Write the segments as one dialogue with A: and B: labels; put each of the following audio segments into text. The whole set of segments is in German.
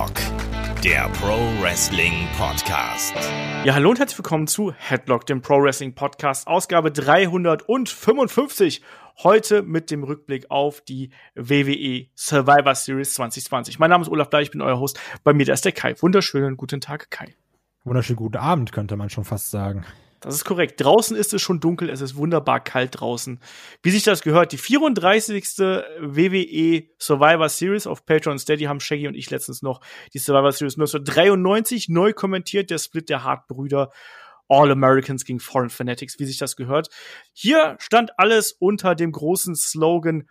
A: Headlock, der Pro Wrestling Podcast.
B: Ja, hallo und herzlich willkommen zu Headlock, dem Pro Wrestling Podcast, Ausgabe 355. Heute mit dem Rückblick auf die WWE Survivor Series 2020. Mein Name ist Olaf Bleich, ich bin euer Host. Bei mir da ist der Kai. Wunderschönen guten Tag, Kai.
C: Wunderschönen guten Abend, könnte man schon fast sagen.
B: Das ist korrekt. Draußen ist es schon dunkel, es ist wunderbar kalt draußen. Wie sich das gehört, die 34. WWE Survivor Series auf Patreon Steady haben Shaggy und ich letztens noch die Survivor Series 1993 neu kommentiert, der Split der Hart-Brüder. All Americans gegen Foreign Fanatics, wie sich das gehört. Hier stand alles unter dem großen Slogan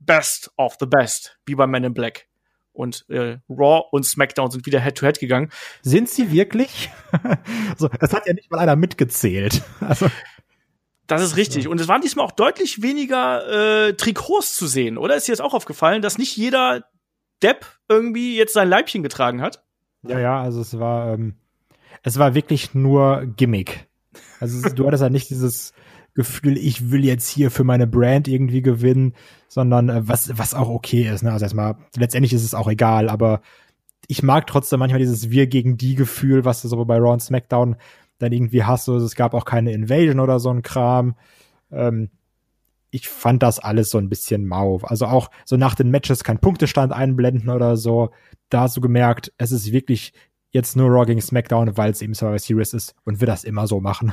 B: Best of the Best, wie bei Men in Black und äh, Raw und SmackDown sind wieder Head-to-Head -head gegangen.
C: Sind sie wirklich? so, es hat ja nicht mal einer mitgezählt. Also.
B: Das ist richtig. Und es waren diesmal auch deutlich weniger äh, Trikots zu sehen, oder? Ist dir jetzt auch aufgefallen, dass nicht jeder Depp irgendwie jetzt sein Leibchen getragen hat?
C: Ja, ja, also es war, ähm, es war wirklich nur Gimmick. Also du hattest halt nicht dieses Gefühl, ich will jetzt hier für meine Brand irgendwie gewinnen, sondern äh, was, was auch okay ist. Ne? Also erstmal, letztendlich ist es auch egal, aber ich mag trotzdem manchmal dieses Wir gegen die Gefühl, was du so bei Raw und SmackDown dann irgendwie hast. So, es gab auch keine Invasion oder so ein Kram. Ähm, ich fand das alles so ein bisschen mau. Also auch so nach den Matches kein Punktestand einblenden oder so. Da hast du gemerkt, es ist wirklich jetzt nur Raw gegen SmackDown, weil es eben Survivor Series ist und wir das immer so machen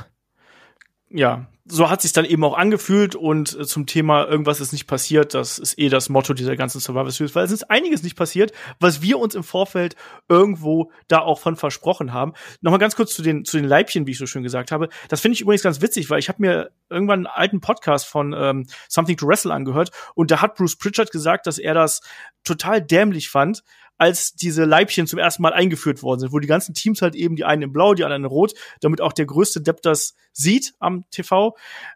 B: ja, so hat sich dann eben auch angefühlt und äh, zum Thema irgendwas ist nicht passiert, das ist eh das Motto dieser ganzen Survivor Series, weil es ist einiges nicht passiert, was wir uns im Vorfeld irgendwo da auch von versprochen haben. Nochmal ganz kurz zu den zu den Leibchen, wie ich so schön gesagt habe. Das finde ich übrigens ganz witzig, weil ich habe mir irgendwann einen alten Podcast von ähm, Something to Wrestle angehört und da hat Bruce Pritchard gesagt, dass er das total dämlich fand, als diese Leibchen zum ersten Mal eingeführt worden sind, wo die ganzen Teams halt eben die einen in Blau, die anderen in Rot, damit auch der größte Depp das sieht am TV.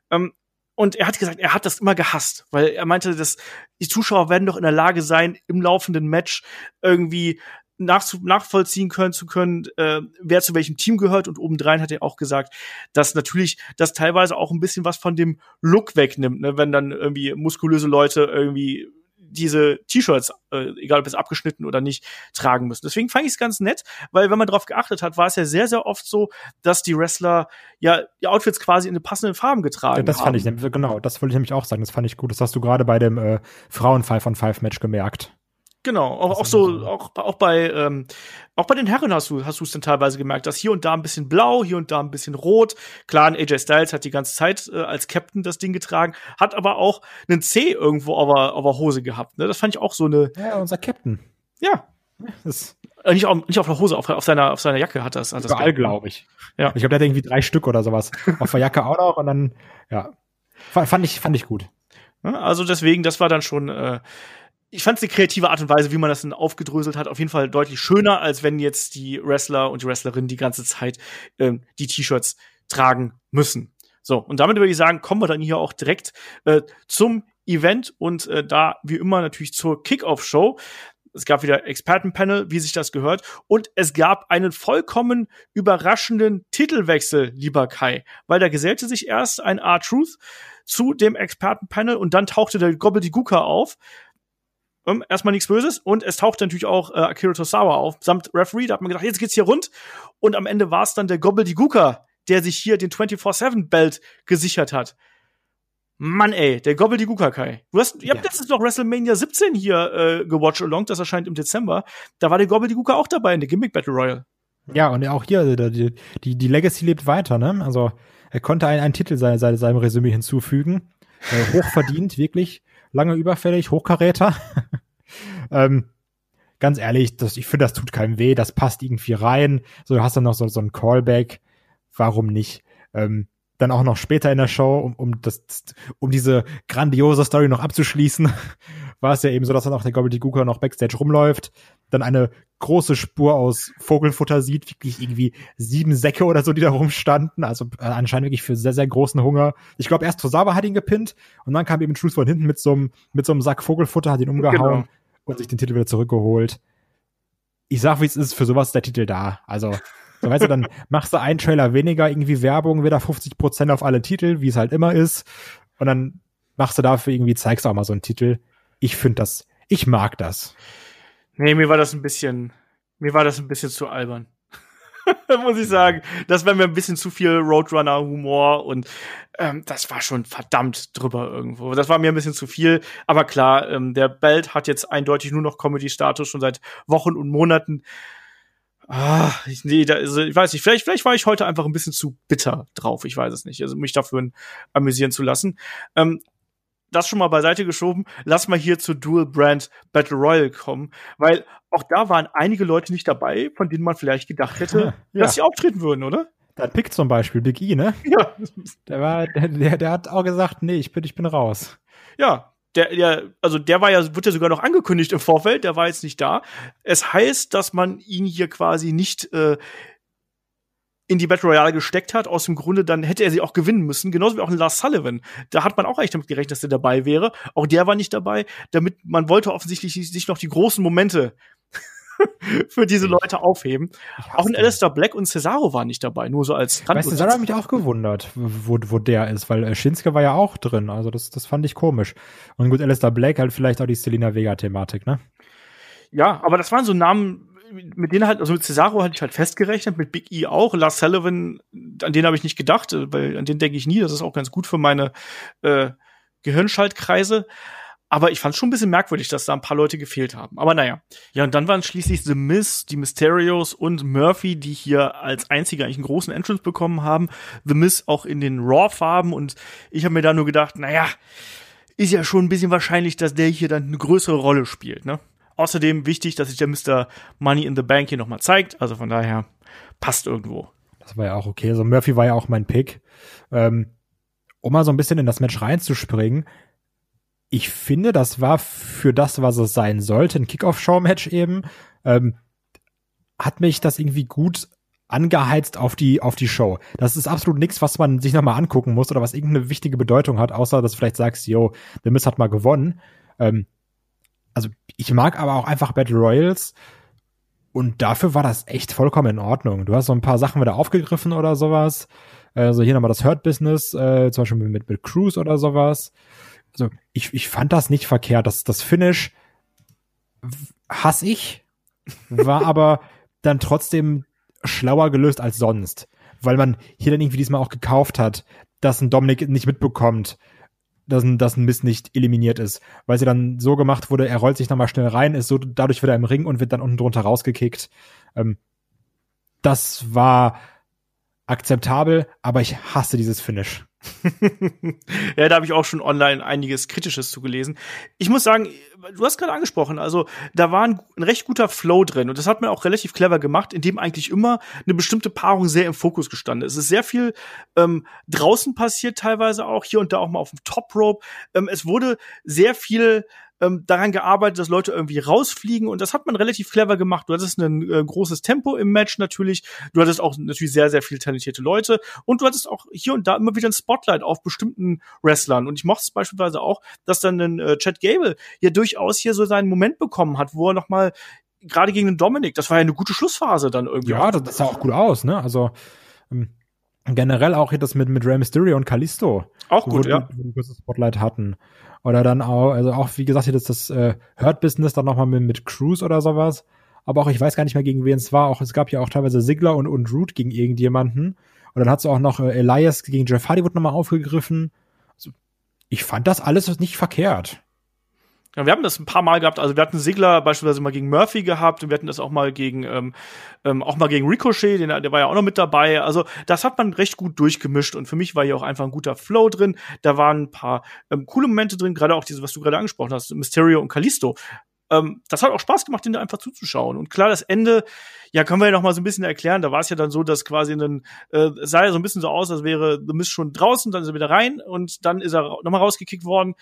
B: Ähm, und er hat gesagt, er hat das immer gehasst, weil er meinte, dass die Zuschauer werden doch in der Lage sein, im laufenden Match irgendwie nach, nachvollziehen können zu können, äh, wer zu welchem Team gehört. Und obendrein hat er auch gesagt, dass natürlich das teilweise auch ein bisschen was von dem Look wegnimmt, ne? wenn dann irgendwie muskulöse Leute irgendwie diese T-Shirts, äh, egal ob es abgeschnitten oder nicht, tragen müssen. Deswegen fand ich es ganz nett, weil wenn man darauf geachtet hat, war es ja sehr, sehr oft so, dass die Wrestler ja die Outfits quasi in den passenden Farben getragen haben.
C: Ja, das fand
B: haben.
C: ich, genau, das wollte ich nämlich auch sagen. Das fand ich gut. Das hast du gerade bei dem äh, Frauen 5 on 5 Match gemerkt.
B: Genau, auch, auch so, auch, auch bei, ähm, auch bei den Herren hast du, hast du es dann teilweise gemerkt, dass hier und da ein bisschen blau, hier und da ein bisschen rot. Klar, ein AJ Styles hat die ganze Zeit äh, als Captain das Ding getragen, hat aber auch einen C irgendwo auf der, auf der Hose gehabt. Ne? Das fand ich auch so eine.
C: Ja, unser Captain.
B: Ja. Das äh, nicht, auf, nicht auf der Hose, auf, auf, seiner, auf seiner Jacke hat das. Hat das
C: Überall, glaube ich. Ja. Ich glaube, der hat irgendwie drei Stück oder sowas. auf der Jacke auch noch und dann, ja. Fand ich, fand ich gut.
B: Also deswegen, das war dann schon äh, ich fand es eine kreative Art und Weise, wie man das dann aufgedröselt hat, auf jeden Fall deutlich schöner, als wenn jetzt die Wrestler und die Wrestlerinnen die ganze Zeit ähm, die T-Shirts tragen müssen. So, und damit würde ich sagen, kommen wir dann hier auch direkt äh, zum Event und äh, da wie immer natürlich zur Kickoff-Show. Es gab wieder Expertenpanel, wie sich das gehört. Und es gab einen vollkommen überraschenden Titelwechsel, lieber Kai, weil da gesellte sich erst ein R-Truth zu dem Expertenpanel und dann tauchte der Gobbledygooker auf ähm, erstmal nichts Böses. Und es taucht natürlich auch äh, Akira Tosawa auf, samt Referee. Da hat man gedacht, jetzt geht's hier rund. Und am Ende war es dann der Gobbledygooker, der sich hier den 24-7-Belt gesichert hat. Mann, ey, der Gobbledygooker Kai. Du hast, ihr habt ja. letztens noch WrestleMania 17 hier äh, gewatcht along, das erscheint im Dezember. Da war der Gobbledygooker auch dabei in der Gimmick Battle Royale.
C: Ja, und auch hier, also, die, die, die Legacy lebt weiter, ne? Also, er konnte einen, einen Titel seinem, seinem Resümee hinzufügen. Äh, hochverdient, wirklich lange überfällig, Hochkaräter. Ähm, ganz ehrlich, das, ich finde, das tut keinem weh, das passt irgendwie rein. So, du hast dann noch so, so ein Callback. Warum nicht? Ähm, dann auch noch später in der Show, um, um, das, um diese grandiose Story noch abzuschließen, war es ja eben so, dass dann auch der Gobbledygooker noch Backstage rumläuft, dann eine große Spur aus Vogelfutter sieht, wirklich irgendwie sieben Säcke oder so, die da rumstanden, also äh, anscheinend wirklich für sehr, sehr großen Hunger. Ich glaube, erst Tosawa hat ihn gepinnt und dann kam eben Truth von hinten mit so einem, mit so einem Sack Vogelfutter, hat ihn umgehauen genau. Und sich den Titel wieder zurückgeholt. Ich sag, wie es ist, für sowas ist der Titel da. Also, so weißt du, dann machst du einen Trailer weniger, irgendwie Werbung, wieder 50 Prozent auf alle Titel, wie es halt immer ist. Und dann machst du dafür irgendwie, zeigst auch mal so einen Titel. Ich finde das, ich mag das.
B: Nee, mir war das ein bisschen, Mir war das ein bisschen zu albern. muss ich sagen. Das war mir ein bisschen zu viel Roadrunner-Humor und ähm, das war schon verdammt drüber irgendwo. Das war mir ein bisschen zu viel. Aber klar, ähm, der Belt hat jetzt eindeutig nur noch Comedy-Status schon seit Wochen und Monaten. Ah, ich, nee, da, also, ich weiß nicht, vielleicht, vielleicht war ich heute einfach ein bisschen zu bitter drauf, ich weiß es nicht, also mich dafür amüsieren zu lassen. Ähm, das schon mal beiseite geschoben, lass mal hier zu Dual Brand Battle Royale kommen, weil auch da waren einige Leute nicht dabei, von denen man vielleicht gedacht hätte, ja. dass sie auftreten würden, oder?
C: Der Pick zum Beispiel, Big E, ne? Ja. Der war, der, der hat auch gesagt, nee, ich bin, ich bin raus.
B: Ja, der, der, also der war ja, wird ja sogar noch angekündigt im Vorfeld, der war jetzt nicht da. Es heißt, dass man ihn hier quasi nicht äh, in die Battle Royale gesteckt hat, aus dem Grunde, dann hätte er sie auch gewinnen müssen, genauso wie auch ein Lars Sullivan. Da hat man auch eigentlich damit gerechnet, dass er dabei wäre. Auch der war nicht dabei, damit man wollte offensichtlich sich noch die großen Momente für diese Leute aufheben. Auch ein Alistair Black und Cesaro waren nicht dabei, nur so als
C: Weißt du, Cesaro hat mich auch gewundert, wo, wo der ist, weil äh, Shinsuke war ja auch drin, also das, das fand ich komisch. Und gut, Alistair Black halt vielleicht auch die Selina Vega-Thematik, ne?
B: Ja, aber das waren so Namen, mit denen halt, also mit Cesaro hatte ich halt festgerechnet, mit Big E auch. Lars Sullivan, an den habe ich nicht gedacht, äh, weil an den denke ich nie. Das ist auch ganz gut für meine äh, Gehirnschaltkreise. Aber ich fand schon ein bisschen merkwürdig, dass da ein paar Leute gefehlt haben. Aber naja. Ja, und dann waren schließlich The Miz, die Mysterios und Murphy, die hier als einzige eigentlich einen großen Entrance bekommen haben. The Miz auch in den Raw-Farben. Und ich habe mir da nur gedacht, naja, ist ja schon ein bisschen wahrscheinlich, dass der hier dann eine größere Rolle spielt, ne? Außerdem wichtig, dass sich der Mr. Money in the Bank hier nochmal zeigt. Also von daher passt irgendwo.
C: Das war ja auch okay. Also Murphy war ja auch mein Pick. Ähm, um mal so ein bisschen in das Match reinzuspringen. Ich finde, das war für das, was es sein sollte, ein Kickoff-Show-Match eben. Ähm, hat mich das irgendwie gut angeheizt auf die auf die Show. Das ist absolut nichts, was man sich nochmal angucken muss oder was irgendeine wichtige Bedeutung hat, außer dass du vielleicht sagst, yo, der Miss hat mal gewonnen. Ähm, also ich mag aber auch einfach Battle Royals und dafür war das echt vollkommen in Ordnung. Du hast so ein paar Sachen wieder aufgegriffen oder sowas. Also hier nochmal das Hurt Business, äh, zum Beispiel mit, mit Cruise oder sowas. Also ich, ich fand das nicht verkehrt. Das, das Finish hasse ich, war aber dann trotzdem schlauer gelöst als sonst. Weil man hier dann irgendwie diesmal auch gekauft hat, dass ein Dominik nicht mitbekommt, dass ein, dass ein Mist nicht eliminiert ist. Weil sie dann so gemacht wurde, er rollt sich nochmal schnell rein, ist so dadurch wieder im Ring und wird dann unten drunter rausgekickt. Ähm, das war akzeptabel, aber ich hasse dieses Finish.
B: ja, da habe ich auch schon online einiges Kritisches zu gelesen. Ich muss sagen, du hast gerade angesprochen, also da war ein, ein, recht guter Flow drin und das hat man auch relativ clever gemacht, indem eigentlich immer eine bestimmte Paarung sehr im Fokus gestanden ist. Es ist sehr viel ähm, draußen passiert, teilweise auch hier und da auch mal auf dem Top Rope. Ähm, es wurde sehr viel ähm, daran gearbeitet, dass Leute irgendwie rausfliegen und das hat man relativ clever gemacht. Du hattest ein äh, großes Tempo im Match natürlich. Du hattest auch natürlich sehr, sehr viel talentierte Leute und du hattest auch hier und da immer wieder ein Spotlight auf bestimmten Wrestlern. Und ich mochte es beispielsweise auch, dass dann ein äh, Chad Gable ja durchaus hier so seinen Moment bekommen hat, wo er noch mal gerade gegen den Dominik, das war ja eine gute Schlussphase dann irgendwie.
C: Ja, das, das sah auch gut aus, ne? Also ähm, generell auch hier das mit mit Rey Mysterio und Kalisto.
B: Auch gut, wo, ja.
C: Wo die kurzes Spotlight hatten. Oder dann auch, also auch, wie gesagt, hier das, das äh, Hurt-Business dann nochmal mit, mit Cruise oder sowas. Aber auch, ich weiß gar nicht mehr, gegen wen es war. Auch, es gab ja auch teilweise Sigler und, und Root gegen irgendjemanden. Und dann hat du auch noch äh, Elias gegen Jeff Hardy wurde nochmal aufgegriffen. Also, ich fand das alles nicht verkehrt.
B: Ja, wir haben das ein paar Mal gehabt. Also wir hatten Sigler beispielsweise mal gegen Murphy gehabt und wir hatten das auch mal gegen ähm, ähm, auch mal gegen Ricochet, den, der war ja auch noch mit dabei. Also das hat man recht gut durchgemischt und für mich war hier auch einfach ein guter Flow drin. Da waren ein paar ähm, coole Momente drin, gerade auch diese, was du gerade angesprochen hast, Mysterio und Kalisto ähm, das hat auch Spaß gemacht, den da einfach zuzuschauen. Und klar, das Ende, ja, können wir ja noch mal so ein bisschen erklären. Da war es ja dann so, dass quasi ein, äh, sah ja so ein bisschen so aus, als wäre The Mist schon draußen, dann ist er wieder rein und dann ist er nochmal rausgekickt worden.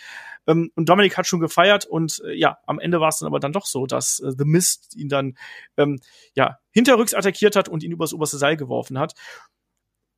B: Ähm, und Dominik hat schon gefeiert und äh, ja, am Ende war es dann aber dann doch so, dass äh, The Mist ihn dann ähm, ja hinterrücks attackiert hat und ihn übers oberste Seil geworfen hat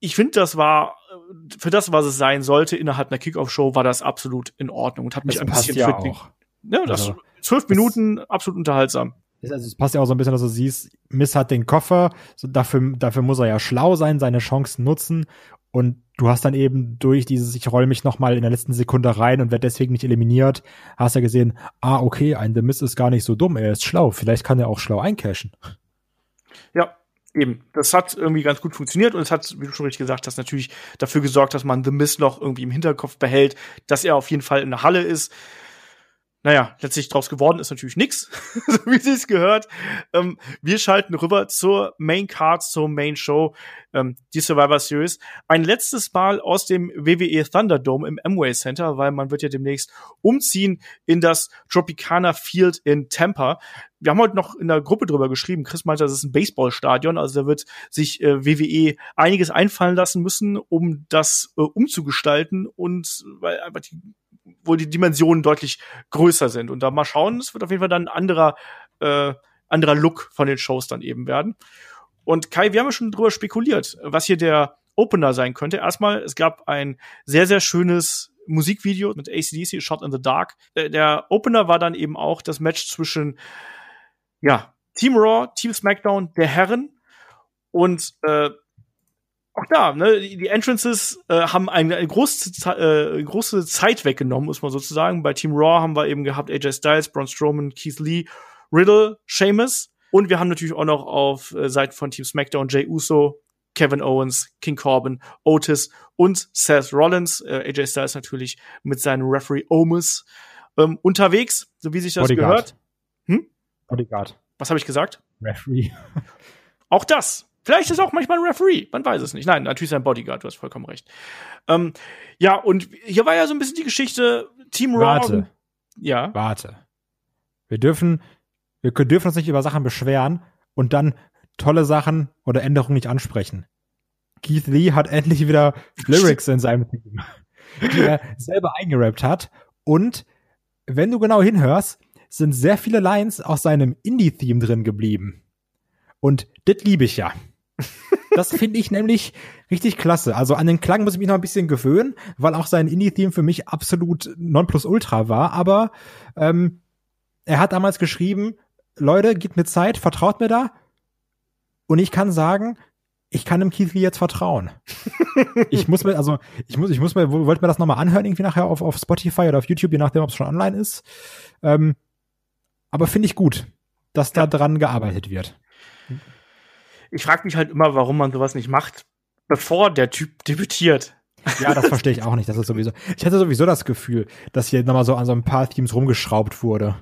B: ich finde, das war äh, für das, was es sein sollte, innerhalb einer Kickoff-Show, war das absolut in Ordnung und hat mich das ein bisschen
C: ja auch.
B: Ja, das also, zwölf Minuten absolut unterhaltsam.
C: Also es passt ja auch so ein bisschen, dass du siehst, Miss hat den Koffer, so dafür, dafür muss er ja schlau sein, seine Chancen nutzen und du hast dann eben durch dieses, ich roll mich nochmal in der letzten Sekunde rein und werde deswegen nicht eliminiert, hast ja gesehen, ah, okay, ein The Miss ist gar nicht so dumm, er ist schlau, vielleicht kann er auch schlau eincashen.
B: Ja, eben. Das hat irgendwie ganz gut funktioniert und es hat, wie du schon richtig gesagt hast, natürlich dafür gesorgt, dass man The Mist noch irgendwie im Hinterkopf behält, dass er auf jeden Fall in der Halle ist naja, letztlich draus geworden ist natürlich nix, so wie sich's gehört. Ähm, wir schalten rüber zur Main Card, zur Main Show, ähm, die Survivor Series. Ein letztes Mal aus dem WWE Thunderdome im Amway Center, weil man wird ja demnächst umziehen in das Tropicana Field in Tampa. Wir haben heute noch in der Gruppe drüber geschrieben. Chris meinte, das ist ein Baseballstadion, also da wird sich äh, WWE einiges einfallen lassen müssen, um das äh, umzugestalten und weil einfach die wo die Dimensionen deutlich größer sind. Und da mal schauen, es wird auf jeden Fall dann ein anderer, äh, anderer Look von den Shows dann eben werden. Und Kai, wir haben ja schon drüber spekuliert, was hier der Opener sein könnte. Erstmal, es gab ein sehr, sehr schönes Musikvideo mit ACDC, Shot in the Dark. Äh, der Opener war dann eben auch das Match zwischen, ja, Team Raw, Team SmackDown, der Herren und äh, auch da, ne, die Entrances äh, haben eine, eine große, äh, große Zeit weggenommen, muss man sozusagen. Bei Team Raw haben wir eben gehabt AJ Styles, Braun Strowman, Keith Lee, Riddle, Sheamus. Und wir haben natürlich auch noch auf äh, Seiten von Team SmackDown Jay Uso, Kevin Owens, King Corbin, Otis und Seth Rollins. Äh, AJ Styles natürlich mit seinem Referee Omus ähm, unterwegs, so wie sich das Bodyguard. gehört.
C: Hm? Bodyguard.
B: Was habe ich gesagt?
C: Referee.
B: Auch das. Vielleicht ist auch manchmal ein Referee, man weiß es nicht. Nein, natürlich sein Bodyguard, du hast vollkommen recht. Ähm, ja, und hier war ja so ein bisschen die Geschichte Team Raw.
C: Warte.
B: Ja.
C: Warte. Wir dürfen, wir dürfen uns nicht über Sachen beschweren und dann tolle Sachen oder Änderungen nicht ansprechen. Keith Lee hat endlich wieder Lyrics in seinem Team, die er selber eingerappt hat. Und wenn du genau hinhörst, sind sehr viele Lines aus seinem Indie-Theme drin geblieben. Und das liebe ich ja. Das finde ich nämlich richtig klasse. Also an den Klang muss ich mich noch ein bisschen gewöhnen, weil auch sein Indie-Theme für mich absolut nonplusultra war. Aber ähm, er hat damals geschrieben, Leute, gebt mir Zeit, vertraut mir da. Und ich kann sagen, ich kann dem Keith Lee jetzt vertrauen. ich muss mir, also, ich muss, ich muss mir, wollte mir das nochmal anhören, irgendwie nachher auf, auf Spotify oder auf YouTube, je nachdem, ob es schon online ist. Ähm, aber finde ich gut, dass da dran gearbeitet wird
B: ich frage mich halt immer, warum man sowas nicht macht, bevor der Typ debütiert.
C: Ja, das verstehe ich auch nicht. Das ist sowieso. Ich hatte sowieso das Gefühl, dass hier nochmal so an so ein paar Teams rumgeschraubt wurde.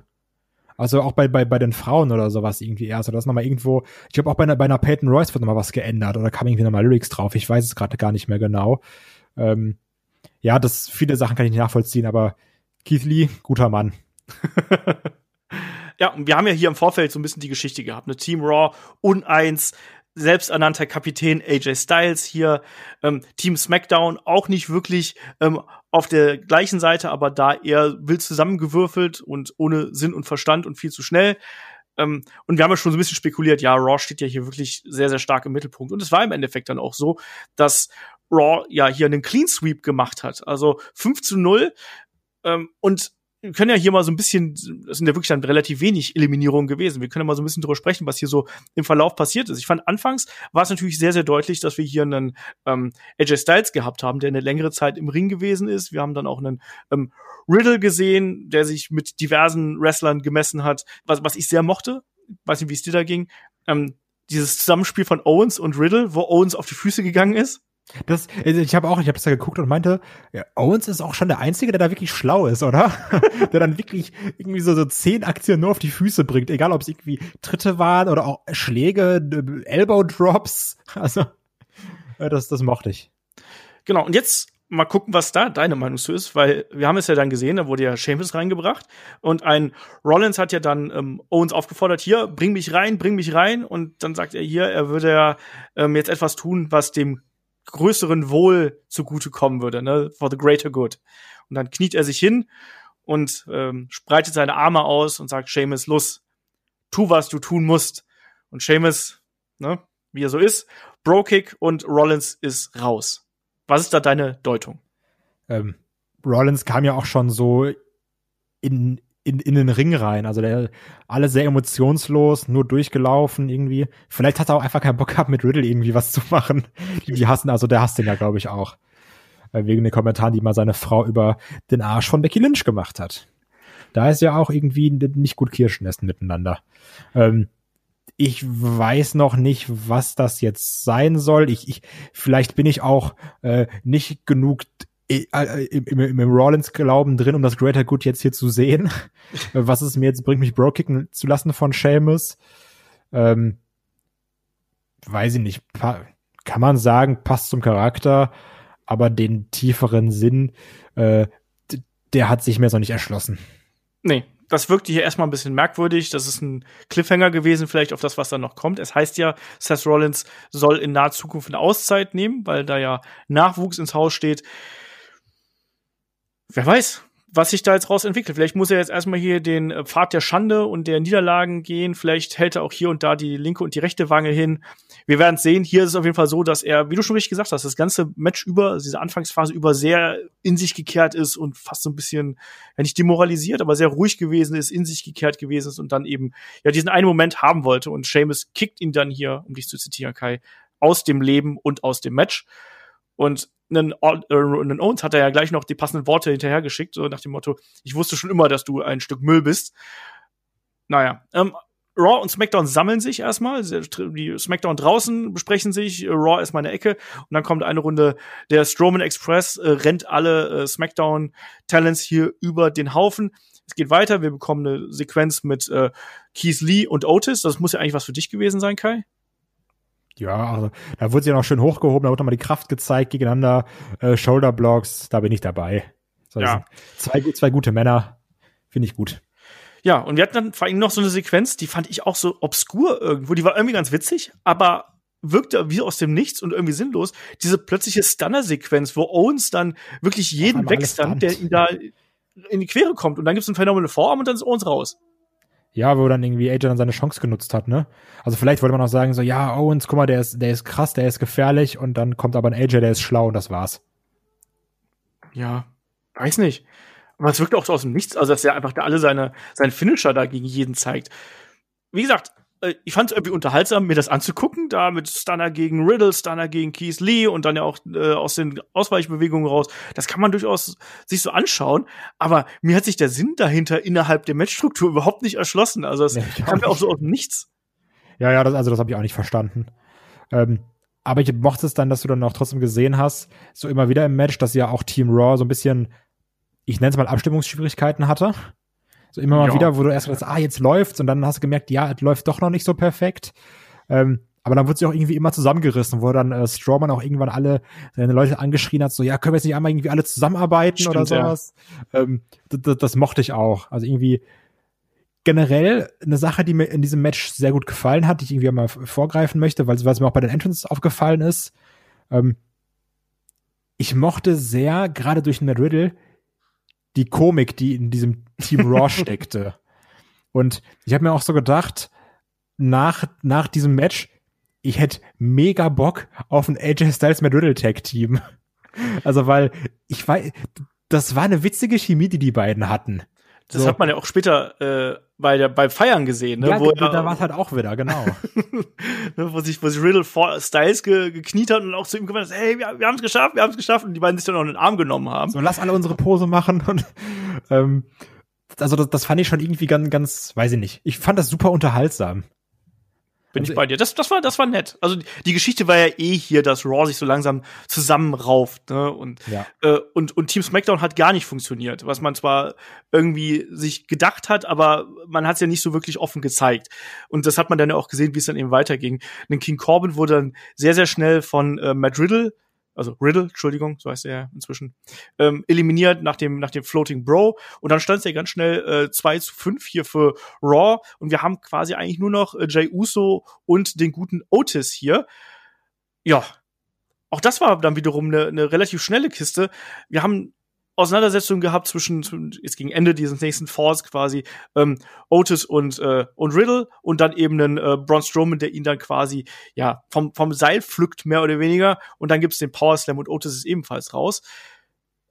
C: Also auch bei, bei, bei den Frauen oder sowas irgendwie erst. Oder das nochmal irgendwo, ich glaube auch bei einer, bei einer Peyton Royce wird nochmal was geändert oder kam irgendwie nochmal Lyrics drauf. Ich weiß es gerade gar nicht mehr genau. Ähm, ja, das viele Sachen kann ich nicht nachvollziehen, aber Keith Lee, guter Mann.
B: ja, und wir haben ja hier im Vorfeld so ein bisschen die Geschichte gehabt. Eine Team Raw uneins, selbsternannter Kapitän AJ Styles hier, ähm, Team SmackDown auch nicht wirklich ähm, auf der gleichen Seite, aber da eher wild zusammengewürfelt und ohne Sinn und Verstand und viel zu schnell. Ähm, und wir haben ja schon so ein bisschen spekuliert, ja, Raw steht ja hier wirklich sehr, sehr stark im Mittelpunkt. Und es war im Endeffekt dann auch so, dass Raw ja hier einen Clean Sweep gemacht hat. Also 5 zu 0. Ähm, und wir können ja hier mal so ein bisschen, das sind ja wirklich dann relativ wenig Eliminierungen gewesen. Wir können ja mal so ein bisschen drüber sprechen, was hier so im Verlauf passiert ist. Ich fand anfangs war es natürlich sehr, sehr deutlich, dass wir hier einen ähm, AJ Styles gehabt haben, der eine längere Zeit im Ring gewesen ist. Wir haben dann auch einen ähm, Riddle gesehen, der sich mit diversen Wrestlern gemessen hat, was, was ich sehr mochte. Weiß nicht, wie es dir da ging. Ähm, dieses Zusammenspiel von Owens und Riddle, wo Owens auf die Füße gegangen ist.
C: Das, also ich habe auch, ich habe es da geguckt und meinte, ja, Owens ist auch schon der Einzige, der da wirklich schlau ist, oder? der dann wirklich irgendwie so, so zehn Aktien nur auf die Füße bringt, egal ob es irgendwie Tritte waren oder auch Schläge, Elbow Drops. Also, das, das mochte ich.
B: Genau, und jetzt mal gucken, was da deine Meinung zu ist, weil wir haben es ja dann gesehen, da wurde ja Sheamus reingebracht und ein Rollins hat ja dann ähm, Owens aufgefordert, hier, bring mich rein, bring mich rein und dann sagt er hier, er würde ja ähm, jetzt etwas tun, was dem größeren Wohl zugutekommen würde, ne, for the greater good. Und dann kniet er sich hin und ähm, spreitet seine Arme aus und sagt, Seamus, los, tu, was du tun musst. Und Seamus, ne, wie er so ist, Bro-Kick und Rollins ist raus. Was ist da deine Deutung?
C: Ähm, Rollins kam ja auch schon so in, in, in den Ring rein. Also der alle sehr emotionslos, nur durchgelaufen irgendwie. Vielleicht hat er auch einfach keinen Bock gehabt, mit Riddle irgendwie was zu machen. Die, die hassen, also der hasst den ja, glaube ich, auch. Äh, wegen den Kommentaren, die mal seine Frau über den Arsch von Becky Lynch gemacht hat. Da ist ja auch irgendwie nicht gut Kirschen essen miteinander. Ähm, ich weiß noch nicht, was das jetzt sein soll. Ich, ich vielleicht bin ich auch äh, nicht genug im, im, im Rollins-Glauben drin, um das Greater Good jetzt hier zu sehen. was es mir jetzt bringt, mich Bro-kicken zu lassen von Seamus. Ähm, weiß ich nicht. Kann man sagen, passt zum Charakter, aber den tieferen Sinn, äh, der hat sich mir so nicht erschlossen.
B: Nee, das wirkte hier erstmal ein bisschen merkwürdig. Das ist ein Cliffhanger gewesen, vielleicht auf das, was dann noch kommt. Es heißt ja, Seth Rollins soll in naher Zukunft eine Auszeit nehmen, weil da ja Nachwuchs ins Haus steht. Wer weiß, was sich da jetzt raus entwickelt. Vielleicht muss er jetzt erstmal hier den äh, Pfad der Schande und der Niederlagen gehen. Vielleicht hält er auch hier und da die linke und die rechte Wange hin. Wir werden sehen. Hier ist es auf jeden Fall so, dass er, wie du schon richtig gesagt hast, das ganze Match über, also diese Anfangsphase über sehr in sich gekehrt ist und fast so ein bisschen, ja nicht demoralisiert, aber sehr ruhig gewesen ist, in sich gekehrt gewesen ist und dann eben, ja, diesen einen Moment haben wollte. Und Seamus kickt ihn dann hier, um dich zu zitieren, Kai, aus dem Leben und aus dem Match. Und einen, äh, einen Owens hat er ja gleich noch die passenden Worte hinterhergeschickt, so nach dem Motto, ich wusste schon immer, dass du ein Stück Müll bist. Naja, ähm, Raw und SmackDown sammeln sich erstmal. Die SmackDown draußen besprechen sich, Raw ist meine Ecke. Und dann kommt eine Runde der Strowman Express, äh, rennt alle äh, SmackDown Talents hier über den Haufen. Es geht weiter. Wir bekommen eine Sequenz mit äh, Keith Lee und Otis. Das muss ja eigentlich was für dich gewesen sein, Kai.
C: Ja, also da wurde sie ja noch schön hochgehoben, da wurde nochmal die Kraft gezeigt gegeneinander, äh, Shoulderblocks, da bin ich dabei. So, ja. Zwei, zwei gute Männer, finde ich gut.
B: Ja, und wir hatten dann vor allem noch so eine Sequenz, die fand ich auch so obskur irgendwo, die war irgendwie ganz witzig, aber wirkte wie aus dem Nichts und irgendwie sinnlos. Diese plötzliche Stunner-Sequenz, wo Owens dann wirklich jeden wegstand, der ihn da in die Quere kommt und dann gibt's einen phänomenalen Vorarm und dann ist Owens raus.
C: Ja, wo dann irgendwie AJ dann seine Chance genutzt hat, ne? Also vielleicht wollte man auch sagen, so, ja, Owens, guck mal, der ist, der ist krass, der ist gefährlich und dann kommt aber ein AJ, der ist schlau und das war's.
B: Ja, weiß nicht. Aber es wirkt auch so aus dem Nichts, also dass er einfach da alle seine, seinen Finisher da gegen jeden zeigt. Wie gesagt, äh, ich fand es irgendwie unterhaltsam, mir das anzugucken, da mit Stunner gegen Riddle, Stunner gegen Keith Lee und dann ja auch äh, aus den Ausweichbewegungen raus. Das kann man durchaus sich so anschauen, aber mir hat sich der Sinn dahinter innerhalb der Matchstruktur überhaupt nicht erschlossen. Also es nee, kam mir auch so aus nichts.
C: Ja, ja, das, also das habe ich auch nicht verstanden. Ähm, aber ich mochte es dann, dass du dann auch trotzdem gesehen hast, so immer wieder im Match, dass ja auch Team Raw so ein bisschen, ich nenne es mal Abstimmungsschwierigkeiten hatte. So immer mal ja. wieder, wo du erst sagst, ah, jetzt läuft's und dann hast du gemerkt, ja, es läuft doch noch nicht so perfekt. Ähm, aber dann wird sie auch irgendwie immer zusammengerissen, wo dann äh, Strawman auch irgendwann alle seine Leute angeschrien hat, so, ja, können wir jetzt nicht einmal irgendwie alle zusammenarbeiten Stimmt, oder sowas. Ja. Ähm, das, mochte ich auch. Also irgendwie generell eine Sache, die mir in diesem Match sehr gut gefallen hat, die ich irgendwie mal vorgreifen möchte, weil, weil es mir auch bei den Entrance aufgefallen ist. Ähm, ich mochte sehr, gerade durch Matt Riddle, die Komik, die in diesem Team Raw steckte. Und ich habe mir auch so gedacht, nach, nach diesem Match, ich hätte mega Bock auf ein AJ Styles Matt Riddle Tag Team. Also, weil ich weiß, das war eine witzige Chemie, die die beiden hatten.
B: Das so. hat man ja auch später äh, bei der bei Feiern gesehen, ne?
C: Ja, wo da, da war es halt auch wieder, genau.
B: ne, wo sich wo sich Riddle vor Styles ge, gekniet hat und auch zu ihm gemeint hat, hey, wir, wir haben es geschafft, wir haben es geschafft und die beiden sich dann auch in den Arm genommen haben.
C: So, lass alle unsere Pose machen und ähm, also das, das fand ich schon irgendwie ganz, ganz, weiß ich nicht. Ich fand das super unterhaltsam.
B: Bin also, ich bei dir. Das, das war, das war nett. Also die Geschichte war ja eh hier, dass Raw sich so langsam zusammenrauft, ne? Und ja. äh, und und Team SmackDown hat gar nicht funktioniert, was man zwar irgendwie sich gedacht hat, aber man hat es ja nicht so wirklich offen gezeigt. Und das hat man dann ja auch gesehen, wie es dann eben weiterging. Denn King Corbin wurde dann sehr sehr schnell von äh, Matt Riddle also Riddle, Entschuldigung, so heißt er inzwischen, ähm, eliminiert nach dem, nach dem Floating Bro. Und dann stand es ja ganz schnell äh, 2 zu 5 hier für Raw. Und wir haben quasi eigentlich nur noch äh, Jay Uso und den guten Otis hier. Ja, auch das war dann wiederum eine, eine relativ schnelle Kiste. Wir haben Auseinandersetzung gehabt zwischen, jetzt gegen Ende dieses nächsten Falls quasi, ähm, Otis und, äh, und Riddle und dann eben einen äh, Braun Strowman, der ihn dann quasi, ja, vom, vom Seil pflückt, mehr oder weniger. Und dann gibt's den Power Slam und Otis ist ebenfalls raus.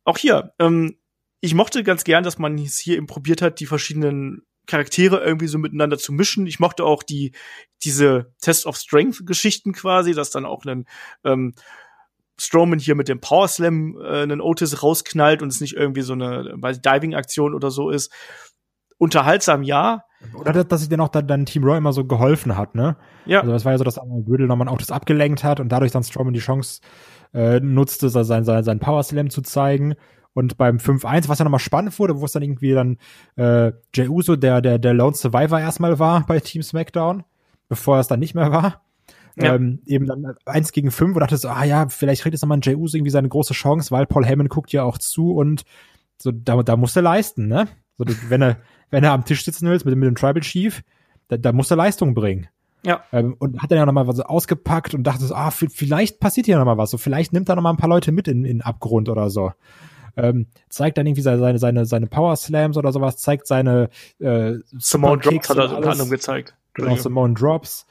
B: Auch hier, ähm, ich mochte ganz gern, dass man hier eben probiert hat, die verschiedenen Charaktere irgendwie so miteinander zu mischen. Ich mochte auch die, diese Test of Strength Geschichten quasi, dass dann auch ein, ähm, Strowman hier mit dem Power Slam äh, einen Otis rausknallt und es nicht irgendwie so eine Diving-Aktion oder so ist. Unterhaltsam ja,
C: Oder dass, sich dann auch dann, dann Team Raw immer so geholfen hat, ne?
B: Ja.
C: Also das war ja so, dass Riddle nochmal auch das abgelenkt hat und dadurch dann Strowman die Chance äh, nutzte, sein, sein, sein Power Slam zu zeigen. Und beim 5-1, was ja nochmal spannend wurde, wo es dann irgendwie dann äh, Jey Uso, der, der, der Lone Survivor erstmal war bei Team SmackDown, bevor er es dann nicht mehr war. Ja. Ähm, eben dann eins gegen fünf und dachte so, ah ja, vielleicht kriegt jetzt nochmal ein Jey Uso irgendwie seine große Chance, weil Paul Heyman guckt ja auch zu und so, da, da muss er leisten, ne? So, wenn er, wenn er am Tisch sitzen will mit, mit dem Tribal Chief, da, da muss er Leistung bringen.
B: Ja.
C: Ähm, und hat dann ja nochmal was ausgepackt und dachte so, ah, vielleicht passiert hier nochmal was. So, vielleicht nimmt er nochmal ein paar Leute mit in, in Abgrund oder so. Ähm, zeigt dann irgendwie seine, seine, seine Power Slams oder sowas, zeigt seine äh,
B: Simone Drops hat er unter anderem gezeigt.
C: Genau, Simone Drops.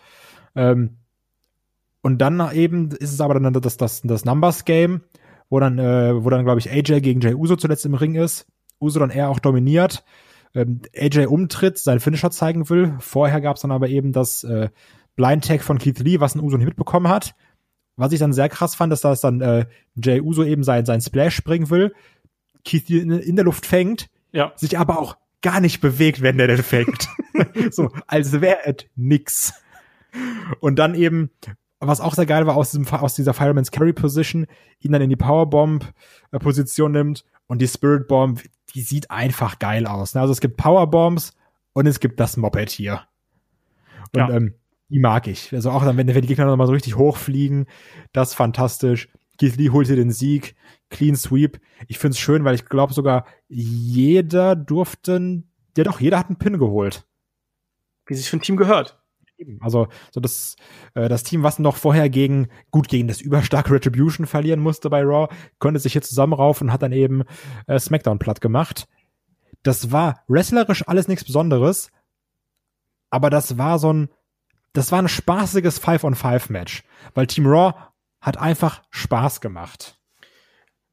C: Ähm, und dann eben ist es aber dann das, das, das Numbers Game, wo dann, äh, wo dann, glaube ich, AJ gegen Jay Uso zuletzt im Ring ist. Uso dann eher auch dominiert. Ähm, AJ umtritt, seinen Finisher zeigen will. Vorher gab es dann aber eben das äh, Blind Tag von Keith Lee, was ein Uso nicht mitbekommen hat. Was ich dann sehr krass fand, ist, dass dann äh, Jay Uso eben sein, sein Splash springen will, Keith Lee in, in der Luft fängt,
B: ja.
C: sich aber auch gar nicht bewegt, wenn der den fängt. so, als wäre es nix. Und dann eben, was auch sehr geil war, aus, diesem, aus dieser Fireman's Carry Position, ihn dann in die Powerbomb Position nimmt und die Spirit Bomb, die sieht einfach geil aus. Ne? Also es gibt Powerbombs und es gibt das Moped hier. Und ja. ähm, die mag ich. Also auch dann, wenn, wenn die Gegner nochmal so richtig hochfliegen, das ist fantastisch. Keith Lee holt hier den Sieg, Clean Sweep. Ich find's schön, weil ich glaube sogar jeder durfte, ja doch, jeder hat einen Pin geholt.
B: Wie sich für ein Team gehört.
C: Also so das, äh, das Team, was noch vorher gegen gut gegen das überstarke Retribution verlieren musste bei Raw, konnte sich hier zusammenraufen und hat dann eben äh, SmackDown platt gemacht. Das war wrestlerisch alles nichts Besonderes, aber das war so ein, das war ein spaßiges Five-on-Five-Match, weil Team Raw hat einfach Spaß gemacht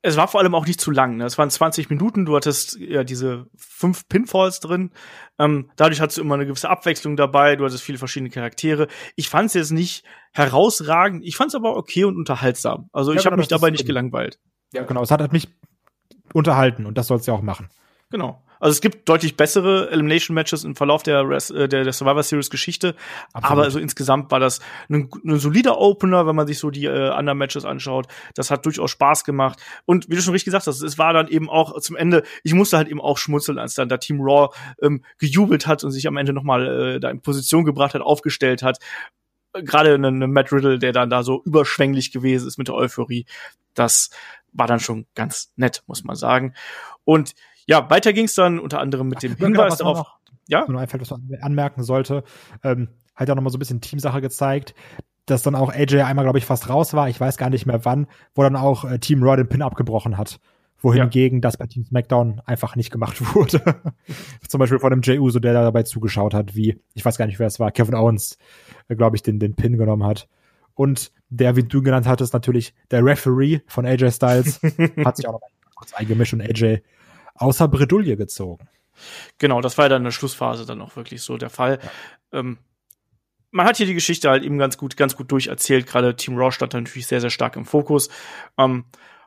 B: es war vor allem auch nicht zu lang. Ne? Es waren 20 Minuten, du hattest ja diese fünf Pinfalls drin. Ähm, dadurch hattest du immer eine gewisse Abwechslung dabei, du hattest viele verschiedene Charaktere. Ich fand es jetzt nicht herausragend, ich fand es aber okay und unterhaltsam. Also ja, ich genau, habe mich dabei nicht gelangweilt.
C: Ja, genau, es hat, hat mich unterhalten und das soll es ja auch machen.
B: Genau. Also es gibt deutlich bessere Elimination Matches im Verlauf der, äh, der, der Survivor Series Geschichte. Absolut. Aber also insgesamt war das ein, ein solider Opener, wenn man sich so die äh, anderen Matches anschaut. Das hat durchaus Spaß gemacht. Und wie du schon richtig gesagt hast, es war dann eben auch zum Ende, ich musste halt eben auch schmunzeln, als dann der Team Raw ähm, gejubelt hat und sich am Ende nochmal äh, da in Position gebracht hat, aufgestellt hat gerade ein Matt Riddle, der dann da so überschwänglich gewesen ist mit der Euphorie, das war dann schon ganz nett, muss man sagen. Und ja, weiter ging es dann unter anderem mit dem Hinweis darauf.
C: Noch, ja. Nur einfällt, was man anmerken sollte, ähm, hat ja noch mal so ein bisschen Teamsache gezeigt, dass dann auch AJ einmal, glaube ich, fast raus war. Ich weiß gar nicht mehr wann, wo dann auch äh, Team Raw den Pin abgebrochen hat. Wohingegen ja. das bei Team SmackDown einfach nicht gemacht wurde. Zum Beispiel von dem Jey Uso, der da dabei zugeschaut hat, wie, ich weiß gar nicht, wer es war, Kevin Owens, äh, glaube ich, den, den Pin genommen hat. Und der, wie du genannt hattest, natürlich der Referee von AJ Styles, hat sich auch noch kurz eingemischt und AJ außer Bredouille gezogen.
B: Genau, das war ja dann in der Schlussphase dann auch wirklich so der Fall. Ja. Ähm, man hat hier die Geschichte halt eben ganz gut, ganz gut durcherzählt. Gerade Team Raw stand da natürlich sehr, sehr stark im Fokus. Ähm,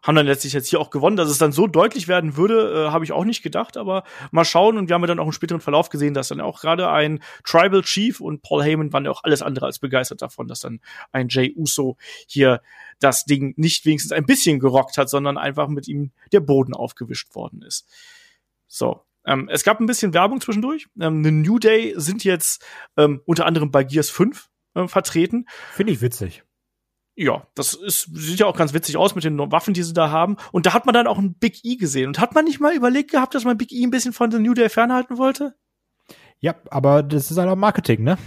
B: haben dann letztlich jetzt hier auch gewonnen. Dass es dann so deutlich werden würde, äh, habe ich auch nicht gedacht. Aber mal schauen. Und wir haben ja dann auch im späteren Verlauf gesehen, dass dann auch gerade ein Tribal Chief und Paul Heyman waren ja auch alles andere als begeistert davon, dass dann ein Jay Uso hier das Ding nicht wenigstens ein bisschen gerockt hat, sondern einfach mit ihm der Boden aufgewischt worden ist. So. Ähm, es gab ein bisschen Werbung zwischendurch. Ähm, eine New Day sind jetzt ähm, unter anderem bei Gears 5 äh, vertreten.
C: Finde ich witzig
B: ja, das ist, sieht ja auch ganz witzig aus mit den Waffen, die sie da haben. Und da hat man dann auch ein Big E gesehen. Und hat man nicht mal überlegt gehabt, dass man Big E ein bisschen von der New Day fernhalten wollte?
C: Ja, aber das ist halt auch Marketing, ne?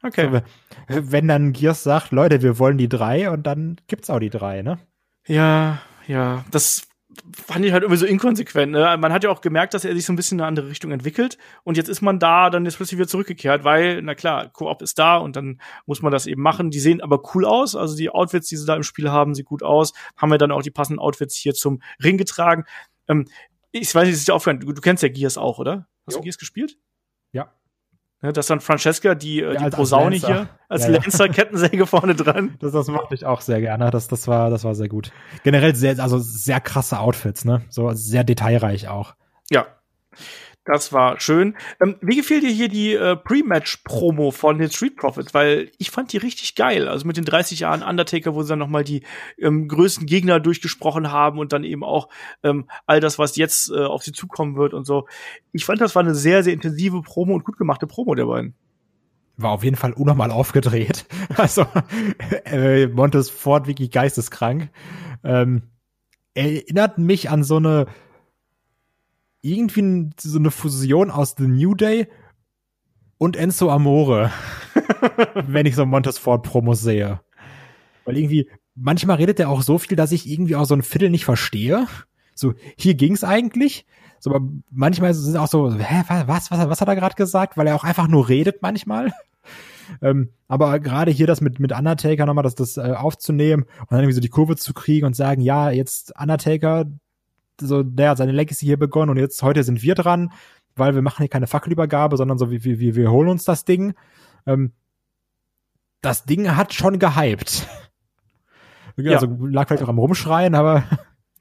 B: Okay.
C: So, wenn dann Gears sagt, Leute, wir wollen die drei und dann gibt's auch die drei, ne?
B: Ja, ja, das fand ich halt irgendwie so inkonsequent. Ne? Man hat ja auch gemerkt, dass er sich so ein bisschen in eine andere Richtung entwickelt. Und jetzt ist man da, dann ist plötzlich wieder zurückgekehrt, weil, na klar, Koop ist da und dann muss man das eben machen. Die sehen aber cool aus. Also die Outfits, die sie da im Spiel haben, sieht gut aus. Haben wir dann auch die passenden Outfits hier zum Ring getragen. Ähm, ich weiß nicht, ist dir aufgefallen, du, du kennst ja Gears auch, oder? Hast jo. du Gears gespielt?
C: Ja.
B: Ne, dass dann Francesca, die, äh, ja, die Posaune hier, als ja, Lancer Kettensäge vorne dran.
C: Das, das mochte ich auch sehr gerne. Das, das war, das war sehr gut. Generell sehr, also sehr krasse Outfits, ne? So sehr detailreich auch.
B: Ja. Das war schön. Ähm, wie gefiel dir hier die äh, Pre-Match-Promo von den Street Profits? Weil ich fand die richtig geil. Also mit den 30 Jahren Undertaker, wo sie dann noch mal die ähm, größten Gegner durchgesprochen haben und dann eben auch ähm, all das, was jetzt äh, auf sie zukommen wird und so. Ich fand, das war eine sehr, sehr intensive Promo und gut gemachte Promo der beiden.
C: War auf jeden Fall unnormal aufgedreht. Also äh, Montes Ford wirklich geisteskrank. Ähm, erinnert mich an so eine irgendwie so eine Fusion aus The New Day und Enzo Amore, wenn ich so Montes Ford Promos sehe. Weil irgendwie, manchmal redet er auch so viel, dass ich irgendwie auch so ein Viertel nicht verstehe. So, hier ging's eigentlich. So, aber manchmal es auch so, hä, was, was, was hat er gerade gesagt? Weil er auch einfach nur redet manchmal. Ähm, aber gerade hier das mit, mit Undertaker nochmal, das, das äh, aufzunehmen und dann irgendwie so die Kurve zu kriegen und sagen, ja, jetzt Undertaker, so, der hat seine Legacy hier begonnen und jetzt heute sind wir dran, weil wir machen hier keine Fackelübergabe, sondern so wie, wie, wie wir holen uns das Ding. Ähm, das Ding hat schon gehypt. Also ja. lag vielleicht auch am Rumschreien, aber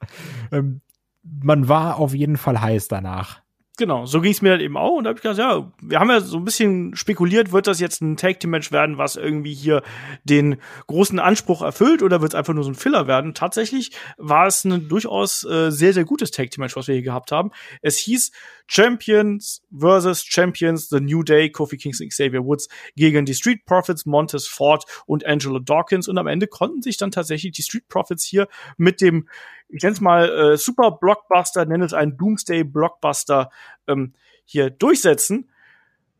C: ähm, man war auf jeden Fall heiß danach.
B: Genau, so ging es mir dann eben auch und da habe ich gesagt, ja, wir haben ja so ein bisschen spekuliert, wird das jetzt ein Tag Team Match werden, was irgendwie hier den großen Anspruch erfüllt oder wird es einfach nur so ein Filler werden? Tatsächlich war es ein durchaus äh, sehr sehr gutes Tag Team Match, was wir hier gehabt haben. Es hieß Champions versus Champions, The New Day, Kofi Kingston, Xavier Woods gegen die Street Profits, Montez Ford und Angelo Dawkins und am Ende konnten sich dann tatsächlich die Street Profits hier mit dem ich nenne es mal äh, Super Blockbuster, nenne es einen Doomsday Blockbuster ähm, hier durchsetzen.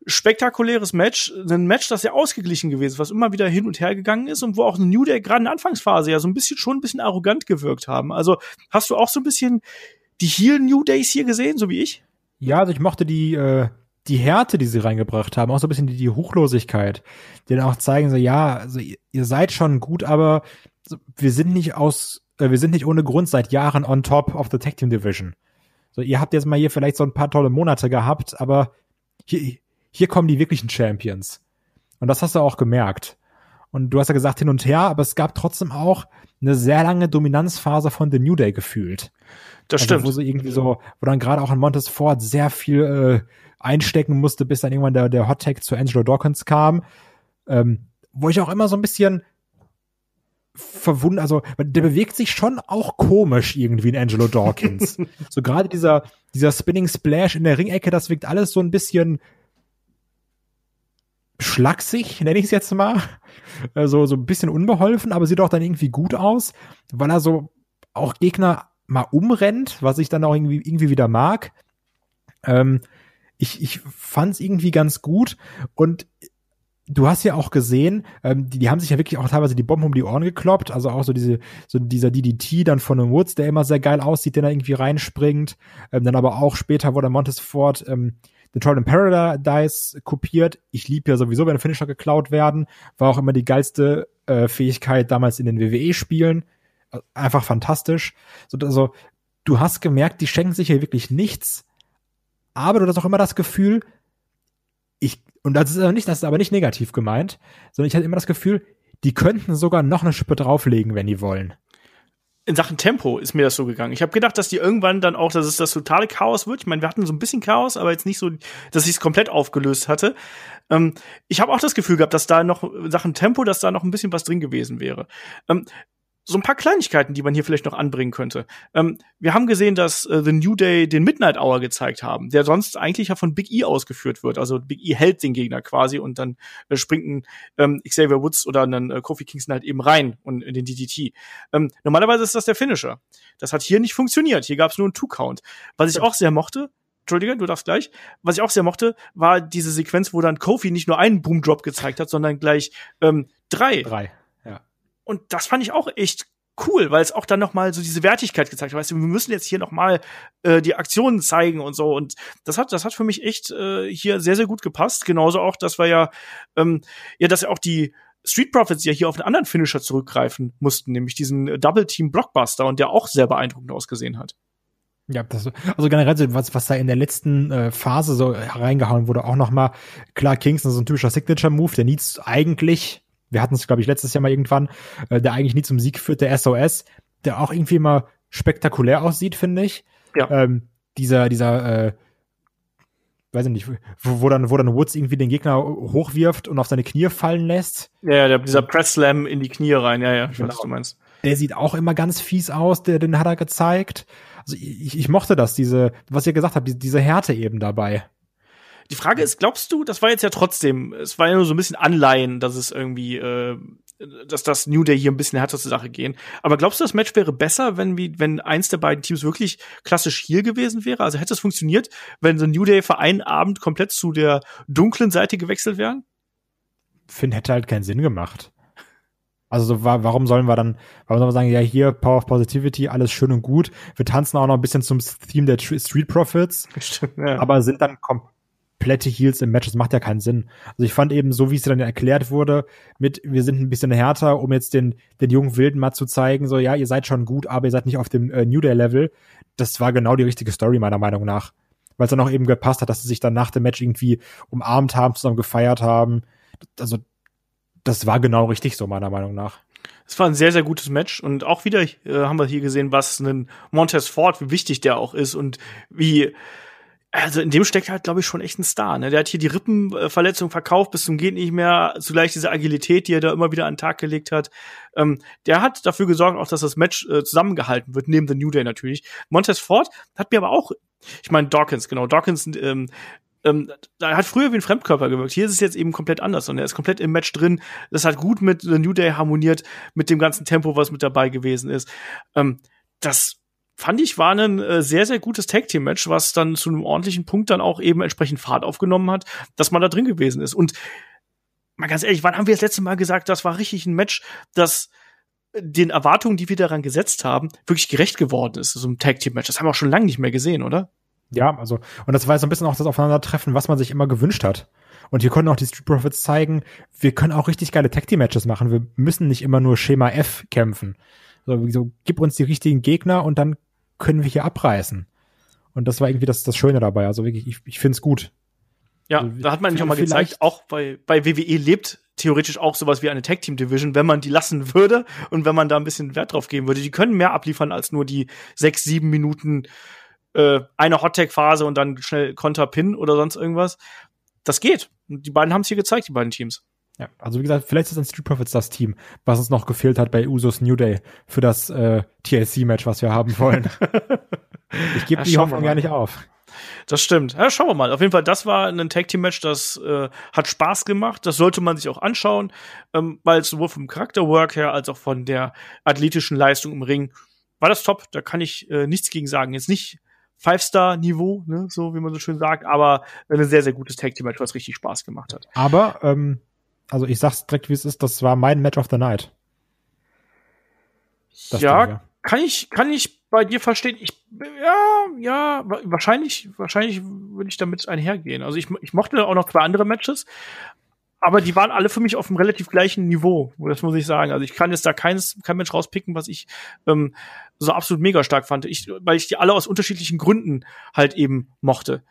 B: Spektakuläres Match, ein Match, das ja ausgeglichen gewesen ist, was immer wieder hin und her gegangen ist und wo auch New Day gerade in der Anfangsphase ja so ein bisschen schon ein bisschen arrogant gewirkt haben. Also hast du auch so ein bisschen die Heel New Days hier gesehen, so wie ich?
C: Ja, also ich mochte die äh, die Härte, die sie reingebracht haben, auch so ein bisschen die, die Hochlosigkeit, die dann auch zeigen so, ja, also ihr, ihr seid schon gut, aber wir sind nicht aus äh, wir sind nicht ohne Grund seit Jahren on top of the Tag Team Division. So, ihr habt jetzt mal hier vielleicht so ein paar tolle Monate gehabt, aber hier, hier kommen die wirklichen Champions. Und das hast du auch gemerkt. Und du hast ja gesagt hin und her, aber es gab trotzdem auch eine sehr lange Dominanzphase von The New Day gefühlt.
B: Das also, stimmt.
C: Wo sie irgendwie so, wo dann gerade auch an Montes Ford sehr viel äh, einstecken musste, bis dann irgendwann der, der Hot Tag zu Angelo Dawkins kam. Ähm, wo ich auch immer so ein bisschen verwundert, also der bewegt sich schon auch komisch irgendwie in Angelo Dawkins. so gerade dieser, dieser Spinning Splash in der Ringecke, das wirkt alles so ein bisschen schlaksig, nenne ich es jetzt mal. Also so ein bisschen unbeholfen, aber sieht auch dann irgendwie gut aus, weil er so auch Gegner mal umrennt, was ich dann auch irgendwie, irgendwie wieder mag. Ähm, ich, ich fand es irgendwie ganz gut und du hast ja auch gesehen, ähm, die, die haben sich ja wirklich auch teilweise die Bomben um die Ohren gekloppt, also auch so diese, so dieser DDT dann von einem Woods, der immer sehr geil aussieht, der da irgendwie reinspringt, ähm, dann aber auch später wurde Montes Ford ähm, den Troll in Paradise kopiert. Ich lieb ja sowieso, wenn Finisher geklaut werden, war auch immer die geilste äh, Fähigkeit damals in den WWE-Spielen, einfach fantastisch. So, also du hast gemerkt, die schenken sich hier wirklich nichts, aber du hast auch immer das Gefühl, ich und das ist aber nicht, das ist aber nicht negativ gemeint, sondern ich hatte immer das Gefühl, die könnten sogar noch eine Schippe drauflegen, wenn die wollen.
B: In Sachen Tempo ist mir das so gegangen. Ich habe gedacht, dass die irgendwann dann auch, dass es das totale Chaos wird. Ich meine, wir hatten so ein bisschen Chaos, aber jetzt nicht so, dass ich es komplett aufgelöst hatte. Ähm, ich habe auch das Gefühl gehabt, dass da noch in Sachen Tempo, dass da noch ein bisschen was drin gewesen wäre. Ähm, so ein paar Kleinigkeiten, die man hier vielleicht noch anbringen könnte. Ähm, wir haben gesehen, dass äh, The New Day den Midnight Hour gezeigt haben, der sonst eigentlich ja von Big E ausgeführt wird. Also Big E hält den Gegner quasi und dann äh, springt ein ähm, Xavier Woods oder ein äh, Kofi Kingston halt eben rein und in den DDT. Ähm, normalerweise ist das der Finisher. Das hat hier nicht funktioniert. Hier gab es nur einen Two-Count. Was ich auch sehr mochte, Entschuldige, du darfst gleich. Was ich auch sehr mochte, war diese Sequenz, wo dann Kofi nicht nur einen Boom Drop gezeigt hat, sondern gleich ähm, drei.
C: Drei.
B: Und das fand ich auch echt cool, weil es auch dann noch mal so diese Wertigkeit gezeigt hat. Weißt du, wir müssen jetzt hier noch mal äh, die Aktionen zeigen und so. Und das hat, das hat für mich echt äh, hier sehr, sehr gut gepasst. Genauso auch, dass wir ja, ähm, ja, dass ja auch die Street Profits ja hier auf einen anderen Finisher zurückgreifen mussten, nämlich diesen Double Team Blockbuster und der auch sehr beeindruckend ausgesehen hat.
C: Ja, das, also generell, was, was da in der letzten äh, Phase so reingehauen wurde, auch noch mal, klar, Kingston ist ein typischer Signature-Move, der Needs eigentlich wir hatten es, glaube ich, letztes Jahr mal irgendwann, äh, der eigentlich nie zum Sieg führt, der SOS, der auch irgendwie immer spektakulär aussieht, finde ich. Ja. Ähm, dieser, dieser, äh, weiß ich nicht, wo, wo, dann, wo dann Woods irgendwie den Gegner hochwirft und auf seine Knie fallen lässt.
B: Ja, der, dieser Press Slam in die Knie rein, ja, ja, ich genau. weiß, was du meinst.
C: Der sieht auch immer ganz fies aus, der, den hat er gezeigt. Also ich, ich mochte das, diese, was ihr gesagt habt, diese, diese Härte eben dabei.
B: Die Frage ist, glaubst du, das war jetzt ja trotzdem, es war ja nur so ein bisschen Anleihen, dass es irgendwie, äh, dass das New Day hier ein bisschen härter zur Sache gehen. Aber glaubst du, das Match wäre besser, wenn, wie, wenn eins der beiden Teams wirklich klassisch hier gewesen wäre? Also hätte es funktioniert, wenn so New Day für einen Abend komplett zu der dunklen Seite gewechselt wären?
C: Finn hätte halt keinen Sinn gemacht. Also so, warum sollen wir dann, warum sollen wir sagen, ja hier Power of Positivity, alles schön und gut. Wir tanzen auch noch ein bisschen zum Theme der Street Profits, Stimmt, ja. aber sind dann komplett komplette Heals im Match. Das macht ja keinen Sinn. Also ich fand eben, so wie es dann erklärt wurde, mit wir sind ein bisschen härter, um jetzt den, den jungen Wilden mal zu zeigen, so ja, ihr seid schon gut, aber ihr seid nicht auf dem äh, New Day Level. Das war genau die richtige Story meiner Meinung nach. Weil es dann auch eben gepasst hat, dass sie sich dann nach dem Match irgendwie umarmt haben, zusammen gefeiert haben. Also das war genau richtig so meiner Meinung nach.
B: Es war ein sehr, sehr gutes Match und auch wieder äh, haben wir hier gesehen, was ein Montez Ford, wie wichtig der auch ist und wie also in dem steckt halt, glaube ich, schon echt ein Star. Ne? Der hat hier die Rippenverletzung verkauft bis zum geht nicht mehr. Zugleich diese Agilität, die er da immer wieder an den Tag gelegt hat. Ähm, der hat dafür gesorgt, auch dass das Match äh, zusammengehalten wird, neben The New Day natürlich. Montez Ford hat mir aber auch, ich meine Dawkins, genau, Dawkins ähm, ähm, da hat früher wie ein Fremdkörper gewirkt. Hier ist es jetzt eben komplett anders und er ist komplett im Match drin. Das hat gut mit The New Day harmoniert, mit dem ganzen Tempo, was mit dabei gewesen ist. Ähm, das fand ich, war ein äh, sehr, sehr gutes Tag-Team-Match, was dann zu einem ordentlichen Punkt dann auch eben entsprechend Fahrt aufgenommen hat, dass man da drin gewesen ist. Und mal ganz ehrlich, wann haben wir das letzte Mal gesagt, das war richtig ein Match, das den Erwartungen, die wir daran gesetzt haben, wirklich gerecht geworden ist, so ein Tag-Team-Match. Das haben wir auch schon lange nicht mehr gesehen, oder?
C: Ja, also, und das war so ein bisschen auch das Aufeinandertreffen, was man sich immer gewünscht hat. Und hier konnten auch die Street Profits zeigen, wir können auch richtig geile Tag Team Matches machen. Wir müssen nicht immer nur Schema F kämpfen. So, so, gib uns die richtigen Gegner und dann können wir hier abreißen. Und das war irgendwie das, das Schöne dabei. Also wirklich, ich, ich finde es gut.
B: Ja, also, da hat man auch mal gezeigt, auch bei, bei WWE lebt theoretisch auch sowas wie eine Tag Team Division, wenn man die lassen würde und wenn man da ein bisschen Wert drauf geben würde. Die können mehr abliefern als nur die sechs, sieben Minuten äh, eine Hot Tag Phase und dann schnell Konter Pin oder sonst irgendwas. Das geht. Die beiden haben es hier gezeigt, die beiden Teams.
C: Ja, also wie gesagt, vielleicht ist dann Street Profits das Team, was uns noch gefehlt hat bei Usos New Day für das äh, TLC-Match, was wir haben wollen. ich gebe ja, die Hoffnung gar nicht auf.
B: Das stimmt. Ja, schauen wir mal. Auf jeden Fall, das war ein Tag Team Match, das äh, hat Spaß gemacht. Das sollte man sich auch anschauen, ähm, weil sowohl vom Charakterwork her als auch von der athletischen Leistung im Ring war das top. Da kann ich äh, nichts gegen sagen. Jetzt nicht Five-Star-Niveau, ne, so wie man so schön sagt, aber ein sehr, sehr gutes Tag Team Match, was richtig Spaß gemacht hat.
C: Aber ähm, also ich sag's direkt, wie es ist, das war mein Match of the Night.
B: Das ja, Ding, kann ich, kann ich bei dir verstehen. Ich, ja, ja, wahrscheinlich, wahrscheinlich würde ich damit einhergehen. Also ich, ich mochte auch noch zwei andere Matches, aber die waren alle für mich auf einem relativ gleichen Niveau, das muss ich sagen. Also ich kann jetzt da keines, kein Mensch rauspicken, was ich ähm, so absolut mega stark fand. Ich, weil ich die alle aus unterschiedlichen Gründen halt eben mochte.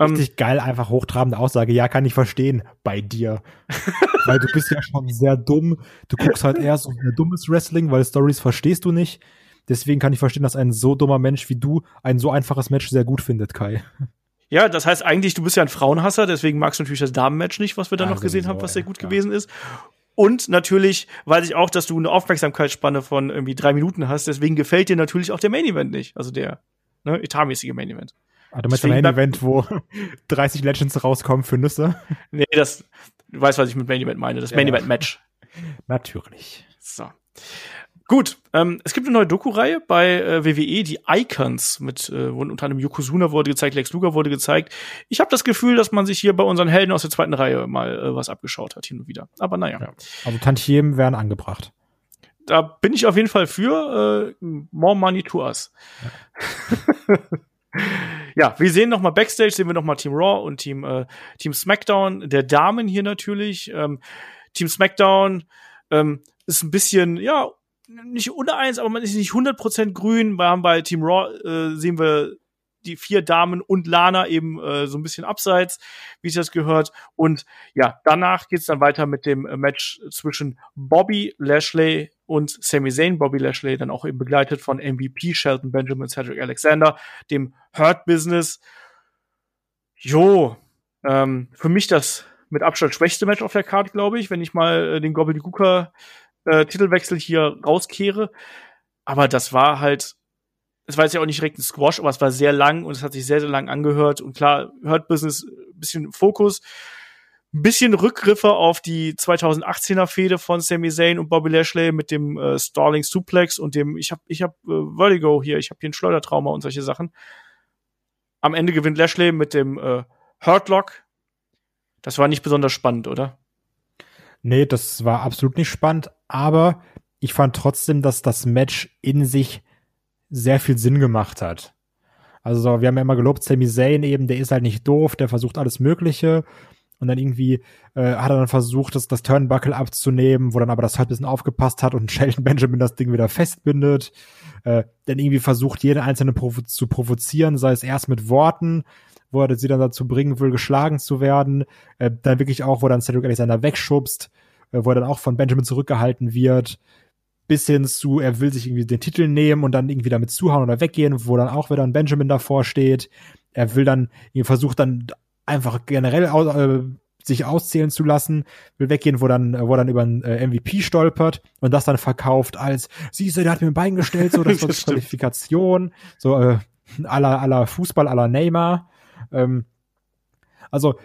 C: Richtig ähm, geil, einfach hochtrabende Aussage. Ja, kann ich verstehen bei dir. weil du bist ja schon sehr dumm. Du guckst halt eher so ein dummes Wrestling, weil Stories verstehst du nicht. Deswegen kann ich verstehen, dass ein so dummer Mensch wie du ein so einfaches Match sehr gut findet, Kai.
B: Ja, das heißt eigentlich, du bist ja ein Frauenhasser, deswegen magst du natürlich das Damenmatch nicht, was wir da ja, noch gesehen haben, was sehr gut ja. gewesen ist. Und natürlich weiß ich auch, dass du eine Aufmerksamkeitsspanne von irgendwie drei Minuten hast, deswegen gefällt dir natürlich auch der Main Event nicht. Also der ne, etatmäßige Main Event.
C: Ah, du meinst ein Event, wo 30 Legends rauskommen für Nüsse?
B: Nee, das, du weißt, was ich mit Main Event meine, das ja. Main Event Match.
C: Natürlich.
B: So. Gut, ähm, es gibt eine neue Doku-Reihe bei äh, WWE, die Icons, mit äh, unter anderem Yokozuna wurde gezeigt, Lex Luger wurde gezeigt. Ich habe das Gefühl, dass man sich hier bei unseren Helden aus der zweiten Reihe mal äh, was abgeschaut hat, hin und wieder. Aber naja. Ja.
C: Also Tantiemen werden angebracht.
B: Da bin ich auf jeden Fall für äh, more money to us. Ja. ja, wir sehen noch mal Backstage, sehen wir noch mal Team Raw und Team, äh, Team SmackDown, der Damen hier natürlich. Ähm, Team SmackDown ähm, ist ein bisschen, ja, nicht uneins, aber man ist nicht 100% grün. Wir haben bei Team Raw, äh, sehen wir die vier Damen und Lana eben äh, so ein bisschen abseits, wie sich das gehört. Und ja, danach geht's dann weiter mit dem äh, Match zwischen Bobby Lashley und Sami Zayn. Bobby Lashley dann auch eben begleitet von MVP Shelton Benjamin, Cedric Alexander, dem Hurt Business. Jo, ähm, für mich das mit Abstand schwächste Match auf der Karte, glaube ich, wenn ich mal äh, den Gobbledygooker äh, Titelwechsel hier rauskehre. Aber das war halt, es war jetzt ja auch nicht direkt ein Squash, aber es war sehr lang und es hat sich sehr, sehr lang angehört. Und klar, Hurt Business, bisschen Fokus, ein bisschen Rückgriffe auf die 2018er Fehde von Sami Zayn und Bobby Lashley mit dem äh, Starling Suplex und dem, ich hab, ich hab äh, Vertigo hier, ich hab hier ein Schleudertrauma und solche Sachen. Am Ende gewinnt Lashley mit dem äh, Hurtlock. Das war nicht besonders spannend, oder?
C: Nee, das war absolut nicht spannend, aber ich fand trotzdem, dass das Match in sich sehr viel Sinn gemacht hat. Also wir haben ja immer gelobt, Sami Zayn eben, der ist halt nicht doof, der versucht alles Mögliche und dann irgendwie äh, hat er dann versucht, das, das Turnbuckle abzunehmen, wo dann aber das halt ein bisschen aufgepasst hat und Sheldon Benjamin das Ding wieder festbindet. Äh, dann irgendwie versucht, jeden einzelnen provo zu provozieren, sei es erst mit Worten, wo er sie dann dazu bringen will, geschlagen zu werden. Äh, dann wirklich auch, wo dann Cedric Alexander wegschubst, äh, wo er dann auch von Benjamin zurückgehalten wird. Bis hin zu, er will sich irgendwie den Titel nehmen und dann irgendwie damit zuhauen oder weggehen, wo dann auch wieder ein Benjamin davor steht. Er will dann, er versucht dann einfach generell äh, sich auszählen zu lassen, will weggehen, wo dann, wo dann über ein äh, MVP stolpert und das dann verkauft als, siehst du, der hat mir ein Bein gestellt, so das, das Qualifikation, so äh, aller aller Fußball, aller Neymar. Ähm, also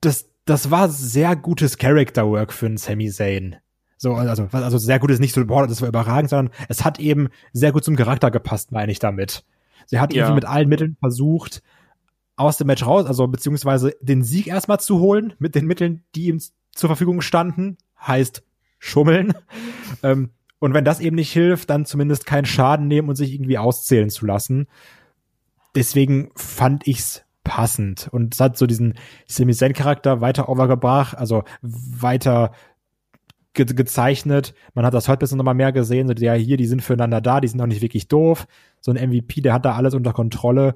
C: das, das war sehr gutes Character Work für einen Sami Zayn. So, also, also sehr gut ist nicht so, boah, das war überragend, sondern es hat eben sehr gut zum Charakter gepasst, meine ich damit. Sie hat ja. irgendwie mit allen Mitteln versucht, aus dem Match raus, also beziehungsweise den Sieg erstmal zu holen mit den Mitteln, die ihm zur Verfügung standen, heißt schummeln. ähm, und wenn das eben nicht hilft, dann zumindest keinen Schaden nehmen und sich irgendwie auszählen zu lassen. Deswegen fand ich's passend und es hat so diesen Semi Charakter weiter overgebracht, also weiter ge gezeichnet. Man hat das heute bisschen nochmal mehr gesehen, so ja hier, die sind füreinander da, die sind auch nicht wirklich doof. So ein MVP, der hat da alles unter Kontrolle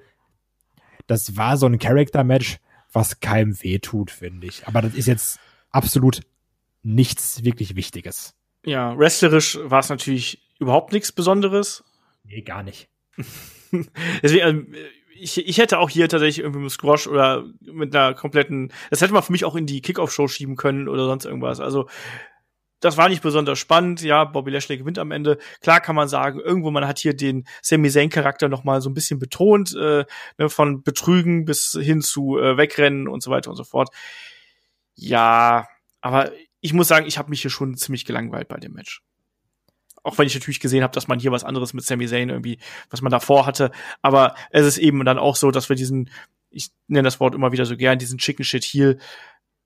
C: das war so ein Character-Match, was keinem wehtut, finde ich. Aber das ist jetzt absolut nichts wirklich Wichtiges.
B: Ja, wrestlerisch war es natürlich überhaupt nichts Besonderes.
C: Nee, gar nicht.
B: Deswegen, also, ich, ich hätte auch hier tatsächlich irgendwie mit Squash oder mit einer kompletten, das hätte man für mich auch in die Kickoff-Show schieben können oder sonst irgendwas. Also das war nicht besonders spannend. Ja, Bobby Lashley gewinnt am Ende. Klar kann man sagen, irgendwo man hat hier den Sami Zayn Charakter noch mal so ein bisschen betont, äh, ne, von Betrügen bis hin zu äh, Wegrennen und so weiter und so fort. Ja, aber ich muss sagen, ich habe mich hier schon ziemlich gelangweilt bei dem Match. Auch wenn ich natürlich gesehen habe, dass man hier was anderes mit Sami Zayn irgendwie, was man davor hatte. Aber es ist eben dann auch so, dass wir diesen, ich nenne das Wort immer wieder so gern, diesen Chicken Shit Heel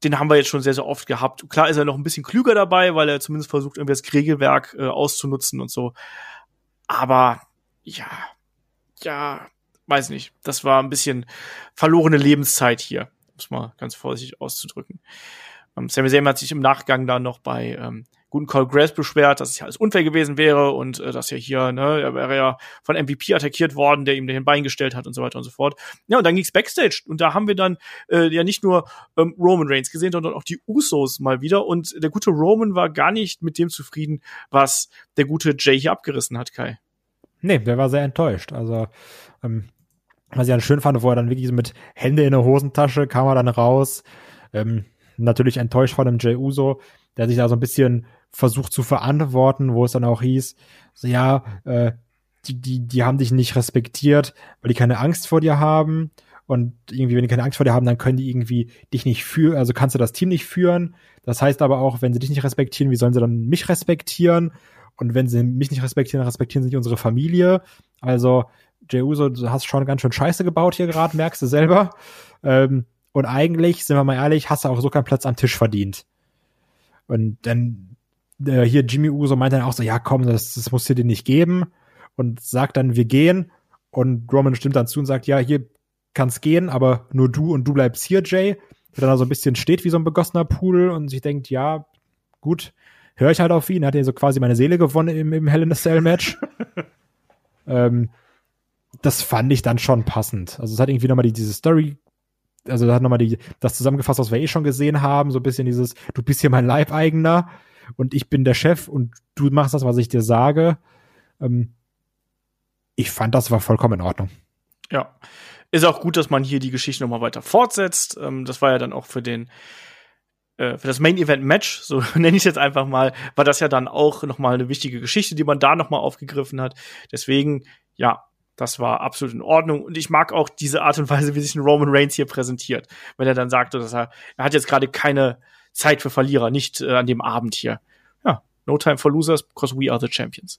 B: den haben wir jetzt schon sehr, sehr oft gehabt. Klar ist er noch ein bisschen klüger dabei, weil er zumindest versucht, irgendwie das Regelwerk äh, auszunutzen und so. Aber ja, ja, weiß nicht. Das war ein bisschen verlorene Lebenszeit hier, um es mal ganz vorsichtig auszudrücken. Ähm, Sami Zayn hat sich im Nachgang dann noch bei ähm, guten Grace beschwert, dass es ja alles unfair gewesen wäre und äh, dass ja hier, ne, er wäre ja von MVP attackiert worden, der ihm den Bein gestellt hat und so weiter und so fort. Ja, und dann ging's Backstage und da haben wir dann äh, ja nicht nur ähm, Roman Reigns gesehen, sondern auch die Usos mal wieder und der gute Roman war gar nicht mit dem zufrieden, was der gute Jay hier abgerissen hat, Kai.
C: Nee, der war sehr enttäuscht. Also, ähm, was ich dann schön fand, wo er dann wirklich so mit Hände in der Hosentasche kam er dann raus. Ähm, natürlich enttäuscht von dem Jay Uso, der sich da so ein bisschen versucht zu verantworten, wo es dann auch hieß, so ja, äh, die, die, die haben dich nicht respektiert, weil die keine Angst vor dir haben. Und irgendwie, wenn die keine Angst vor dir haben, dann können die irgendwie dich nicht führen, also kannst du das Team nicht führen. Das heißt aber auch, wenn sie dich nicht respektieren, wie sollen sie dann mich respektieren? Und wenn sie mich nicht respektieren, dann respektieren sie nicht unsere Familie. Also, Jey du hast schon ganz schön Scheiße gebaut hier gerade, merkst du selber. Ähm, und eigentlich, sind wir mal ehrlich, hast du auch so keinen Platz am Tisch verdient. Und dann äh, hier Jimmy Uso meint dann auch so, ja komm, das, das muss dir den nicht geben und sagt dann, wir gehen und Roman stimmt dann zu und sagt, ja, hier kann's gehen, aber nur du und du bleibst hier, Jay. Der dann so also ein bisschen steht wie so ein begossener Pool und sich denkt, ja, gut, höre ich halt auf ihn. Er hat ja so quasi meine Seele gewonnen im, im Hell in a Cell Match. ähm, das fand ich dann schon passend. Also es hat irgendwie nochmal die, diese Story, also da hat nochmal die, das zusammengefasst, was wir eh schon gesehen haben, so ein bisschen dieses, du bist hier mein Leibeigener und ich bin der Chef und du machst das, was ich dir sage. Ähm, ich fand, das war vollkommen in Ordnung.
B: Ja. Ist auch gut, dass man hier die Geschichte nochmal weiter fortsetzt. Ähm, das war ja dann auch für den äh, für das Main Event Match, so nenne ich es jetzt einfach mal, war das ja dann auch nochmal eine wichtige Geschichte, die man da nochmal aufgegriffen hat. Deswegen, ja, das war absolut in Ordnung. Und ich mag auch diese Art und Weise, wie sich ein Roman Reigns hier präsentiert. Wenn er dann sagt, dass er, er hat jetzt gerade keine Zeit für Verlierer, nicht äh, an dem Abend hier. Ja, no time for losers, because we are the champions.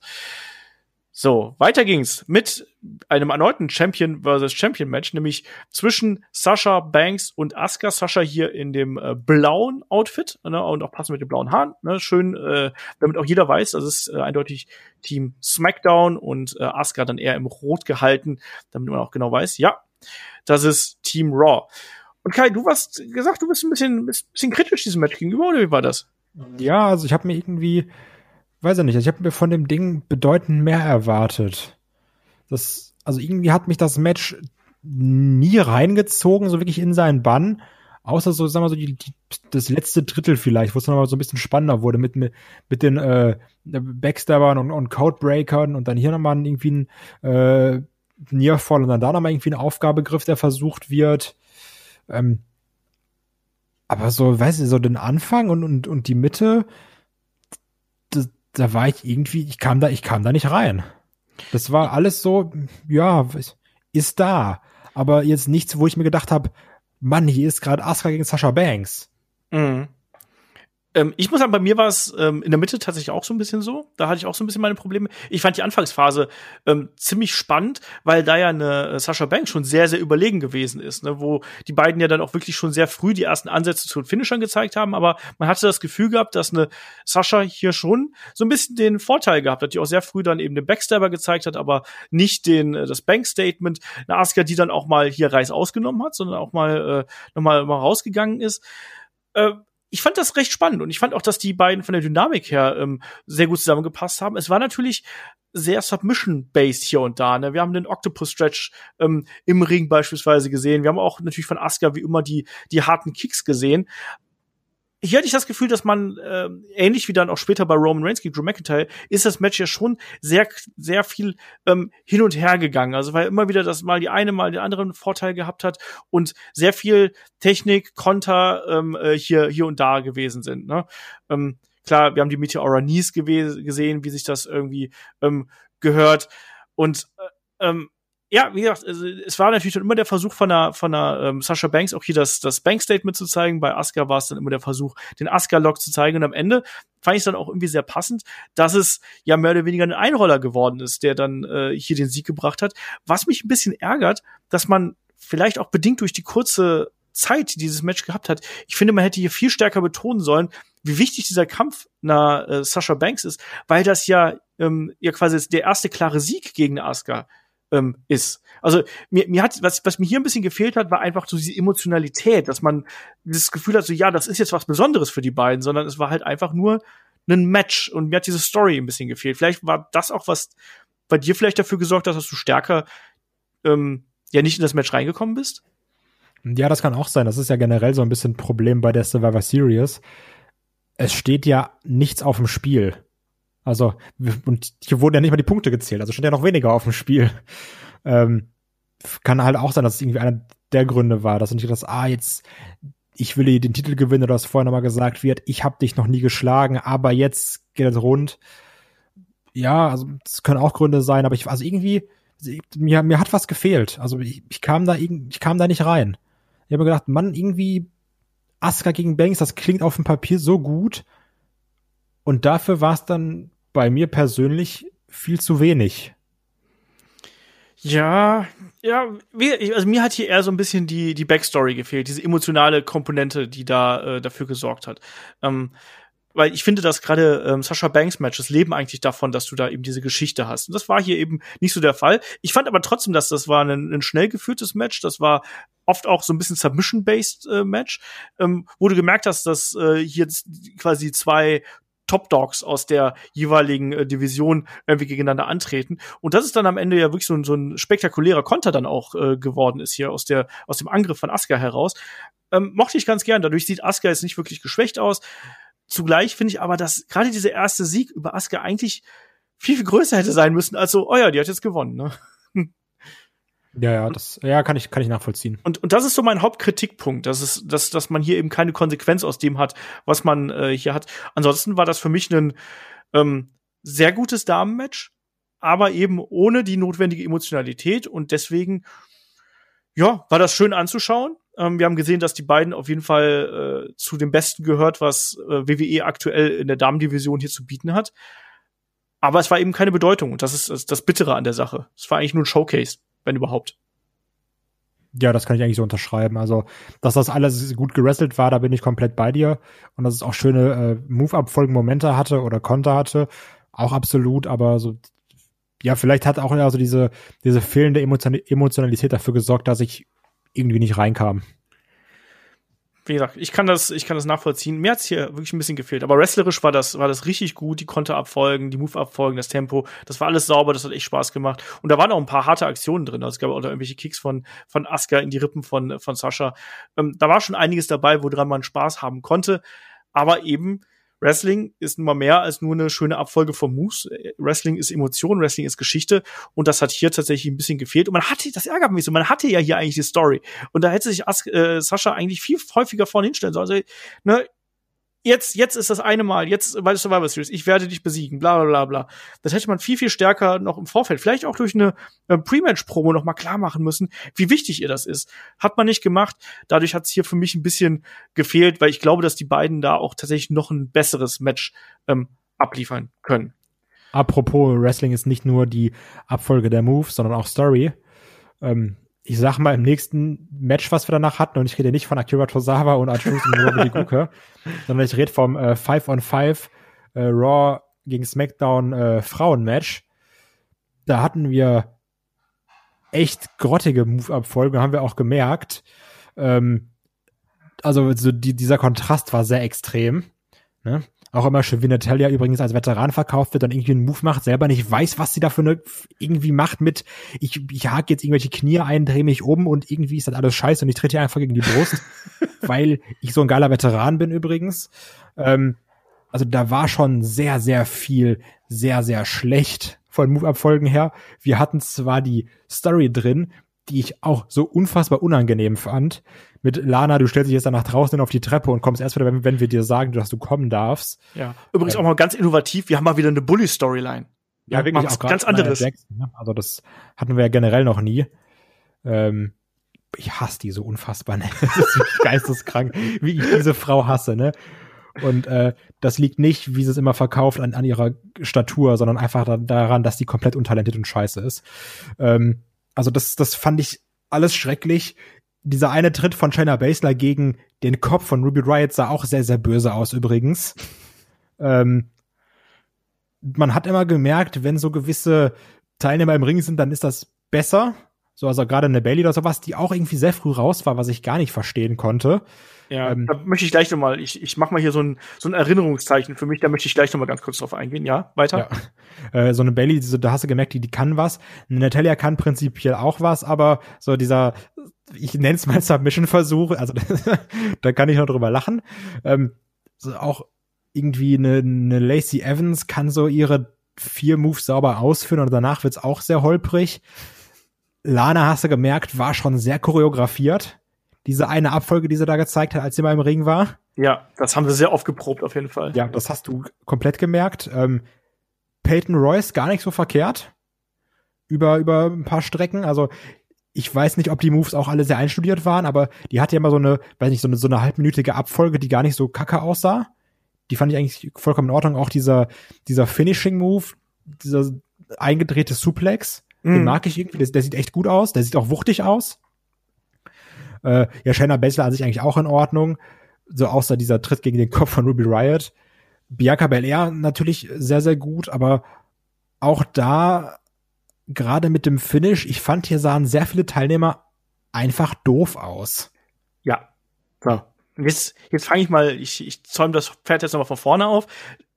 B: So, weiter ging's mit einem erneuten Champion versus Champion Match, nämlich zwischen Sasha Banks und Asuka. Sasha hier in dem äh, blauen Outfit ne, und auch passend mit dem blauen Haaren. Ne, schön, äh, damit auch jeder weiß, das ist äh, eindeutig Team SmackDown und äh, Asuka dann eher im Rot gehalten, damit man auch genau weiß, ja, das ist Team Raw. Und Kai, du hast gesagt, du bist ein bisschen, bisschen kritisch diesem Match gegenüber, oder wie war das?
C: Ja, also ich habe mir irgendwie weiß ich nicht, ich habe mir von dem Ding bedeutend mehr erwartet. Das, also irgendwie hat mich das Match nie reingezogen, so wirklich in seinen Bann. Außer so, sagen wir so, die, die, das letzte Drittel vielleicht, wo es nochmal so ein bisschen spannender wurde mit, mit, mit den äh, Backstabbern und, und Codebreakern und dann hier nochmal irgendwie ein äh, Nearfall und dann da nochmal irgendwie ein Aufgabegriff, der versucht wird. Ähm, aber so, weiß ich, so den Anfang und, und, und die Mitte, da war ich irgendwie, ich kam da, ich kam da nicht rein. Das war alles so, ja, ist da. Aber jetzt nichts, wo ich mir gedacht habe, Mann, hier ist gerade Asuka gegen Sasha Banks.
B: Mhm. Ähm, ich muss sagen, bei mir war es ähm, in der Mitte tatsächlich auch so ein bisschen so. Da hatte ich auch so ein bisschen meine Probleme. Ich fand die Anfangsphase ähm, ziemlich spannend, weil da ja eine äh, Sascha Banks schon sehr, sehr überlegen gewesen ist, ne? wo die beiden ja dann auch wirklich schon sehr früh die ersten Ansätze zu den Finishern gezeigt haben. Aber man hatte das Gefühl gehabt, dass eine Sascha hier schon so ein bisschen den Vorteil gehabt hat, die auch sehr früh dann eben den Backstabber gezeigt hat, aber nicht den äh, das Bank-Statement. Eine Asuka, die dann auch mal hier Reis ausgenommen hat, sondern auch mal äh, nochmal mal rausgegangen ist. Äh, ich fand das recht spannend und ich fand auch, dass die beiden von der Dynamik her ähm, sehr gut zusammengepasst haben. Es war natürlich sehr Submission-based hier und da. Ne? Wir haben den Octopus-Stretch ähm, im Ring beispielsweise gesehen. Wir haben auch natürlich von Asuka wie immer die, die harten Kicks gesehen hier hatte ich das Gefühl, dass man äh, ähnlich wie dann auch später bei Roman Reigns gegen Drew McIntyre ist das Match ja schon sehr sehr viel ähm, hin und her gegangen. Also weil immer wieder das mal die eine mal den anderen Vorteil gehabt hat und sehr viel Technik, Konter ähm, äh, hier hier und da gewesen sind. Ne? Ähm, klar, wir haben die Meteora Knees gesehen, wie sich das irgendwie ähm, gehört und äh, ähm, ja, wie gesagt, es war natürlich dann immer der Versuch von der, von der ähm, Sasha Banks, auch hier das, das Bank-Statement zu zeigen. Bei Asuka war es dann immer der Versuch, den Asuka-Lock zu zeigen. Und am Ende fand ich es dann auch irgendwie sehr passend, dass es ja mehr oder weniger ein Einroller geworden ist, der dann äh, hier den Sieg gebracht hat. Was mich ein bisschen ärgert, dass man vielleicht auch bedingt durch die kurze Zeit, die dieses Match gehabt hat, ich finde, man hätte hier viel stärker betonen sollen, wie wichtig dieser Kampf nach äh, Sasha Banks ist, weil das ja ähm, ja quasi der erste klare Sieg gegen Asuka ähm, ist. Also mir, mir hat, was, was mir hier ein bisschen gefehlt hat, war einfach so diese Emotionalität, dass man dieses Gefühl hat, so ja, das ist jetzt was Besonderes für die beiden, sondern es war halt einfach nur ein Match und mir hat diese Story ein bisschen gefehlt. Vielleicht war das auch was bei dir vielleicht dafür gesorgt, dass du stärker ähm, ja nicht in das Match reingekommen bist?
C: Ja, das kann auch sein. Das ist ja generell so ein bisschen ein Problem bei der Survivor Series. Es steht ja nichts auf dem Spiel. Also, und hier wurden ja nicht mal die Punkte gezählt, also stand ja noch weniger auf dem Spiel. Ähm, kann halt auch sein, dass es irgendwie einer der Gründe war, dass du nicht das, ah, jetzt, ich will den Titel gewinnen oder was vorher nochmal gesagt wird, ich habe dich noch nie geschlagen, aber jetzt geht es rund. Ja, also das können auch Gründe sein, aber ich, also irgendwie, mir, mir hat was gefehlt. Also ich, ich kam da ich kam da nicht rein. Ich habe mir gedacht, Mann, irgendwie Asuka gegen Banks, das klingt auf dem Papier so gut. Und dafür war es dann bei mir persönlich viel zu wenig.
B: Ja, ja, also mir hat hier eher so ein bisschen die, die Backstory gefehlt, diese emotionale Komponente, die da äh, dafür gesorgt hat. Ähm, weil ich finde, dass gerade ähm, Sascha Banks Matches leben eigentlich davon, dass du da eben diese Geschichte hast. Und das war hier eben nicht so der Fall. Ich fand aber trotzdem, dass das war ein, ein schnell geführtes Match. Das war oft auch so ein bisschen Submission-based äh, Match, ähm, wo du gemerkt hast, dass äh, hier quasi zwei Top Dogs aus der jeweiligen äh, Division irgendwie gegeneinander antreten. Und das ist dann am Ende ja wirklich so, ein, so ein spektakulärer Konter dann auch äh, geworden ist hier aus der aus dem Angriff von Asuka heraus. Ähm, mochte ich ganz gern. Dadurch sieht Asuka jetzt nicht wirklich geschwächt aus. Zugleich finde ich aber, dass gerade dieser erste Sieg über Asuka eigentlich viel, viel größer hätte sein müssen als so, oh ja, die hat jetzt gewonnen. Ne?
C: Ja, ja, das ja, kann ich kann ich nachvollziehen.
B: Und und das ist so mein Hauptkritikpunkt, dass es dass dass man hier eben keine Konsequenz aus dem hat, was man äh, hier hat. Ansonsten war das für mich ein ähm, sehr gutes Damenmatch, aber eben ohne die notwendige Emotionalität und deswegen ja, war das schön anzuschauen. Ähm, wir haben gesehen, dass die beiden auf jeden Fall äh, zu dem Besten gehört, was äh, WWE aktuell in der Damendivision hier zu bieten hat. Aber es war eben keine Bedeutung und das ist das, das Bittere an der Sache. Es war eigentlich nur ein Showcase, wenn überhaupt.
C: Ja, das kann ich eigentlich so unterschreiben. Also, dass das alles gut gerestelt war, da bin ich komplett bei dir. Und dass es auch schöne äh, Move-Up-Folgen-Momente hatte oder Konter hatte, auch absolut. Aber so, ja, vielleicht hat auch also diese, diese fehlende Emotionalität dafür gesorgt, dass ich irgendwie nicht reinkam
B: wie gesagt, ich kann das, ich kann das nachvollziehen. Mir hat's hier wirklich ein bisschen gefehlt. Aber wrestlerisch war das, war das richtig gut. Die Konterabfolgen, die Move-Abfolgen, das Tempo, das war alles sauber, das hat echt Spaß gemacht. Und da waren auch ein paar harte Aktionen drin. Also es gab auch irgendwelche Kicks von, von Asuka in die Rippen von, von Sascha. Ähm, da war schon einiges dabei, woran man Spaß haben konnte. Aber eben, Wrestling ist nun mal mehr als nur eine schöne Abfolge von Moves. Wrestling ist Emotion, Wrestling ist Geschichte und das hat hier tatsächlich ein bisschen gefehlt. Und man hatte, das ärgert mich so, man hatte ja hier eigentlich die Story. Und da hätte sich As äh, Sascha eigentlich viel häufiger vorne hinstellen sollen. Also, ne, jetzt, jetzt ist das eine Mal, jetzt bei Survivor Series, ich werde dich besiegen, bla bla bla bla. Das hätte man viel, viel stärker noch im Vorfeld, vielleicht auch durch eine äh, Pre-Match-Promo noch mal klar machen müssen, wie wichtig ihr das ist. Hat man nicht gemacht. Dadurch hat es hier für mich ein bisschen gefehlt, weil ich glaube, dass die beiden da auch tatsächlich noch ein besseres Match ähm, abliefern können.
C: Apropos, Wrestling ist nicht nur die Abfolge der Moves, sondern auch Story. Ähm, ich sag mal, im nächsten Match, was wir danach hatten, und ich rede nicht von Akira Tozawa und Archus und Robert Guke, sondern ich rede vom äh, 5 on 5 äh, Raw gegen SmackDown äh, Frauen-Match. Da hatten wir echt grottige Move-Abfolgen, haben wir auch gemerkt. Ähm, also so die, dieser Kontrast war sehr extrem. Ne? Auch immer schön, wie Natalia übrigens als Veteran verkauft wird, dann irgendwie einen Move macht, selber nicht weiß, was sie dafür ne, irgendwie macht mit, ich, ich hake jetzt irgendwelche Knie ein, drehe mich um und irgendwie ist das alles scheiße und ich trete ihr einfach gegen die Brust, weil ich so ein geiler Veteran bin übrigens. Ähm, also da war schon sehr, sehr viel, sehr, sehr schlecht von Move-Abfolgen her. Wir hatten zwar die Story drin, die ich auch so unfassbar unangenehm fand. Mit Lana, du stellst dich jetzt danach draußen auf die Treppe und kommst erst wieder, wenn, wenn wir dir sagen, dass du kommen darfst.
B: Ja. Übrigens äh, auch mal ganz innovativ, wir haben mal wieder eine Bully-Storyline.
C: Ja, ja, wirklich auch ganz anderes. Jackson, ne? Also das hatten wir ja generell noch nie. Ähm, ich hasse die so unfassbar. Ne? Das ist geisteskrank, wie ich diese Frau hasse. Ne? Und äh, das liegt nicht, wie sie es immer verkauft, an, an ihrer Statur, sondern einfach daran, dass die komplett untalentiert und scheiße ist. Ähm, also das, das fand ich alles schrecklich. Dieser eine Tritt von Shayna Baszler gegen den Kopf von Ruby Riot sah auch sehr, sehr böse aus übrigens. ähm, man hat immer gemerkt, wenn so gewisse Teilnehmer im Ring sind, dann ist das besser. So, also gerade eine Bailey oder sowas, die auch irgendwie sehr früh raus war, was ich gar nicht verstehen konnte.
B: Ja, ähm, da möchte ich gleich noch mal, ich, ich mache mal hier so ein, so ein Erinnerungszeichen für mich, da möchte ich gleich noch mal ganz kurz drauf eingehen. Ja, weiter.
C: Ja. Äh, so eine Bailey, so, da hast du gemerkt, die, die kann was. Eine Natalia kann prinzipiell auch was, aber so dieser, ich nenne es mal Submission-Versuch, also da kann ich noch drüber lachen. Ähm, so auch irgendwie eine, eine Lacey Evans kann so ihre vier Moves sauber ausführen und danach wird's auch sehr holprig. Lana, hast du gemerkt, war schon sehr choreografiert. Diese eine Abfolge, die sie da gezeigt hat, als sie mal im Ring war.
B: Ja, das haben sie sehr oft geprobt, auf jeden Fall.
C: Ja, das hast du komplett gemerkt. Ähm, Peyton Royce gar nicht so verkehrt. Über, über ein paar Strecken. Also, ich weiß nicht, ob die Moves auch alle sehr einstudiert waren, aber die hatte ja immer so eine, weiß nicht, so eine, so eine halbminütige Abfolge, die gar nicht so kacke aussah. Die fand ich eigentlich vollkommen in Ordnung. Auch dieser, dieser Finishing-Move, dieser eingedrehte Suplex, den mhm. mag ich irgendwie. Der, der, sieht echt gut aus. Der sieht auch wuchtig aus. Äh, ja, Shayna Baszler an sich eigentlich auch in Ordnung. So außer dieser Tritt gegen den Kopf von Ruby Riot. Bianca Belair natürlich sehr, sehr gut, aber auch da, gerade mit dem Finish, ich fand, hier sahen sehr viele Teilnehmer einfach doof aus.
B: Ja. So. Jetzt, jetzt fange ich mal, ich, ich zäume das Pferd jetzt nochmal von vorne auf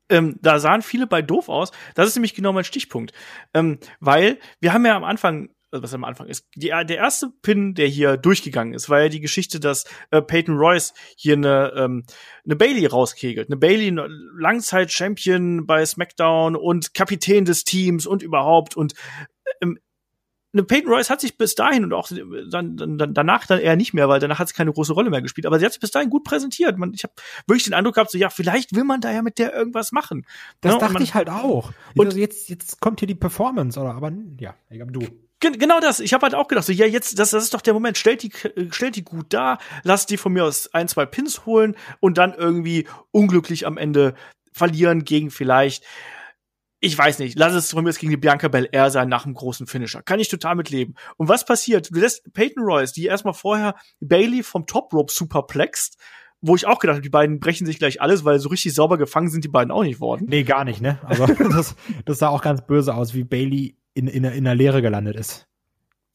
B: ähm, da sahen viele bei doof aus. Das ist nämlich genau mein Stichpunkt. Ähm, weil wir haben ja am Anfang also was am Anfang ist. Die, der erste Pin, der hier durchgegangen ist, war ja die Geschichte, dass äh, Peyton Royce hier eine, ähm, eine Bailey rauskegelt. Eine Bailey, Langzeit-Champion bei SmackDown und Kapitän des Teams und überhaupt. Und ähm, ne, Peyton Royce hat sich bis dahin und auch dann, dann, danach dann eher nicht mehr, weil danach hat sie keine große Rolle mehr gespielt. Aber sie hat sich bis dahin gut präsentiert. Man, ich habe wirklich den Eindruck gehabt, so ja, vielleicht will man da ja mit der irgendwas machen.
C: Das
B: ja,
C: dachte
B: man,
C: ich halt auch. Und also jetzt, jetzt kommt hier die Performance, oder? Aber ja, ich glaube, du.
B: Genau das. Ich habe halt auch gedacht, so ja, jetzt das, das ist doch der Moment. Stellt die, stellt die gut da, lasst die von mir aus ein, zwei Pins holen und dann irgendwie unglücklich am Ende verlieren gegen vielleicht ich weiß nicht, lass es von mir gegen die Bianca Belair sein nach einem großen Finisher. Kann ich total mitleben. Und was passiert? Du lässt Peyton Royce, die erstmal vorher Bailey vom Top Rope superplext, wo ich auch gedacht habe, die beiden brechen sich gleich alles, weil so richtig sauber gefangen sind die beiden auch nicht worden.
C: Nee, gar nicht, ne? Also das, das sah auch ganz böse aus, wie Bailey in, in, in der Leere gelandet ist.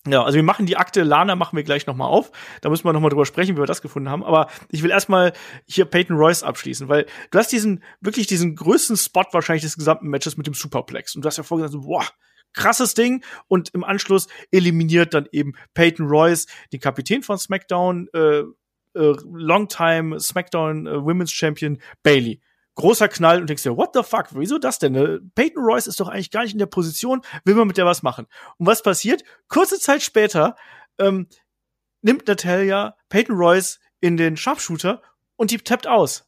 B: Ja, also wir machen die Akte Lana machen wir gleich noch mal auf. Da müssen wir noch mal drüber sprechen, wie wir das gefunden haben. Aber ich will erstmal hier Peyton Royce abschließen, weil du hast diesen wirklich diesen größten Spot wahrscheinlich des gesamten Matches mit dem Superplex. Und du hast ja vorher gesagt, boah, krasses Ding. Und im Anschluss eliminiert dann eben Peyton Royce, den Kapitän von SmackDown, äh, äh, Longtime SmackDown äh, Women's Champion Bailey großer Knall und denkst dir, what the fuck, wieso das denn? Ne? Peyton Royce ist doch eigentlich gar nicht in der Position, will man mit der was machen. Und was passiert? Kurze Zeit später ähm, nimmt Natalia Peyton Royce in den Sharpshooter und die tappt aus.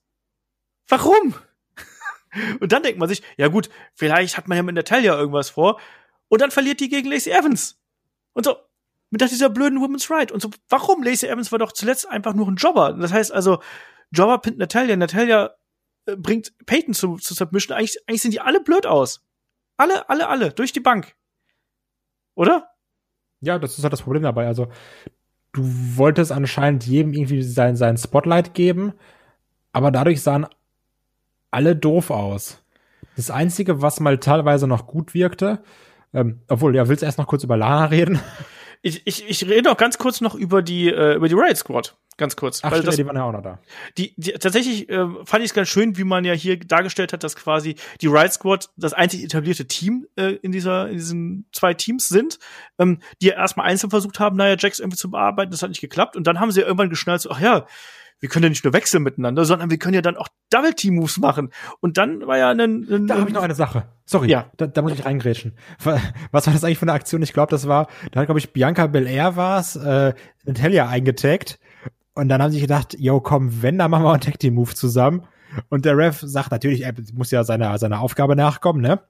B: Warum? und dann denkt man sich, ja gut, vielleicht hat man ja mit Natalia irgendwas vor. Und dann verliert die gegen Lacey Evans. Und so, mit dieser blöden Women's Right. Und so, warum? Lacey Evans war doch zuletzt einfach nur ein Jobber. Das heißt also, Jobber pinnt Natalia, Natalia äh, bringt Peyton zu, zu Submission. Eigentlich, eigentlich sind die alle blöd aus. Alle, alle, alle, durch die Bank. Oder?
C: Ja, das ist halt das Problem dabei. Also, du wolltest anscheinend jedem irgendwie sein, sein Spotlight geben, aber dadurch sahen alle doof aus. Das Einzige, was mal teilweise noch gut wirkte, ähm, obwohl, ja, willst du erst noch kurz über Lana reden?
B: Ich, ich, ich rede auch ganz kurz noch über die, äh, über die Riot Squad. Ganz kurz.
C: Ach, weil stimmt, das, die waren ja auch noch da.
B: Die, die, tatsächlich äh, fand ich es ganz schön, wie man ja hier dargestellt hat, dass quasi die Riot Squad das einzig etablierte Team äh, in dieser in diesen zwei Teams sind, ähm, die ja erstmal einzeln versucht haben, naja, Jax irgendwie zu bearbeiten, das hat nicht geklappt. Und dann haben sie ja irgendwann geschnallt, so, ach ja, wir können ja nicht nur wechseln miteinander, sondern wir können ja dann auch Double Team Moves machen. Und dann war ja ein, ein
C: Da habe ich noch eine Sache. Sorry,
B: ja.
C: da, da muss ich reingrätschen. Was war das eigentlich für eine Aktion? Ich glaube, das war, da hat glaube ich Bianca Belair war's, äh, Natalia eingetaggt und dann haben sie gedacht, yo, komm, wenn, dann machen wir einen Tag Team Move zusammen. Und der Ref sagt natürlich, er muss ja seiner seiner Aufgabe nachkommen, ne?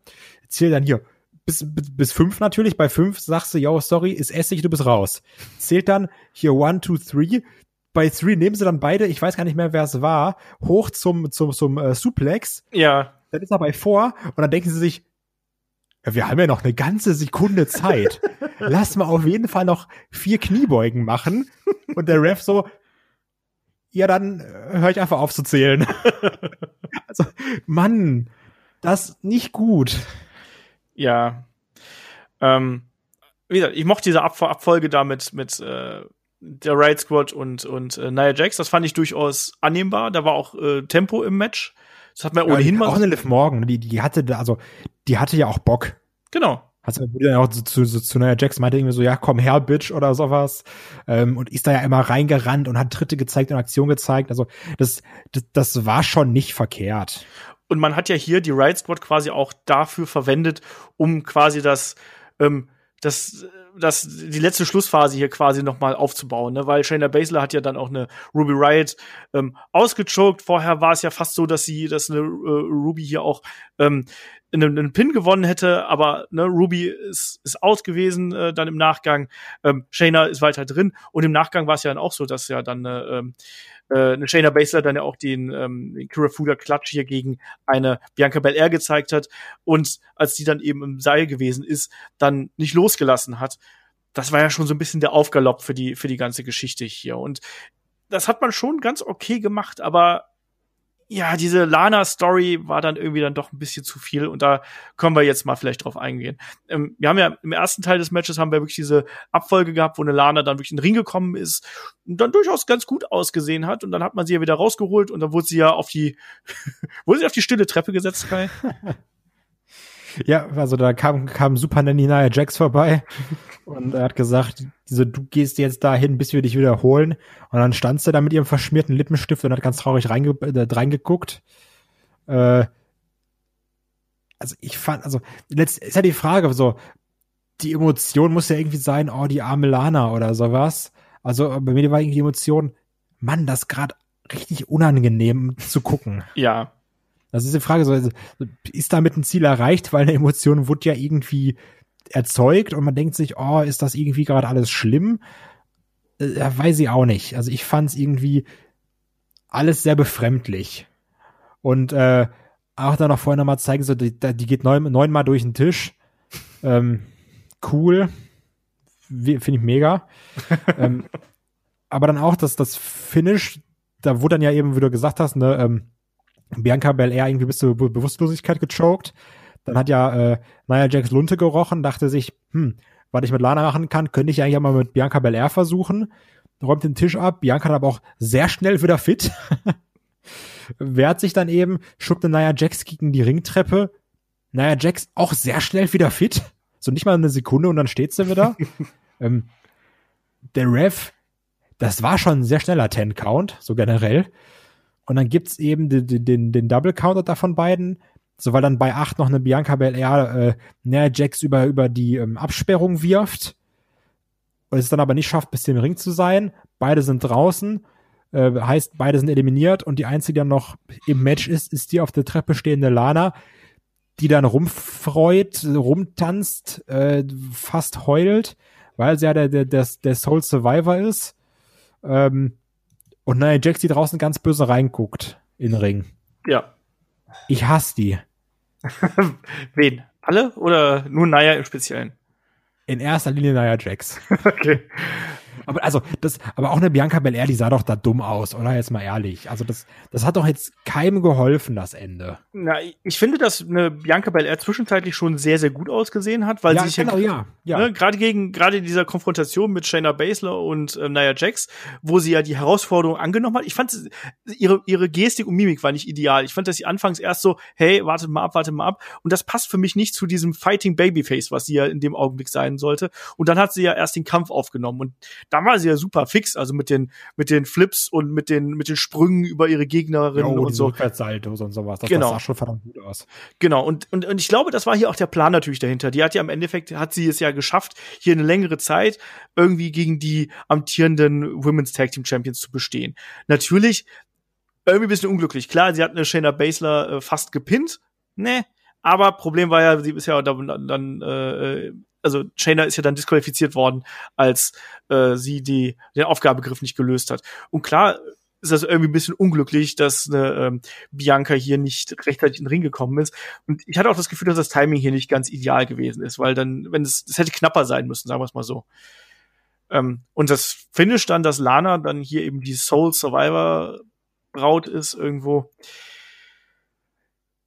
C: Zählt dann hier bis, bis, bis fünf natürlich. Bei fünf sagst du, yo, sorry, ist Essig, du bist raus. Zählt dann hier one, two, three bei Three nehmen sie dann beide, ich weiß gar nicht mehr, wer es war, hoch zum, zum, zum äh, Suplex.
B: Ja.
C: Dann ist er bei vor und dann denken sie sich, ja, wir haben ja noch eine ganze Sekunde Zeit. Lass mal auf jeden Fall noch vier Kniebeugen machen. Und der Ref so, ja, dann äh, höre ich einfach auf zu zählen. also, Mann, das nicht gut.
B: Ja. Ähm, wie gesagt, ich mochte diese Ab Abfolge da mit, mit äh, der Riot Squad und, und äh, Nia Jax. Das fand ich durchaus annehmbar. Da war auch äh, Tempo im Match. Das hat man ja, ohnehin
C: mal. Auch eine Liv Morgan, die, die hatte, also, die hatte ja auch Bock.
B: Genau.
C: Hat sie dann auch zu, zu, zu Nia Jax meinte irgendwie so, ja, komm her, Bitch, oder sowas. Ähm, und ist da ja immer reingerannt und hat Tritte gezeigt und Aktion gezeigt. Also, das, das, das war schon nicht verkehrt.
B: Und man hat ja hier die Riot Squad quasi auch dafür verwendet, um quasi das, ähm, das das, die letzte Schlussphase hier quasi nochmal aufzubauen, ne? weil Shayna Baszler hat ja dann auch eine Ruby Riot ähm, ausgechoked. Vorher war es ja fast so, dass sie, dass eine äh, Ruby hier auch ähm, einen, einen Pin gewonnen hätte, aber ne, Ruby ist, ist out gewesen äh, dann im Nachgang. Ähm, Shayna ist weiter drin und im Nachgang war es ja dann auch so, dass ja dann äh, äh, eine Shayna Baszler dann ja auch den, ähm, den Kira Fuda Klatsch hier gegen eine Bianca Belair gezeigt hat und als die dann eben im Seil gewesen ist, dann nicht losgelassen hat. Das war ja schon so ein bisschen der Aufgalopp für die, für die ganze Geschichte hier. Und das hat man schon ganz okay gemacht, aber ja, diese Lana-Story war dann irgendwie dann doch ein bisschen zu viel und da können wir jetzt mal vielleicht drauf eingehen. Ähm, wir haben ja im ersten Teil des Matches haben wir wirklich diese Abfolge gehabt, wo eine Lana dann wirklich in den Ring gekommen ist und dann durchaus ganz gut ausgesehen hat und dann hat man sie ja wieder rausgeholt und dann wurde sie ja auf die, wurde sie auf die stille Treppe gesetzt, Kai?
C: Ja, also da kam, kam Super Nanny Nia Jax vorbei und er hat gesagt, so, du gehst jetzt dahin, bis wir dich wiederholen. Und dann stand sie da mit ihrem verschmierten Lippenstift und hat ganz traurig reinge äh, reingeguckt. Äh, also ich fand, also letzt ist ja die Frage so, die Emotion muss ja irgendwie sein, oh, die arme Lana oder sowas. Also bei mir war irgendwie die Emotion, Mann, das gerade richtig unangenehm zu gucken.
B: Ja.
C: Das ist die Frage, so, ist damit ein Ziel erreicht, weil eine Emotion wurde ja irgendwie erzeugt und man denkt sich, oh, ist das irgendwie gerade alles schlimm? Äh, weiß ich auch nicht. Also ich fand es irgendwie alles sehr befremdlich. Und äh, auch dann noch vorher nochmal zeigen, so, die, die geht neun, neunmal durch den Tisch. Ähm, cool. Finde ich mega. ähm, aber dann auch das, das Finish, da wurde dann ja eben, wie du gesagt hast, ne, ähm, Bianca Belair irgendwie bis zur Be Bewusstlosigkeit gechoked. Dann hat ja äh, Nia Jax Lunte gerochen, dachte sich, hm, was ich mit Lana machen kann, könnte ich eigentlich mal mit Bianca Belair versuchen. Räumt den Tisch ab. Bianca dann aber auch sehr schnell wieder fit. Wehrt sich dann eben, schubt Nia Jax gegen die Ringtreppe. Nia Jax auch sehr schnell wieder fit. So nicht mal eine Sekunde und dann steht sie wieder. ähm, der Rev, das war schon ein sehr schneller Ten-Count, so generell. Und dann gibt's eben den, den, den Double Counter da von beiden. So, weil dann bei 8 noch eine Bianca Belair äh, Nia Jax über, über die ähm, Absperrung wirft. Und es dann aber nicht schafft, bis zum Ring zu sein. Beide sind draußen. Äh, heißt, beide sind eliminiert. Und die einzige, die dann noch im Match ist, ist die auf der Treppe stehende Lana, die dann rumfreut, rumtanzt, äh, fast heult, weil sie ja der, der, der, der Soul Survivor ist. Ähm, und Nia Jax, die draußen ganz böse reinguckt in den Ring.
B: Ja.
C: Ich hasse die.
B: Wen? Alle oder nur Naya im Speziellen?
C: In erster Linie Nia Jax.
B: okay.
C: Aber also das, aber auch eine Bianca Belair, die sah doch da dumm aus, oder jetzt mal ehrlich. Also das, das hat doch jetzt keinem geholfen, das Ende.
B: Na, ich finde, dass eine Bianca Belair zwischenzeitlich schon sehr, sehr gut ausgesehen hat, weil
C: ja,
B: sie sich
C: genau, ja, ja.
B: Ne, gerade gegen, gerade in dieser Konfrontation mit Shayna Baszler und äh, Nia Jax, wo sie ja die Herausforderung angenommen hat. Ich fand ihre, ihre Gestik und Mimik war nicht ideal. Ich fand, dass sie anfangs erst so, hey, wartet mal ab, wartet mal ab. Und das passt für mich nicht zu diesem Fighting Babyface, was sie ja in dem Augenblick sein sollte. Und dann hat sie ja erst den Kampf aufgenommen. Und da war sie ja super fix, also mit den, mit den Flips und mit den, mit den Sprüngen über ihre Gegnerin
C: Jo,
B: und so.
C: Rückwärtssaltos und sowas. Das,
B: Genau.
C: das sah schon verdammt gut aus.
B: Genau, und, und, und ich glaube, das war hier auch der Plan natürlich dahinter. Die hat ja im Endeffekt, hat sie es ja geschafft, hier eine längere Zeit irgendwie gegen die amtierenden Women's Tag Team Champions zu bestehen. Natürlich irgendwie ein bisschen unglücklich. Klar, sie hat eine Shayna Baszler äh, fast gepinnt, ne? Aber Problem war ja, sie ist ja dann, dann äh, also Shayna ist ja dann disqualifiziert worden, als äh, sie die den Aufgabegriff nicht gelöst hat. Und klar ist das irgendwie ein bisschen unglücklich, dass eine ähm, Bianca hier nicht rechtzeitig in den Ring gekommen ist. Und ich hatte auch das Gefühl, dass das Timing hier nicht ganz ideal gewesen ist, weil dann, wenn es, es hätte knapper sein müssen, sagen wir es mal so. Ähm, und das Finish dann, dass Lana dann hier eben die Soul Survivor Braut ist irgendwo.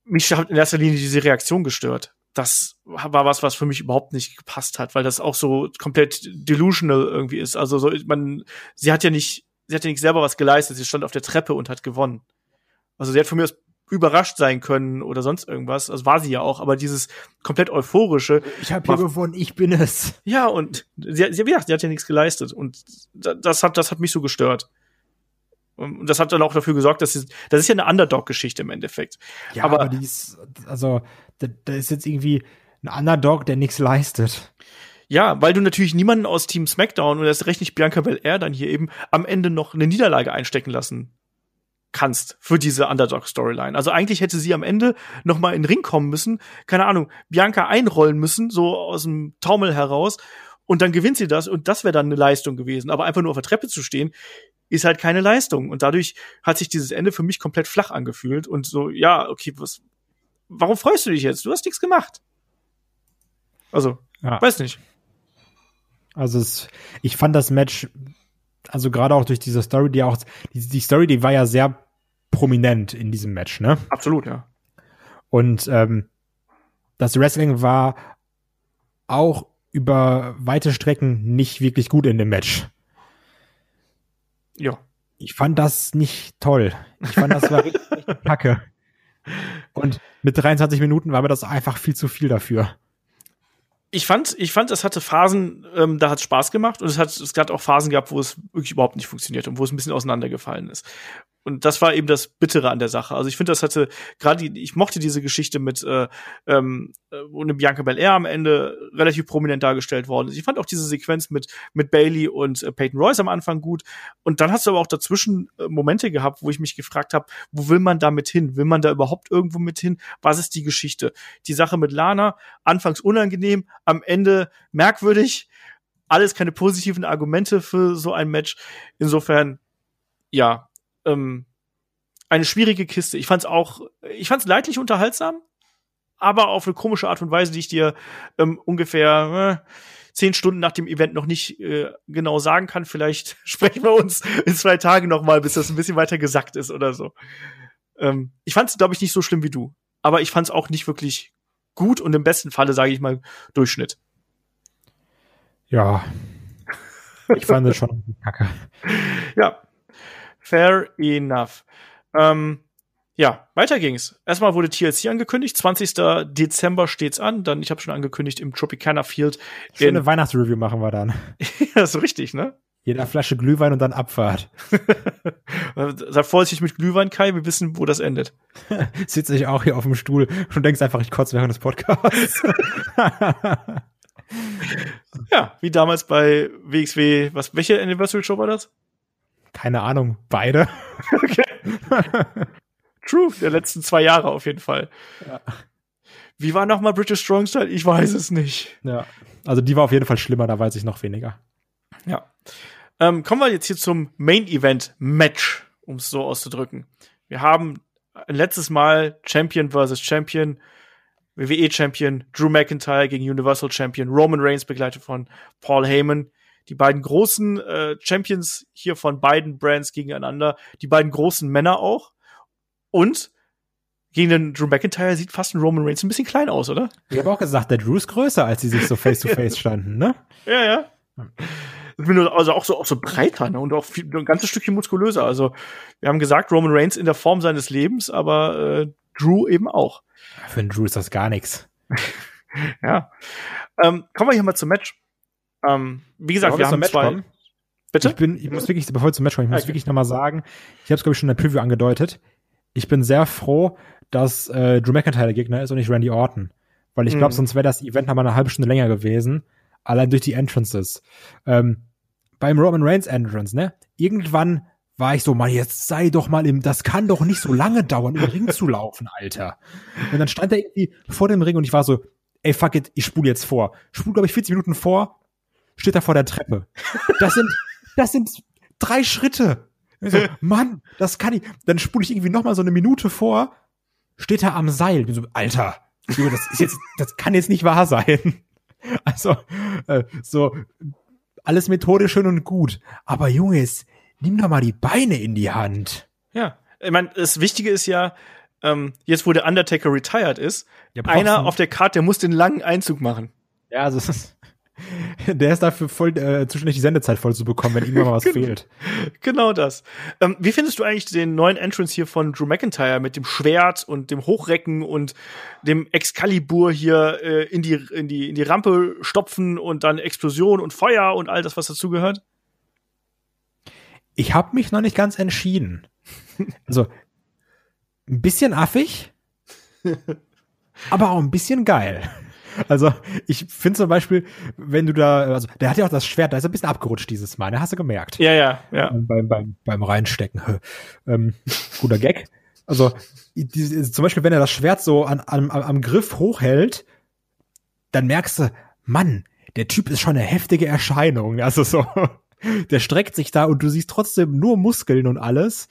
B: Mich hat in erster Linie diese Reaktion gestört. Das war was, was für mich überhaupt nicht gepasst hat, weil das auch so komplett delusional irgendwie ist. Also so, man, sie hat ja nicht, sie hat ja nicht selber was geleistet. Sie stand auf der Treppe und hat gewonnen. Also sie hat von mir aus überrascht sein können oder sonst irgendwas. Also war sie ja auch, aber dieses komplett euphorische.
C: Ich habe hier gewonnen, ich bin es.
B: Ja, und sie, sie, gesagt, sie hat ja nichts geleistet. Und da- das hat, das hat mich so gestört. Und das hat dann auch dafür gesorgt, dass sie, das ist ja eine Underdog-Geschichte im Endeffekt.
C: Ja,
B: Aber-
C: aber, die ist, also, da, da ist jetzt irgendwie ein Underdog, der nichts leistet.
B: Ja, weil du natürlich niemanden aus Team SmackDown und erst recht nicht Bianca Belair dann hier eben am Ende noch eine Niederlage einstecken lassen kannst für diese Underdog-Storyline. Also eigentlich hätte sie am Ende noch mal in den Ring kommen müssen, keine Ahnung, Bianca einrollen müssen, so aus dem Taumel heraus und dann gewinnt sie das und das wäre dann eine Leistung gewesen. Aber einfach nur auf der Treppe zu stehen, ist halt keine Leistung. Und dadurch hat sich dieses Ende für mich komplett flach angefühlt und so, ja, okay, was, warum freust du dich jetzt? Du hast nichts gemacht. Also,
C: Ja.
B: weiß nicht.
C: Also es, ich fand das Match, also gerade auch durch diese Story, die auch, die, die Story, die war ja sehr prominent in diesem Match, ne?
B: Absolut, ja.
C: Und ähm, das Wrestling war auch über weite Strecken nicht wirklich gut in dem Match.
B: Ja.
C: Ich fand das nicht toll. Ich fand, das war richtig, richtig kacke. Und mit 23 Minuten war mir das einfach viel zu viel dafür.
B: ich fand, ich fand, es hatte Phasen, ähm, da hat es Spaß gemacht und es hat, es hat auch Phasen gehabt, wo es wirklich überhaupt nicht funktioniert und wo es ein bisschen auseinandergefallen ist. Und das war eben das Bittere an der Sache. Also ich finde, das hatte gerade, ich mochte diese Geschichte mit äh, ähm, wo eine Bianca Belair am Ende relativ prominent dargestellt worden. Ich fand auch diese Sequenz mit mit Bailey und äh, Peyton Royce am Anfang gut. Und dann hast du aber auch dazwischen äh, Momente gehabt, wo ich mich gefragt habe, wo will man damit hin? Will man da überhaupt irgendwo mit hin? Was ist die Geschichte? Die Sache mit Lana, anfangs unangenehm, am Ende merkwürdig. Alles keine positiven Argumente für so ein Match. Insofern, ja, ähm, eine schwierige Kiste. Ich fand's auch, ich fand's leidlich unterhaltsam, aber auf eine komische Art und Weise, die ich dir ähm, ungefähr äh, zehn Stunden nach dem Event noch nicht äh, genau sagen kann. Vielleicht sprechen wir uns in zwei Tagen noch mal, bis das ein bisschen weiter gesackt ist oder so. Ähm, ich fand's, glaube ich, nicht so schlimm wie du, aber ich fand's auch nicht wirklich gut und im besten Falle sage ich mal Durchschnitt.
C: Ja. Ich fand es schon kacke.
B: Ja, Fair enough. Ähm, ja, weiter ging's. Erstmal wurde TLC angekündigt. 20. Dezember steht's an. Dann, ich habe schon angekündigt, im Tropicana Field.
C: Schöne Weihnachtsreview machen wir dann.
B: ja, ist richtig, ne?
C: Jeder Flasche Glühwein und dann Abfahrt.
B: Sei vorsichtig mit Glühwein, Kai. Wir wissen, wo das endet.
C: Sitze ich auch hier auf dem Stuhl und denkst einfach, ich kotze während des Podcasts.
B: ja, wie damals bei WXW. Was, welche Anniversary Show war das?
C: Keine Ahnung, beide.
B: True, der letzten zwei Jahre auf jeden Fall. Ja. Wie war nochmal British Strong Style? Ich weiß es nicht.
C: Ja, also die war auf jeden Fall schlimmer, da weiß ich noch weniger.
B: Ja. Ähm, kommen wir jetzt hier zum Main Event Match, um es so auszudrücken. Wir haben ein letztes Mal Champion versus Champion, WWE Champion Drew McIntyre gegen Universal Champion Roman Reigns begleitet von Paul Heyman die beiden großen äh, Champions hier von beiden Brands gegeneinander, die beiden großen Männer auch. Und gegen den Drew McIntyre sieht fast ein Roman Reigns ein bisschen klein aus, oder?
C: Ich habe auch gesagt, der Drew ist größer, als sie sich so face to face standen, ne?
B: Ja, ja. Also auch so, auch so breiter ne? und auch viel, ein ganzes Stückchen muskulöser. Also wir haben gesagt, Roman Reigns in der Form seines Lebens, aber äh, Drew eben auch.
C: Für einen Drew ist das gar nichts.
B: ja. Ähm, kommen wir hier mal zum Match. Ähm, wie gesagt, ja, wir haben zwei. Kommen?
C: Bitte? Ich bin, ich muss wirklich, bevor wir zum Match kommen, ich muss okay. wirklich nochmal sagen, ich habe es glaube ich schon in der Preview angedeutet. Ich bin sehr froh, dass äh, Drew McIntyre der Gegner ist und nicht Randy Orton, weil ich glaube, mhm. sonst wäre das Event nochmal eine halbe Stunde länger gewesen, allein durch die Entrances. Ähm, beim Roman Reigns Entrance, ne? Irgendwann war ich so, mal jetzt sei doch mal im, das kann doch nicht so lange dauern, im Ring zu laufen, Alter. Und dann stand er irgendwie vor dem Ring und ich war so, ey, fuck it, ich spule jetzt vor. Spule, glaube ich, 40 Minuten vor, steht er vor der Treppe. Das sind, das sind drei Schritte. So, Mann, das kann ich. Dann spule ich irgendwie noch mal so eine Minute vor, steht er am Seil. So, Alter, das ist jetzt, das kann jetzt nicht wahr sein. Also, äh, so, alles methodisch schön und gut. Aber Junges, nimm doch mal die Beine in die Hand.
B: Ja, ich meine, das Wichtige ist ja, ähm, jetzt wo der Undertaker retired ist, ja, einer auf der Karte, der muss den langen Einzug machen.
C: Ja, also es ist, Der ist dafür voll äh, zuständig, die Sendezeit voll zu bekommen, wenn irgendwann mal was fehlt.
B: Genau das. Ähm, wie findest du eigentlich den neuen Entrance hier von Drew McIntyre mit dem Schwert und dem Hochrecken und dem Excalibur hier äh, in, die, in, die, in die Rampe stopfen und dann Explosion und Feuer und all das, was dazugehört?
C: Ich habe mich noch nicht ganz entschieden. Also ein bisschen affig, aber auch ein bisschen geil. Also ich finde zum Beispiel, wenn du da, also der hat ja auch das Schwert, da ist ein bisschen abgerutscht dieses Mal, ne? Hast du gemerkt?
B: Ja, ja, ja.
C: Beim, beim, beim Reinstecken. ähm, guter Gag. Also die, zum Beispiel, wenn er das Schwert so an, am, am Griff hochhält, dann merkst du, Mann, der Typ ist schon eine heftige Erscheinung. Also so, der streckt sich da und du siehst trotzdem nur Muskeln und alles.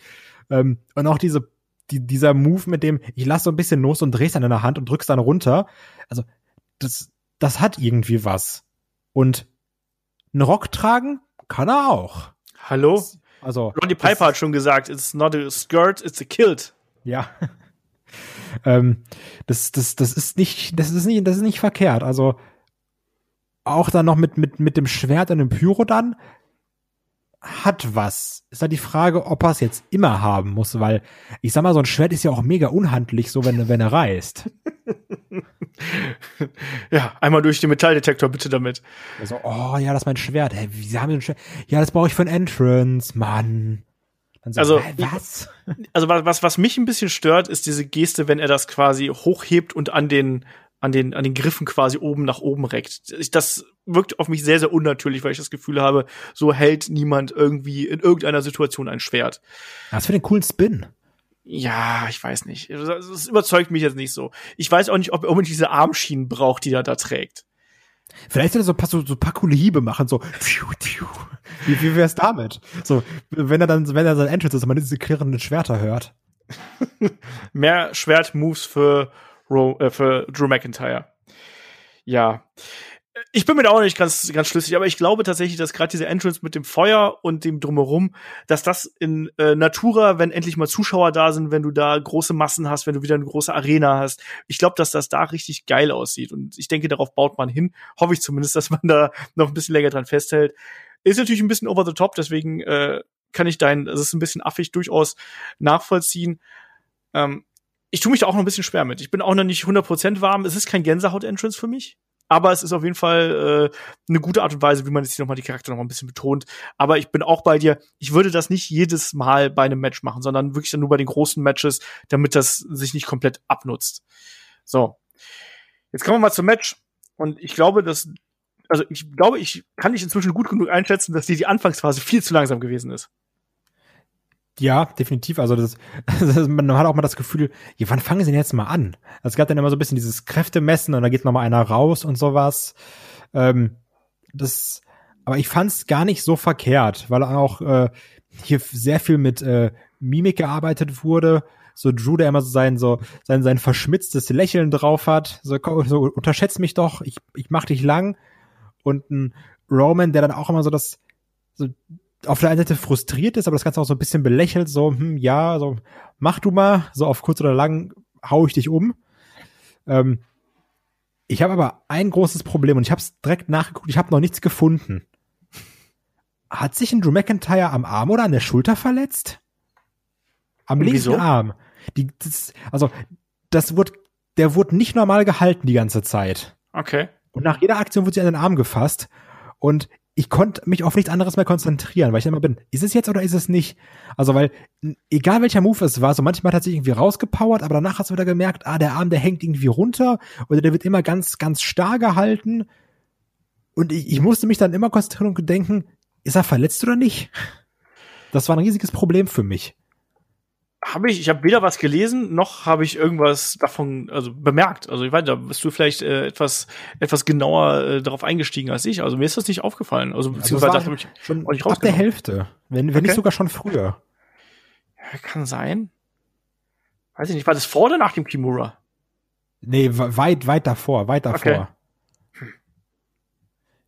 C: Ähm, und auch diese die, dieser Move mit dem, ich lass so ein bisschen los und drehst dann in der Hand und drückst dann runter. Also das, das hat irgendwie was. Und einen Rock tragen kann er auch.
B: Hallo? Also. Roddy Piper hat schon gesagt, it's not a skirt, it's a kilt.
C: Ja. ähm, das, das, das ist nicht, das ist nicht, das ist nicht verkehrt. Also, auch dann noch mit, mit, mit dem Schwert und dem Pyro dann, hat was. Ist da die Frage, ob er es jetzt immer haben muss, weil ich sag mal, so ein Schwert ist ja auch mega unhandlich, so wenn, wenn er reißt.
B: ja, einmal durch den Metalldetektor bitte damit.
C: Also, oh ja, das ist mein Schwert. Hey, wie haben wir ein Schwert? Ja, das brauche ich für ein Entrance, Mann. So,
B: also,
C: was?
B: Also was, was mich ein bisschen stört, ist diese Geste, wenn er das quasi hochhebt und an den, an den, an den Griffen quasi oben nach oben reckt. Das wirkt auf mich sehr, sehr unnatürlich, weil ich das Gefühl habe, so hält niemand irgendwie in irgendeiner Situation ein Schwert.
C: Das für den coolen Spin.
B: Ja, ich weiß nicht. Das überzeugt mich jetzt nicht so. Ich weiß auch nicht, ob er unbedingt diese Armschienen braucht, die er da trägt.
C: Vielleicht soll er so ein paar, so, so ein paar coole Hiebe machen, so. Wie, wie wär's damit? So, wenn er dann, wenn er sein Entrance ist man diese klirrenden Schwerter hört.
B: Mehr Schwertmoves für, Ro äh, für Drew McIntyre. Ja. Ich bin mir da auch nicht ganz, ganz schlüssig, aber ich glaube tatsächlich, dass gerade diese Entrance mit dem Feuer und dem Drumherum, dass das in äh, Natura, wenn endlich mal Zuschauer da sind, wenn du da große Massen hast, wenn du wieder eine große Arena hast, ich glaube, dass das da richtig geil aussieht. Und ich denke, darauf baut man hin. Hoffe ich zumindest, dass man da noch ein bisschen länger dran festhält. Ist natürlich ein bisschen over the top, deswegen äh, kann ich dein, es ist ein bisschen affig durchaus nachvollziehen. Ähm, ich tue mich da auch noch ein bisschen schwer mit. Ich bin auch noch nicht 100% warm. Es ist kein Gänsehaut-Entrance für mich. Aber es ist auf jeden Fall äh, eine gute Art und Weise, wie man jetzt hier nochmal die Charakter nochmal ein bisschen betont. Aber ich bin auch bei dir. Ich würde das nicht jedes Mal bei einem Match machen, sondern wirklich dann nur bei den großen Matches, damit das sich nicht komplett abnutzt. So. Jetzt kommen wir mal zum Match. Und ich glaube, dass, also ich glaube, ich kann dich inzwischen gut genug einschätzen, dass dir die Anfangsphase viel zu langsam gewesen ist.
C: Ja, definitiv. Also das, das, man hat auch mal das Gefühl, ja, wann fangen sie denn jetzt mal an? Also es gab dann immer so ein bisschen dieses Kräftemessen und da geht noch mal einer raus und sowas. Ähm, das, aber ich fand es gar nicht so verkehrt, weil auch äh, hier sehr viel mit äh, Mimik gearbeitet wurde. So Drew, der immer so sein so sein sein verschmitztes Lächeln drauf hat. So, so unterschätzt mich doch, ich ich mach dich lang. Und ein Roman, der dann auch immer so das so auf der einen Seite frustriert ist, aber das Ganze auch so ein bisschen belächelt, so, hm, ja, so, mach du mal, so auf kurz oder lang hau ich dich um. Ähm, ich habe aber ein großes Problem und ich habe es direkt nachgeguckt, ich habe noch nichts gefunden. Hat sich ein Drew McIntyre am Arm oder an der Schulter verletzt? Am linken Wieso? Arm. Die, das, also, das wurde, der wurde nicht normal gehalten die ganze Zeit.
B: Okay.
C: Und nach jeder Aktion wurde sie an den Arm gefasst. Und ich konnte mich auf nichts anderes mehr konzentrieren, weil ich immer bin, ist es jetzt oder ist es nicht? Also, weil, egal welcher Move es war, so manchmal hat sich irgendwie rausgepowert, aber danach hast du wieder gemerkt, ah, der Arm, der hängt irgendwie runter oder der wird immer ganz, ganz starr gehalten. Und ich, ich musste mich dann immer konzentrieren und denken, ist er verletzt oder nicht? Das war ein riesiges Problem für mich
B: habe ich, ich habe weder was gelesen, noch habe ich irgendwas davon also bemerkt. Also ich weiß, da bist du vielleicht äh, etwas etwas genauer äh, darauf eingestiegen als ich. Also mir ist das nicht aufgefallen. Also beziehungsweise
C: also habe ich schon nicht ab der Hälfte, wenn wenn okay. nicht sogar schon früher.
B: Ja, kann sein. Weiß ich nicht, war das vor oder nach dem Kimura?
C: Nee, weit weit davor, weit davor. Okay.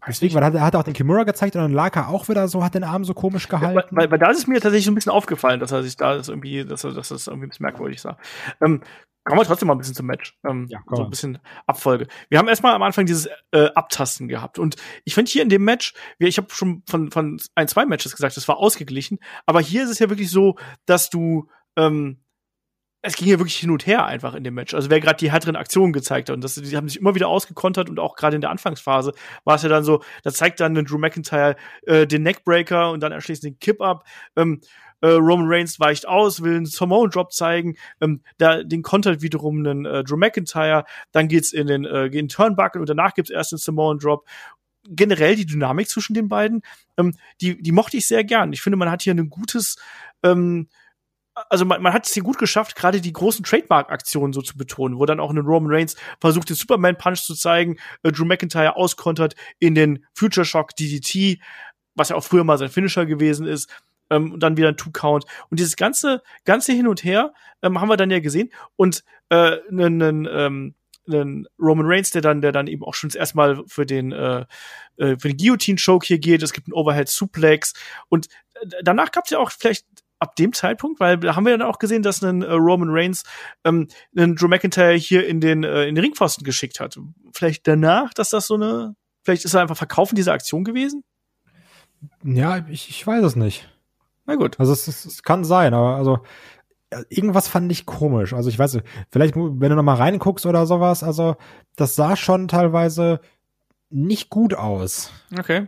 C: Deswegen, weil er hat auch den Kimura gezeigt und dann lag er auch wieder so, hat den Arm so komisch gehalten.
B: Ja, weil, weil da ist es mir tatsächlich so ein bisschen aufgefallen, dass er sich da das irgendwie, dass er, dass das irgendwie ein bisschen merkwürdig sah. Ähm, kommen wir trotzdem mal ein bisschen zum Match. Ähm, ja, so ein bisschen Abfolge. Wir haben erstmal am Anfang dieses äh, Abtasten gehabt. Und ich finde hier in dem Match, ich habe schon von, von ein, zwei Matches gesagt, das war ausgeglichen, aber hier ist es ja wirklich so, dass du ähm, es ging ja wirklich hin und her einfach in dem Match. Also wer gerade die härteren Aktionen gezeigt hat und das, die haben sich immer wieder ausgekontert und auch gerade in der Anfangsphase war es ja dann so, da zeigt dann Drew McIntyre äh, den Neckbreaker und dann anschließend den Kip-Up. Ähm, äh, Roman Reigns weicht aus, will einen Samoan Drop zeigen, ähm, da den kontert wiederum einen äh, Drew McIntyre, dann geht's in den, äh, in den Turnbuckle und danach gibt's erst den Samoan Drop generell die Dynamik zwischen den beiden, ähm, die, die mochte ich sehr gern. Ich finde, man hat hier ein gutes ähm, also man, man hat es hier gut geschafft, gerade die großen Trademark-Aktionen so zu betonen, wo dann auch ein Roman Reigns versucht, den Superman-Punch zu zeigen, äh, Drew McIntyre auskontert in den Future Shock DDT, was ja auch früher mal sein Finisher gewesen ist, ähm, und dann wieder ein Two-Count. Und dieses ganze, ganze Hin und Her ähm, haben wir dann ja gesehen. Und äh, einen, ähm, einen Roman Reigns, der dann, der dann eben auch schon erstmal für den, äh, äh, für den Guillotine-Choke hier geht. Es gibt einen Overhead-Suplex. Und äh, danach gab es ja auch vielleicht ab dem Zeitpunkt, weil da haben wir dann auch gesehen, dass ein äh, Roman Reigns ähm, einen Drew McIntyre hier in den äh, in den Ringpfosten geschickt hat. Vielleicht danach, dass das so eine, vielleicht ist er einfach Verkaufen dieser Aktion gewesen?
C: Ja, ich, ich weiß es nicht.
B: Na gut.
C: Also es, es, es kann sein, aber also irgendwas fand ich komisch. Also ich weiß nicht, vielleicht wenn du noch mal reinguckst oder sowas, also das sah schon teilweise nicht gut aus.
B: Okay.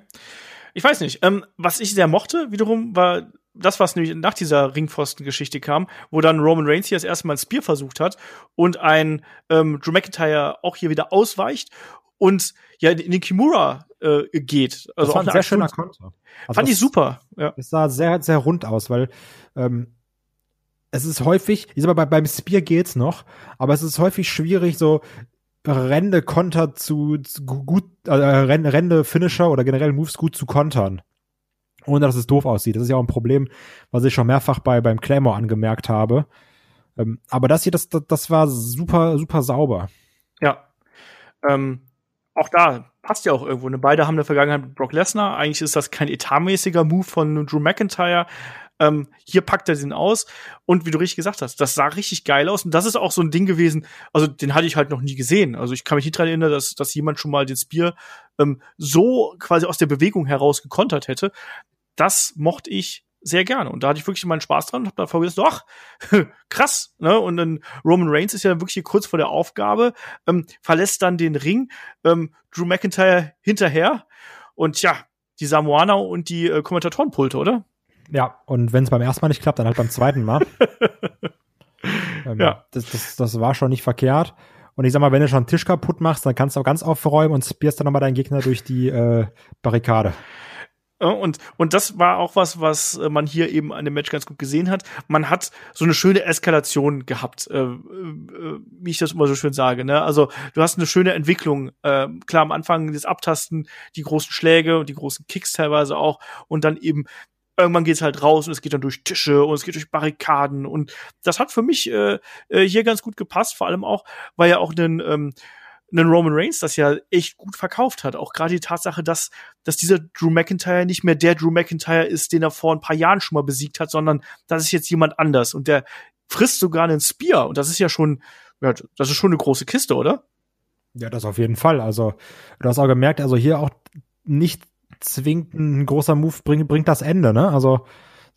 B: Ich weiß nicht. Ähm, was ich sehr mochte, wiederum, war das, was nämlich nach dieser Ringpfosten-Geschichte kam, wo dann Roman Reigns hier das erste Mal ein Spear versucht hat und ein ähm, Drew McIntyre auch hier wieder ausweicht und ja in den Kimura äh, geht.
C: Also das war ein sehr schöner Konter.
B: Also fand ich super.
C: Ja. Es sah sehr, sehr rund aus, weil ähm, es ist häufig, ich sag mal, beim Spear geht's noch, aber es ist häufig schwierig, so Rende Konter zu, zu gut, äh, Rende Finisher oder generell Moves gut zu kontern. Ohne dass es doof aussieht. Das ist ja auch ein Problem, was ich schon mehrfach bei, beim Claymore angemerkt habe. Ähm, aber das hier, das, das, das war super, super sauber.
B: Ja. Ähm, auch da passt ja auch irgendwo. Ne? Beide haben eine Vergangenheit mit Brock Lesnar. Eigentlich ist das kein etatmäßiger Move von Drew McIntyre. Ähm, hier packt er den aus. Und wie du richtig gesagt hast, das sah richtig geil aus. Und das ist auch so ein Ding gewesen, also den hatte ich halt noch nie gesehen. Also ich kann mich nicht dran erinnern, dass, dass jemand schon mal den Spear ähm, so quasi aus der Bewegung heraus gekontert hätte. Das mochte ich sehr gerne. Und da hatte ich wirklich meinen Spaß dran und habe da vorgedacht, doch, krass, ne? Und dann Roman Reigns ist ja wirklich kurz vor der Aufgabe, ähm, verlässt dann den Ring, ähm, Drew McIntyre hinterher und ja, die Samoaner und die äh, Kommentatorenpulte, oder?
C: Ja, und wenn es beim ersten Mal nicht klappt, dann halt beim zweiten Mal. ähm, ja. Das, das, das war schon nicht verkehrt. Und ich sag mal, wenn du schon einen Tisch kaputt machst, dann kannst du auch ganz aufräumen und spierst dann nochmal deinen Gegner durch die äh, Barrikade.
B: Und, und das war auch was, was äh, man hier eben an dem Match ganz gut gesehen hat. Man hat so eine schöne Eskalation gehabt, äh, äh, wie ich das immer so schön sage. Ne? Also du hast eine schöne Entwicklung. Äh, klar, am Anfang das Abtasten, die großen Schläge und die großen Kicks teilweise auch. Und dann eben irgendwann geht's halt raus und es geht dann durch Tische und es geht durch Barrikaden. Und das hat für mich äh, äh hier ganz gut gepasst, vor allem auch, weil ja auch ein ähm, einen Roman Reigns das ja echt gut verkauft hat. Auch gerade die Tatsache, dass, dass dieser Drew McIntyre nicht mehr der Drew McIntyre ist, den er vor ein paar Jahren schon mal besiegt hat, sondern das ist jetzt jemand anders und der frisst sogar einen Spear und das ist ja schon, ja, das ist schon eine große Kiste, oder?
C: Ja, das auf jeden Fall. Also, du hast auch gemerkt, also hier auch nicht zwingend ein großer Move bringt, bringt das Ende, ne? Also,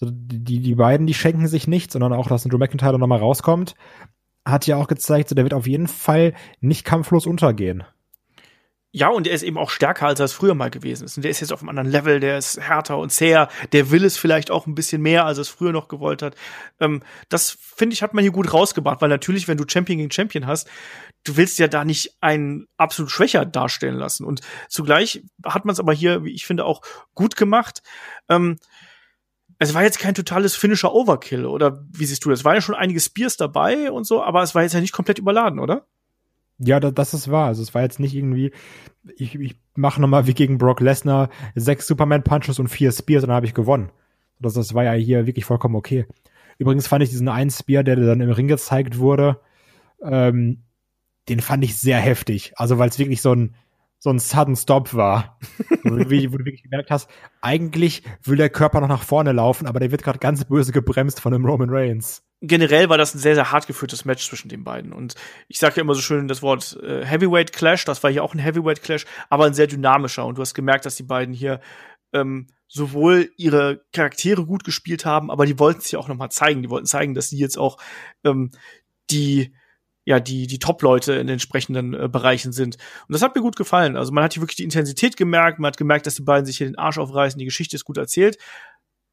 C: die, die beiden, die schenken sich nichts, sondern auch, dass ein Drew McIntyre nochmal rauskommt hat ja auch gezeigt, so der wird auf jeden Fall nicht kampflos untergehen.
B: Ja, und er ist eben auch stärker, als er es früher mal gewesen ist. Und der ist jetzt auf einem anderen Level, der ist härter und zäher, der will es vielleicht auch ein bisschen mehr, als er es früher noch gewollt hat. Ähm, das, finde ich, hat man hier gut rausgebracht, weil natürlich, wenn du Champion gegen Champion hast, du willst ja da nicht einen absolut Schwächer darstellen lassen. Und zugleich hat man es aber hier, wie ich finde, auch gut gemacht. Ähm, es war jetzt kein totales finnischer Overkill, oder wie siehst du das? Es waren ja schon einige Spears dabei und so, aber es war jetzt ja nicht komplett überladen, oder?
C: Ja, das, das ist wahr. Also es war jetzt nicht irgendwie, ich, ich mache nochmal wie gegen Brock Lesnar sechs Superman-Punches und vier Spears und dann habe ich gewonnen. Das, das war ja hier wirklich vollkommen okay. Übrigens fand ich diesen einen Spear, der dann im Ring gezeigt wurde, ähm, den fand ich sehr heftig. Also weil es wirklich so ein, so ein Sudden Stop war. wo du wirklich gemerkt hast, eigentlich will der Körper noch nach vorne laufen, aber der wird gerade ganz böse gebremst von dem Roman Reigns.
B: Generell war das ein sehr, sehr hart geführtes Match zwischen den beiden. Und ich sage ja immer so schön das Wort äh, Heavyweight Clash, das war hier auch ein Heavyweight Clash, aber ein sehr dynamischer. Und du hast gemerkt, dass die beiden hier ähm, sowohl ihre Charaktere gut gespielt haben, aber die wollten es ja auch noch mal zeigen. Die wollten zeigen, dass sie jetzt auch ähm, die ja die die Top-Leute in den entsprechenden äh, Bereichen sind. Und das hat mir gut gefallen. Also man hat hier wirklich die Intensität gemerkt, man hat gemerkt, dass die beiden sich hier den Arsch aufreißen, die Geschichte ist gut erzählt.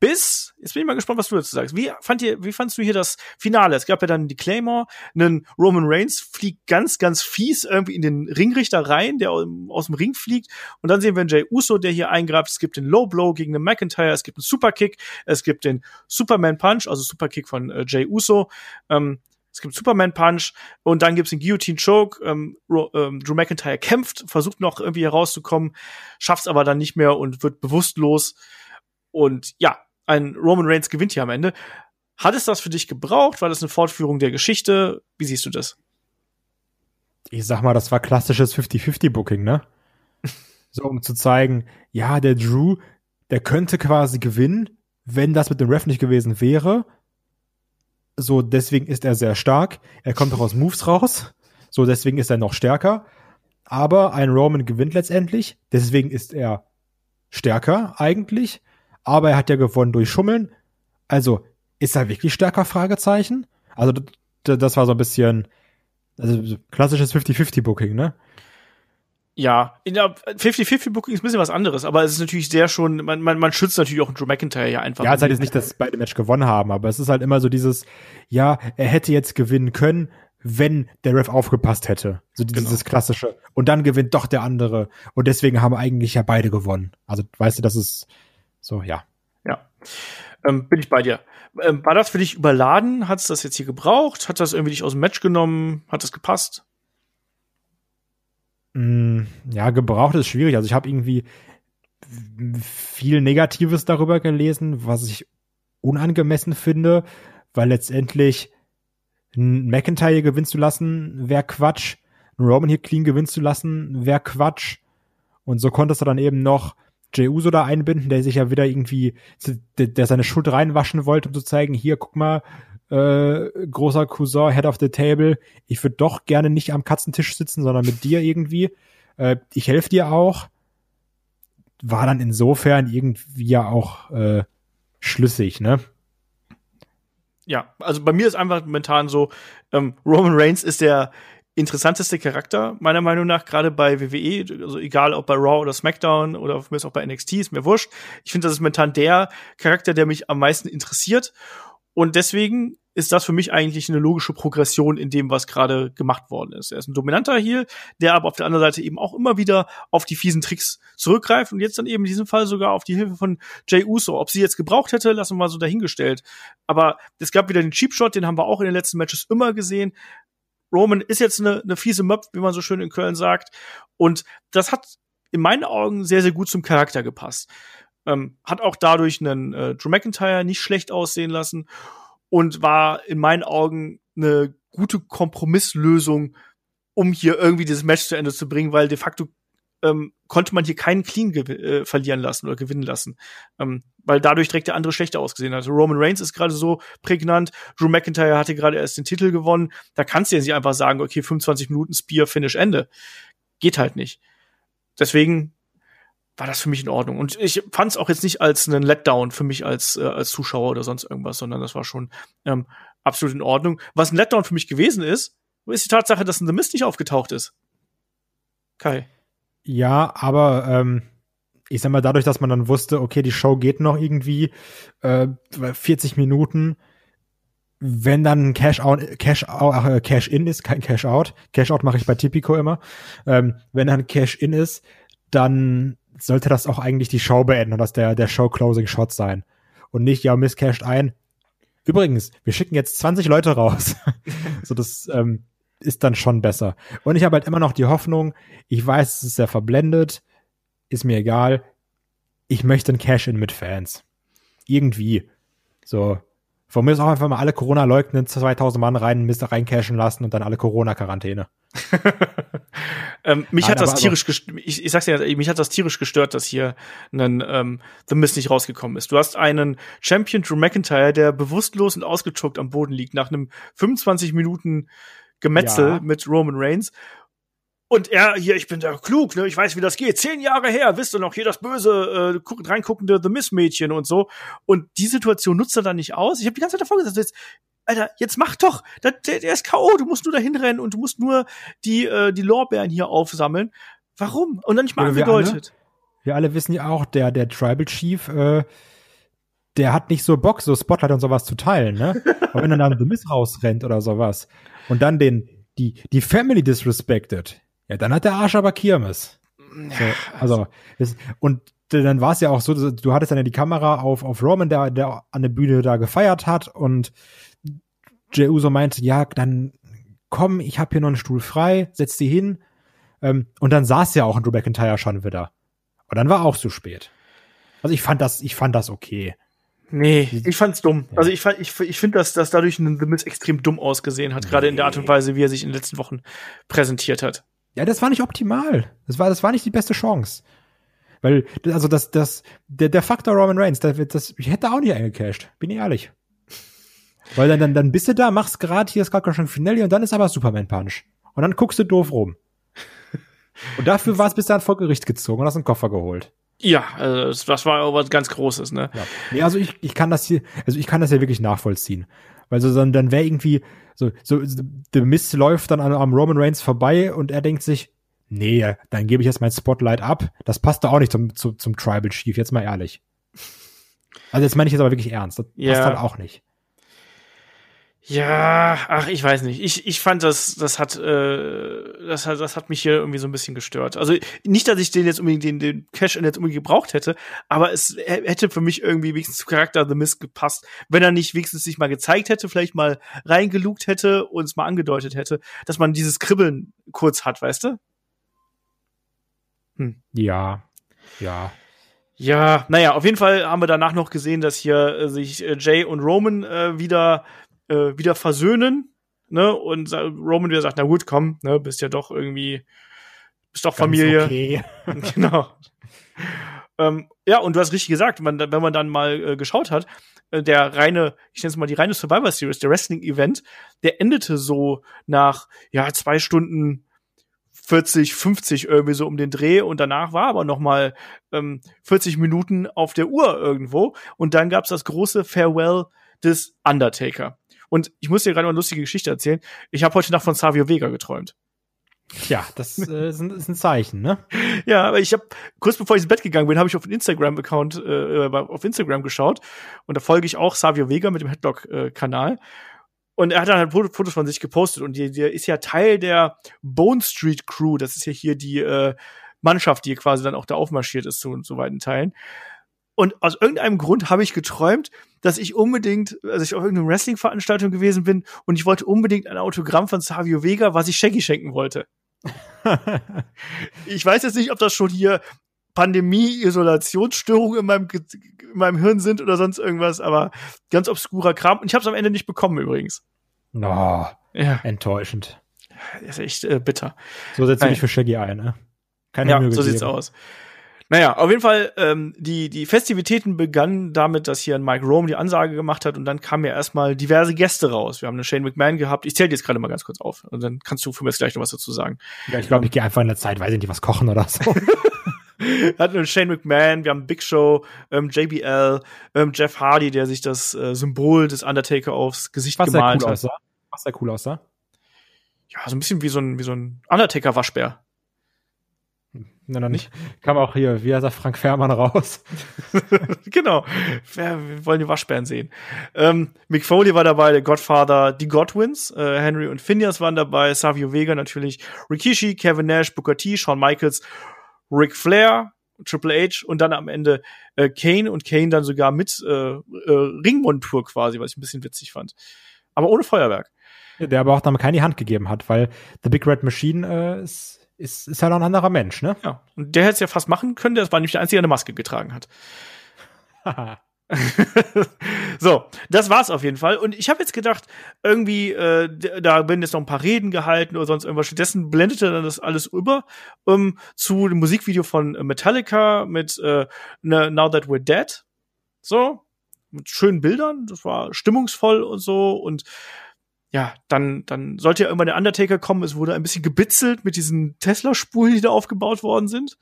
B: Bis, jetzt bin ich mal gespannt, was du dazu sagst. Wie fand ihr, wie fandst du hier das Finale? Es gab ja dann die Claymore, einen Roman Reigns fliegt ganz, ganz fies irgendwie in den Ringrichter rein, der aus dem Ring fliegt. Und dann sehen wir einen Jay Uso, der hier eingreift. Es gibt den Low Blow gegen den McIntyre, es gibt einen Superkick, es gibt den Superman Punch, also Superkick von äh, Jay Uso. Ähm, es gibt Superman Punch und dann gibt's den Guillotine Choke. Ähm, ähm, Drew McIntyre kämpft, versucht noch irgendwie herauszukommen, schafft's aber dann nicht mehr und wird bewusstlos. Und ja, ein Roman Reigns gewinnt hier am Ende. Hat es das für dich gebraucht? War das eine Fortführung der Geschichte? Wie siehst du das?
C: Ich sag mal, das war klassisches 50-50-Booking, ne? so, um zu zeigen, ja, der Drew, der könnte quasi gewinnen, wenn das mit dem Ref nicht gewesen wäre. So, deswegen ist er sehr stark. Er kommt auch aus Moves raus. So, deswegen ist er noch stärker. Aber ein Roman gewinnt letztendlich. Deswegen ist er stärker eigentlich. Aber er hat ja gewonnen durch Schummeln. Also, ist er wirklich stärker? Fragezeichen. Also, das war so ein bisschen, also, klassisches 50-50-Booking, ne?
B: Ja, in der 50-50 Booking ist ein bisschen was anderes, aber es ist natürlich sehr schon, man, man, man schützt natürlich auch einen Drew McIntyre ja einfach.
C: Ja, es ist halt jetzt nicht, dass beide Match gewonnen haben, aber es ist halt immer so dieses, ja, er hätte jetzt gewinnen können, wenn der Ref aufgepasst hätte. So dieses genau. klassische. Und dann gewinnt doch der andere. Und deswegen haben eigentlich ja beide gewonnen. Also, weißt du, das ist so, ja.
B: Ja. Ähm, bin ich bei dir. Ähm, war das für dich überladen? Hat es das jetzt hier gebraucht? Hat das irgendwie dich aus dem Match genommen? Hat das gepasst?
C: Mm, ja, gebraucht ist schwierig. Also ich habe irgendwie viel Negatives darüber gelesen, was ich unangemessen finde, weil letztendlich ein McIntyre gewinnen zu lassen, wäre Quatsch. Ein Roman hier clean gewinnen zu lassen, wäre Quatsch. Und so konntest du dann eben noch Jey Uso da einbinden, der sich ja wieder irgendwie, der seine Schuld reinwaschen wollte, um zu zeigen, hier, guck mal, äh, großer Cousin, Head of the Table, ich würde doch gerne nicht am Katzentisch sitzen, sondern mit dir irgendwie. Äh, ich helfe dir auch. War dann insofern irgendwie ja auch äh, schlüssig, ne?
B: Ja, also bei mir ist einfach momentan so, ähm, Roman Reigns ist der interessanteste Charakter, meiner Meinung nach, gerade bei WWE, also egal ob bei Raw oder SmackDown oder für mich auch bei NXT, ist mir wurscht. Ich finde, das ist momentan der Charakter, der mich am meisten interessiert. Und deswegen ist das für mich eigentlich eine logische Progression in dem, was gerade gemacht worden ist. Er ist ein dominanter Heel, der aber auf der anderen Seite eben auch immer wieder auf die fiesen Tricks zurückgreift und jetzt dann eben in diesem Fall sogar auf die Hilfe von Jay Uso. Ob sie jetzt gebraucht hätte, lassen wir mal so dahingestellt. Aber es gab wieder den Cheap Shot, den haben wir auch in den letzten Matches immer gesehen. Roman ist jetzt eine, eine fiese Möpf, wie man so schön in Köln sagt. Und das hat in meinen Augen sehr, sehr gut zum Charakter gepasst. Ähm, hat auch dadurch einen äh, Drew McIntyre nicht schlecht aussehen lassen und war in meinen Augen eine gute Kompromisslösung, um hier irgendwie dieses Match zu Ende zu bringen, weil de facto ähm, konnte man hier keinen Clean äh, verlieren lassen oder gewinnen lassen. Ähm, weil dadurch direkt der andere schlechter ausgesehen hat. Roman Reigns ist gerade so prägnant, Drew McIntyre hatte gerade erst den Titel gewonnen. Da kannst du ja nicht einfach sagen, okay, 25 Minuten Spear, Finish, Ende. Geht halt nicht. Deswegen war das für mich in Ordnung. Und ich fand es auch jetzt nicht als einen Letdown für mich als, äh, als Zuschauer oder sonst irgendwas, sondern das war schon ähm, absolut in Ordnung. Was ein Letdown für mich gewesen ist, ist die Tatsache, dass ein The Mist nicht aufgetaucht ist. Kai.
C: Ja, aber ähm, ich sag mal, dadurch, dass man dann wusste, okay, die Show geht noch irgendwie äh, 40 Minuten, wenn dann Cash out, Cash out, äh, Cash in ist, kein Cash out. Cash out mache ich bei Tipico immer. Ähm, wenn dann Cash in ist, dann sollte das auch eigentlich die Show beenden und das der, der Show-Closing-Shot sein. Und nicht, ja, misscashed ein. Übrigens, wir schicken jetzt 20 Leute raus. so, das ähm, ist dann schon besser. Und ich habe halt immer noch die Hoffnung, ich weiß, es ist sehr verblendet, ist mir egal. Ich möchte ein Cash-In mit Fans. Irgendwie. So. Von mir ist auch einfach mal alle Corona-Leugnen 2000 Mann rein, Mist reincashen lassen und dann alle Corona-Quarantäne.
B: ähm, mich Nein, hat das tierisch gestört, ich, ich sag's ja, mich hat das tierisch gestört, dass hier ein ähm, The Mist nicht rausgekommen ist. Du hast einen Champion Drew McIntyre, der bewusstlos und ausgechuckt am Boden liegt, nach einem 25 Minuten Gemetzel ja. mit Roman Reigns. Und er, hier, ich bin da klug, ne? Ich weiß, wie das geht. Zehn Jahre her, wisst ihr noch, hier das böse, äh, reinguckende The Miss-Mädchen und so. Und die Situation nutzt er dann nicht aus. Ich habe die ganze Zeit davor gesagt, jetzt, Alter, jetzt mach doch. Der, der ist K.O., du musst nur dahin rennen und du musst nur die, äh, die Lorbeeren hier aufsammeln. Warum? Und dann nicht mal angedeutet.
C: Wir, wir alle wissen ja auch, der, der Tribal Chief, äh, der hat nicht so Bock, so Spotlight und sowas zu teilen, ne? Aber wenn er dann The Miss rausrennt oder sowas und dann den, die, die Family disrespected, ja, dann hat der Arsch aber Kirmes. So, also, ist, und dann war es ja auch so, du hattest dann ja die Kamera auf, auf Roman, der, der an der Bühne da gefeiert hat und Jey Uso meinte, ja, dann komm, ich habe hier noch einen Stuhl frei, setz die hin. Ähm, und dann saß ja auch ein Drew McIntyre schon wieder. Und dann war auch zu spät. Also ich fand das, ich fand das okay.
B: Nee, ich fand's dumm. Ja. Also ich, fand, ich, ich finde, dass, dass dadurch ein The Miz extrem dumm ausgesehen hat, nee. gerade in der Art und Weise, wie er sich in den letzten Wochen präsentiert hat.
C: Ja, das war nicht optimal. Das war, das war nicht die beste Chance. Weil, also das, das, der, der Faktor Roman Reigns, das, das, ich hätte auch nicht eingecashed. Bin ich ehrlich. Weil dann, dann, dann bist du da, machst gerade hier ist gerade schon Finale und dann ist aber Superman Punch. Und dann guckst du doof rum. Und dafür war es bis dann vor Gericht gezogen und hast einen Koffer geholt.
B: Ja, also das war aber was ganz Großes, ne?
C: Ja. Nee, also ich, ich kann das hier, also ich kann das ja wirklich nachvollziehen. Weil so, dann, dann wäre irgendwie, so, so, The Mist läuft dann an, am Roman Reigns vorbei und er denkt sich, nee, dann gebe ich jetzt mein Spotlight ab. Das passt doch auch nicht zum, zum, zum Tribal Chief, jetzt mal ehrlich. Also jetzt meine ich jetzt aber wirklich ernst. Das
B: Ja.
C: passt halt auch nicht.
B: Ja, ach, ich weiß nicht. Ich, ich fand das, das hat, äh, das hat, das hat mich hier irgendwie so ein bisschen gestört. Also nicht, dass ich den jetzt unbedingt den, den Cash in jetzt unbedingt gebraucht hätte, aber es hätte für mich irgendwie wenigstens zu Charakter The Mist gepasst, wenn er nicht wenigstens sich mal gezeigt hätte, vielleicht mal reingelugt hätte und es mal angedeutet hätte, dass man dieses Kribbeln kurz hat, weißt du?
C: Ja. Ja.
B: Ja, naja, auf jeden Fall haben wir danach noch gesehen, dass hier äh, sich äh, Jay und Roman äh, wieder, äh, wieder versöhnen. Ne? Und Roman wieder sagt, na gut, komm, ne, bist ja doch irgendwie, bist doch
C: Ganz
B: Familie.
C: Okay.
B: genau. ähm, ja, und du hast richtig gesagt, man, wenn man dann mal äh, geschaut hat, äh, der reine, ich nenne es mal die reine Survivor Series, der Wrestling-Event, der endete so nach, ja, zwei Stunden 40, 50 irgendwie so um den Dreh und danach war aber noch mal ähm, 40 Minuten auf der Uhr irgendwo und dann gab's das große Farewell des Undertaker. Und ich muss dir gerade mal eine lustige Geschichte erzählen. Ich habe heute Nacht von Savio Vega geträumt.
C: Ja, das äh, ist, ein, ist ein Zeichen, ne?
B: Ja, aber ich habe kurz bevor ich ins Bett gegangen bin, habe ich auf den Instagram-Account äh, auf Instagram geschaut und da folge ich auch Savio Vega mit dem Headlock-Kanal. und er hat dann halt Foto- Fotos von sich gepostet und der ist ja Teil der Bone Street Crew. Das ist ja hier die äh, Mannschaft, die quasi dann auch da aufmarschiert ist zu so weiten Teilen. Und aus irgendeinem Grund habe ich geträumt, dass ich unbedingt, also ich auf irgendeiner Wrestling-Veranstaltung gewesen bin und ich wollte unbedingt ein Autogramm von Savio Vega, was ich Shaggy schenken wollte. Ich weiß jetzt nicht, ob das schon hier Pandemie, Isolationsstörungen in meinem, in meinem Hirn sind oder sonst irgendwas, aber ganz obskurer Kram. Und ich habe es am Ende nicht bekommen übrigens.
C: Oh,
B: Ja,
C: enttäuschend.
B: ist echt äh, bitter.
C: So setzt du
B: Nein.
C: dich für Shaggy ein, ne? Keine
B: ja,
C: Mühe
B: so sieht's aus. Naja, auf jeden Fall, ähm, die, die Festivitäten begannen damit, dass hier ein Mike Rome die Ansage gemacht hat und dann kamen ja erstmal diverse Gäste raus. Wir haben einen Shane McMahon gehabt. Ich zähle jetzt gerade mal ganz kurz auf und dann kannst du für mich gleich noch was dazu sagen.
C: Ja, ich glaube, ich gehe einfach in der Zeit, weiß ich nicht, was kochen oder so.
B: Wir hatten einen Shane McMahon, wir haben Big Show, ähm, JBL, ähm, Jeff Hardy, der sich das äh, Symbol des Undertaker aufs Gesicht
C: Was sehr
B: gemalt
C: cool
B: hat.
C: aussah. Was sehr cool aussah.
B: Ja, so ein bisschen wie so ein, wie so ein Undertaker-Waschbär.
C: Na, dann nicht. Kam auch hier, wie heißt er, Frank Fährmann raus.
B: genau. Wir, wir wollen die Waschbären sehen. Ähm, Mick Foley war dabei, der Godfather, die Godwins, äh, Henry und Phineas waren dabei, Savio Vega natürlich, Rikishi, Kevin Nash, Booker T, Shawn Michaels, Ric Flair, Triple H und dann am Ende äh, Kane und Kane dann sogar mit äh, äh, Ringmontur quasi, was ich ein bisschen witzig fand. Aber ohne Feuerwerk.
C: Der aber auch damit keine Hand gegeben hat, weil The Big Red Machine äh, ist, ist, ist halt ein anderer Mensch, ne?
B: Ja. Und der hätte es ja fast machen können, der war nämlich der Einzige, der eine Maske getragen hat. so, das war's auf jeden Fall. Und ich habe jetzt gedacht, irgendwie, äh, da werden jetzt noch ein paar Reden gehalten oder sonst irgendwas. Stattdessen blendete dann das alles über ähm, zu dem Musikvideo von Metallica mit äh, Now That We're Dead. So, mit schönen Bildern. Das war stimmungsvoll und so. Und ja, dann, dann sollte ja irgendwann der Undertaker kommen. Es wurde ein bisschen gebitzelt mit diesen Tesla-Spulen, die da aufgebaut worden sind.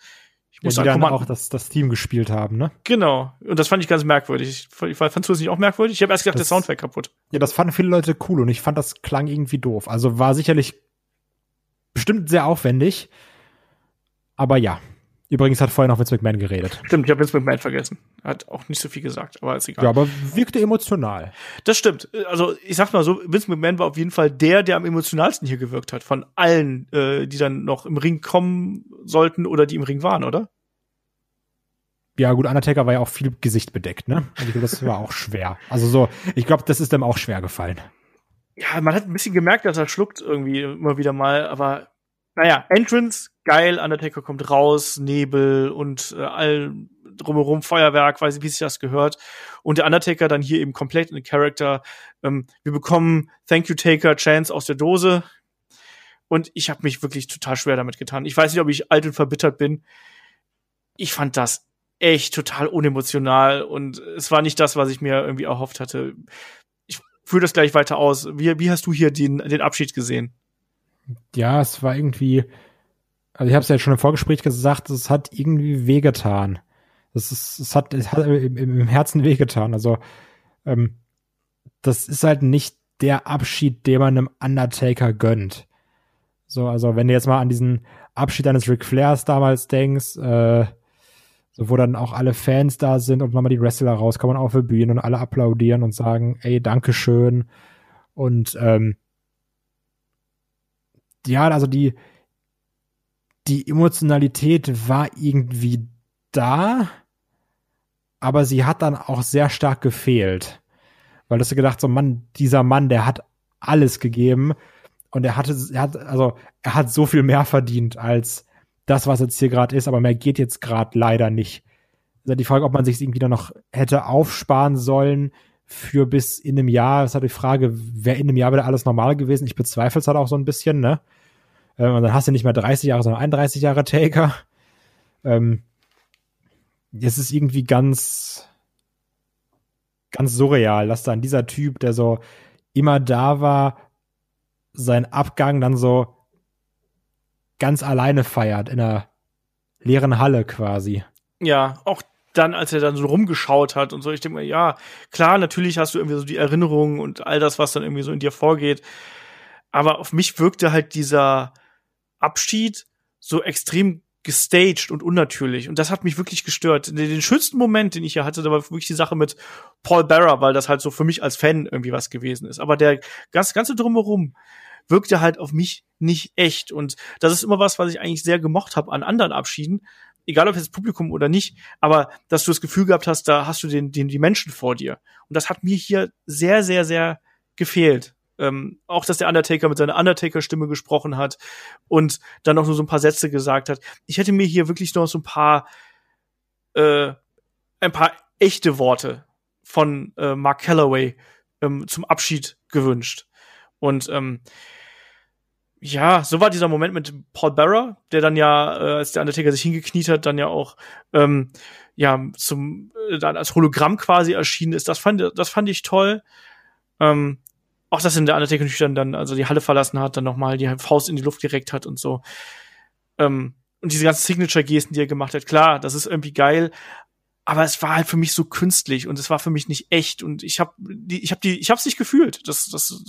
B: Ich
C: Ja,
B: muss
C: die
B: sagen,
C: dann auch das, das Team gespielt haben, ne?
B: Genau. Und das fand ich ganz merkwürdig. Fandst du das nicht auch merkwürdig? Ich habe erst gedacht, der
C: Das-
B: Sound wäre kaputt.
C: Ja, das fanden viele Leute cool und ich fand, das klang irgendwie doof. Also war sicherlich bestimmt sehr aufwendig. Aber ja. Übrigens hat vorher noch Vince McMahon geredet.
B: Stimmt, ich habe mit Matt vergessen. Er hat auch nicht so viel gesagt, aber ist egal.
C: Ja, aber wirkte emotional.
B: Das stimmt. Also ich sag mal so, Vince McMahon war auf jeden Fall der, der am emotionalsten hier gewirkt hat. Von allen, äh, die dann noch im Ring kommen sollten oder die im Ring waren, oder?
C: Ja, gut, Undertaker war ja auch viel Gesicht bedeckt, ne? Und ich glaube, das war auch schwer. Also so, ich glaube, das ist dem auch schwer gefallen.
B: Ja, man hat ein bisschen gemerkt, dass er schluckt irgendwie immer wieder mal, aber naja, Entrance, geil, Undertaker kommt raus, Nebel und äh, all drumherum Feuerwerk, weiß ich, wie sich das gehört. Und der Undertaker dann hier eben komplett in den Charakter. Ähm, wir bekommen Thank You Taker Chance aus der Dose. Und ich habe mich wirklich total schwer damit getan. Ich weiß nicht, ob ich alt und verbittert bin. Ich fand das echt total unemotional und es war nicht das, was ich mir irgendwie erhofft hatte. Ich führe das gleich weiter aus. Wie, wie hast du hier den, den Abschied gesehen?
C: Ja, es war irgendwie, also ich habe es ja schon im Vorgespräch gesagt, es hat irgendwie wehgetan. Das ist, es hat, es hat im, im Herzen wehgetan. Also ähm, das ist halt nicht der Abschied, den man einem Undertaker gönnt. So, also wenn du jetzt mal an diesen Abschied eines Ric Flairs damals denkst, äh, so wo dann auch alle Fans da sind und nochmal die Wrestler rauskommen auf der Bühne und alle applaudieren und sagen, ey, Dankeschön. Und ähm, ja, also die, die Emotionalität war irgendwie da, aber sie hat dann auch sehr stark gefehlt. Weil du hast gedacht, so Mann, dieser Mann, der hat alles gegeben und er hatte, er hat, also er hat so viel mehr verdient als das, was jetzt hier gerade ist, aber mehr geht jetzt gerade leider nicht. Also die Frage, ob man sich irgendwie dann noch hätte aufsparen sollen für bis in einem Jahr, ist halt die Frage, wäre in einem Jahr wieder alles normal gewesen? Ich bezweifle es halt auch so ein bisschen, ne? Ähm, und dann hast du nicht mehr 30 Jahre, sondern 31 Jahre Taker. Ähm, es ist irgendwie ganz, ganz surreal, dass dann dieser Typ, der so immer da war, seinen Abgang dann so ganz alleine feiert in einer leeren Halle quasi.
B: Ja, auch dann, als er dann so rumgeschaut hat und so, ich denke mir, ja, klar, natürlich hast du irgendwie so die Erinnerungen und all das, was dann irgendwie so in dir vorgeht. Aber auf mich wirkte halt dieser Abschied so extrem gestaged und unnatürlich. Und das hat mich wirklich gestört. Den, schönsten Moment, den ich hier hatte, da war wirklich die Sache mit Paul Barra, weil das halt so für mich als Fan irgendwie was gewesen ist. Aber der ganze, ganze Drumherum, wirkte halt auf mich nicht echt. Und das ist immer was, was ich eigentlich sehr gemocht habe an anderen Abschieden. Egal ob jetzt Publikum oder nicht, aber dass du das Gefühl gehabt hast, da hast du den, den, die Menschen vor dir. Und das hat mir hier sehr, sehr, sehr gefehlt. Ähm, auch, dass der Undertaker mit seiner Undertaker-Stimme gesprochen hat und dann noch nur so ein paar Sätze gesagt hat. Ich hätte mir hier wirklich noch so ein paar, äh, ein paar echte Worte von äh, Mark Calloway ähm, zum Abschied gewünscht. Und ähm, ja, so war dieser Moment mit Paul Bearer, der dann ja, äh, als der Undertaker sich hingekniet hat, dann ja auch ähm, ja zum äh, dann als Hologramm quasi erschienen ist. Das fand das fand ich toll. Ähm, auch dass in der Undertaker natürlich dann, also die Halle verlassen hat, dann nochmal die Faust in die Luft direkt hat und so. Ähm, und diese ganzen Signature-Gesten, die er gemacht hat, klar, das ist irgendwie geil, aber es war halt für mich so künstlich und es war für mich nicht echt und ich habe die ich habe die ich habe es nicht gefühlt. Das das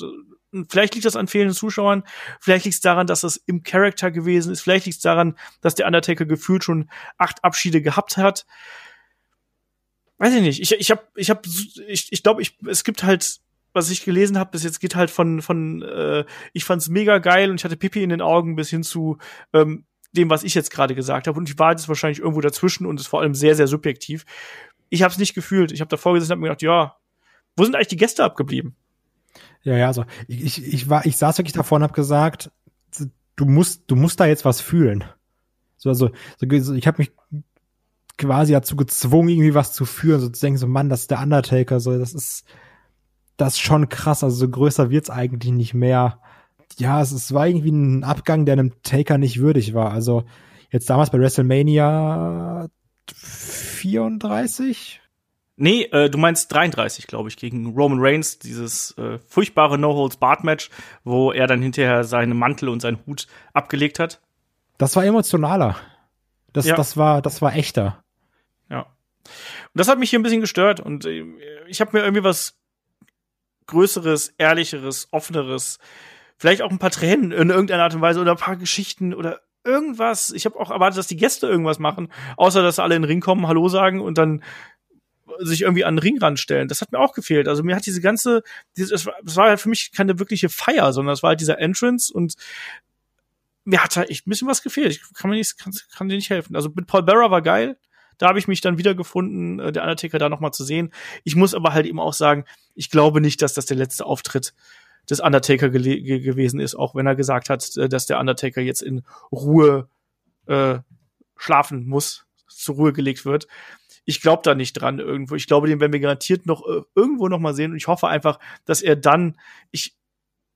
B: vielleicht liegt das an fehlenden Zuschauern, vielleicht liegt es daran, dass es im Charakter gewesen ist, vielleicht liegt es daran, dass der Undertaker gefühlt schon acht Abschiede gehabt hat. Weiß ich nicht. Ich ich habe ich habe ich ich glaube, ich es gibt halt was ich gelesen habe, bis jetzt geht halt von von äh, ich fand's mega geil und ich hatte Pipi in den Augen bis hin zu ähm, dem, was ich jetzt gerade gesagt habe. Und die Wahrheit ist wahrscheinlich irgendwo dazwischen und ist vor allem sehr, sehr subjektiv. Ich habe es nicht gefühlt. Ich habe davor gesessen und habe mir gedacht, ja, wo sind eigentlich die Gäste abgeblieben?
C: Ja, ja, also ich, ich, ich war, ich saß wirklich davor und habe gesagt, du musst, du musst da jetzt was fühlen. So, also, so, ich habe mich quasi dazu gezwungen, irgendwie was zu fühlen, so zu denken, so Mann, das ist der Undertaker, so, das ist, das ist schon krass, also so größer wird's eigentlich nicht mehr ja, es, es war irgendwie ein Abgang, der einem Taker nicht würdig war. Also jetzt damals bei WrestleMania 34?
B: Nee, äh, du meinst 33, glaube ich, gegen Roman Reigns, dieses äh, furchtbare No-Holds-Barred-Match, wo er dann hinterher seinen Mantel und seinen Hut abgelegt hat.
C: Das war emotionaler. Das, ja. das, war, das war echter.
B: Ja. Und das hat mich hier ein bisschen gestört und äh, ich habe mir irgendwie was Größeres, Ehrlicheres, Offeneres vielleicht auch ein paar Tränen in irgendeiner Art und Weise oder ein paar Geschichten oder irgendwas. Ich habe auch erwartet, dass die Gäste irgendwas machen, außer dass alle in den Ring kommen, Hallo sagen und dann sich irgendwie an den Ring ranstellen. Das hat mir auch gefehlt. Also mir hat diese ganze, es war halt für mich keine wirkliche Feier, sondern es war halt dieser Entrance und mir hat da echt ein bisschen was gefehlt. Ich kann mir nicht, kann, kann dir nicht helfen. Also mit Paul Bearer war geil. Da habe ich mich dann wiedergefunden, äh, der Undertaker da nochmal zu sehen. Ich muss aber halt eben auch sagen, ich glaube nicht, dass das der letzte Auftritt des Undertaker ge gewesen ist, auch wenn er gesagt hat, äh, dass der Undertaker jetzt in Ruhe äh, schlafen muss, zur Ruhe gelegt wird. Ich glaube da nicht dran irgendwo. Ich glaube, den werden wir garantiert noch äh, irgendwo noch mal sehen. Und ich hoffe einfach, dass er dann, ich,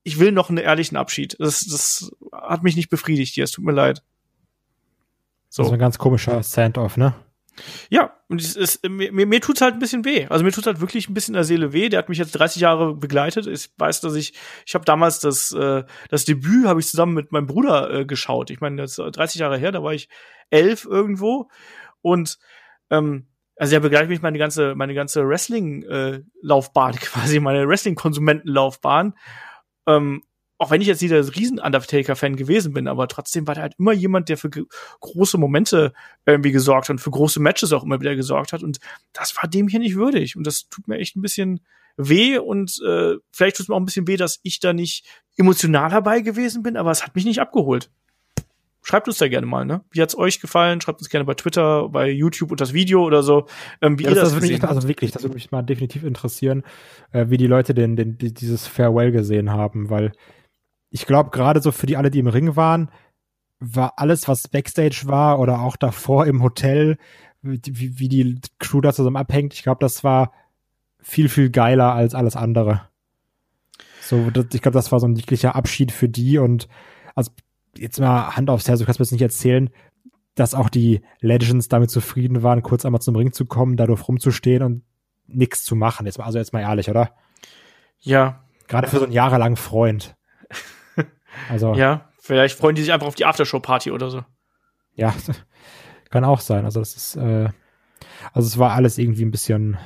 B: ich will noch einen ehrlichen Abschied. Das, das hat mich nicht befriedigt hier. Es tut mir leid.
C: So. Das ist ein ganz komischer Send-off, ne?
B: Ja, und es ist, mir, mir, tut's halt ein bisschen weh. Also mir tut's halt wirklich ein bisschen in der Seele weh. Der hat mich jetzt 30 Jahre begleitet. Ich weiß, dass ich, ich habe damals das, äh, das Debüt habe ich zusammen mit meinem Bruder äh, geschaut. Ich meine, das ist 30 Jahre her, da war ich elf irgendwo. Und ähm, also er begleitet mich meine ganze, meine ganze Wrestling-Laufbahn, äh, quasi, meine Wrestling-Konsumentenlaufbahn. Ähm, auch wenn ich jetzt nicht der riesen Undertaker-Fan gewesen bin, aber trotzdem war der halt immer jemand, der für große Momente irgendwie gesorgt hat und für große Matches auch immer wieder gesorgt hat. Und das war dem hier nicht würdig. Und das tut mir echt ein bisschen weh und äh, vielleicht tut es mir auch ein bisschen weh, dass ich da nicht emotional dabei gewesen bin, aber es hat mich nicht abgeholt. Schreibt uns da gerne mal, ne? Wie hat's euch gefallen? Schreibt uns gerne bei Twitter, bei YouTube und das Video oder so, ähm, wie
C: ja,
B: ihr
C: das,
B: das, gesehen
C: mich, also wirklich, das würde mich mal definitiv interessieren, äh, wie die Leute denn, denn dieses Farewell gesehen haben, weil ich glaube, gerade so für die alle, die im Ring waren, war alles, was Backstage war oder auch davor im Hotel, wie, wie die Crew da zusammen abhängt, ich glaube, das war viel, viel geiler als alles andere. So, das, ich glaube, das war so ein jeglicher Abschied für die und also jetzt mal Hand aufs Herz, du kannst mir jetzt nicht erzählen, dass auch die Legends damit zufrieden waren, kurz einmal zum Ring zu kommen, dadurch rumzustehen und nichts zu machen. Jetzt mal, also jetzt mal ehrlich, oder?
B: Ja.
C: Gerade für so einen jahrelangen Freund.
B: Also. ja, vielleicht freuen die sich einfach auf die Aftershow-Party oder so.
C: Ja, kann auch sein. Also das ist, äh, also es war alles irgendwie ein bisschen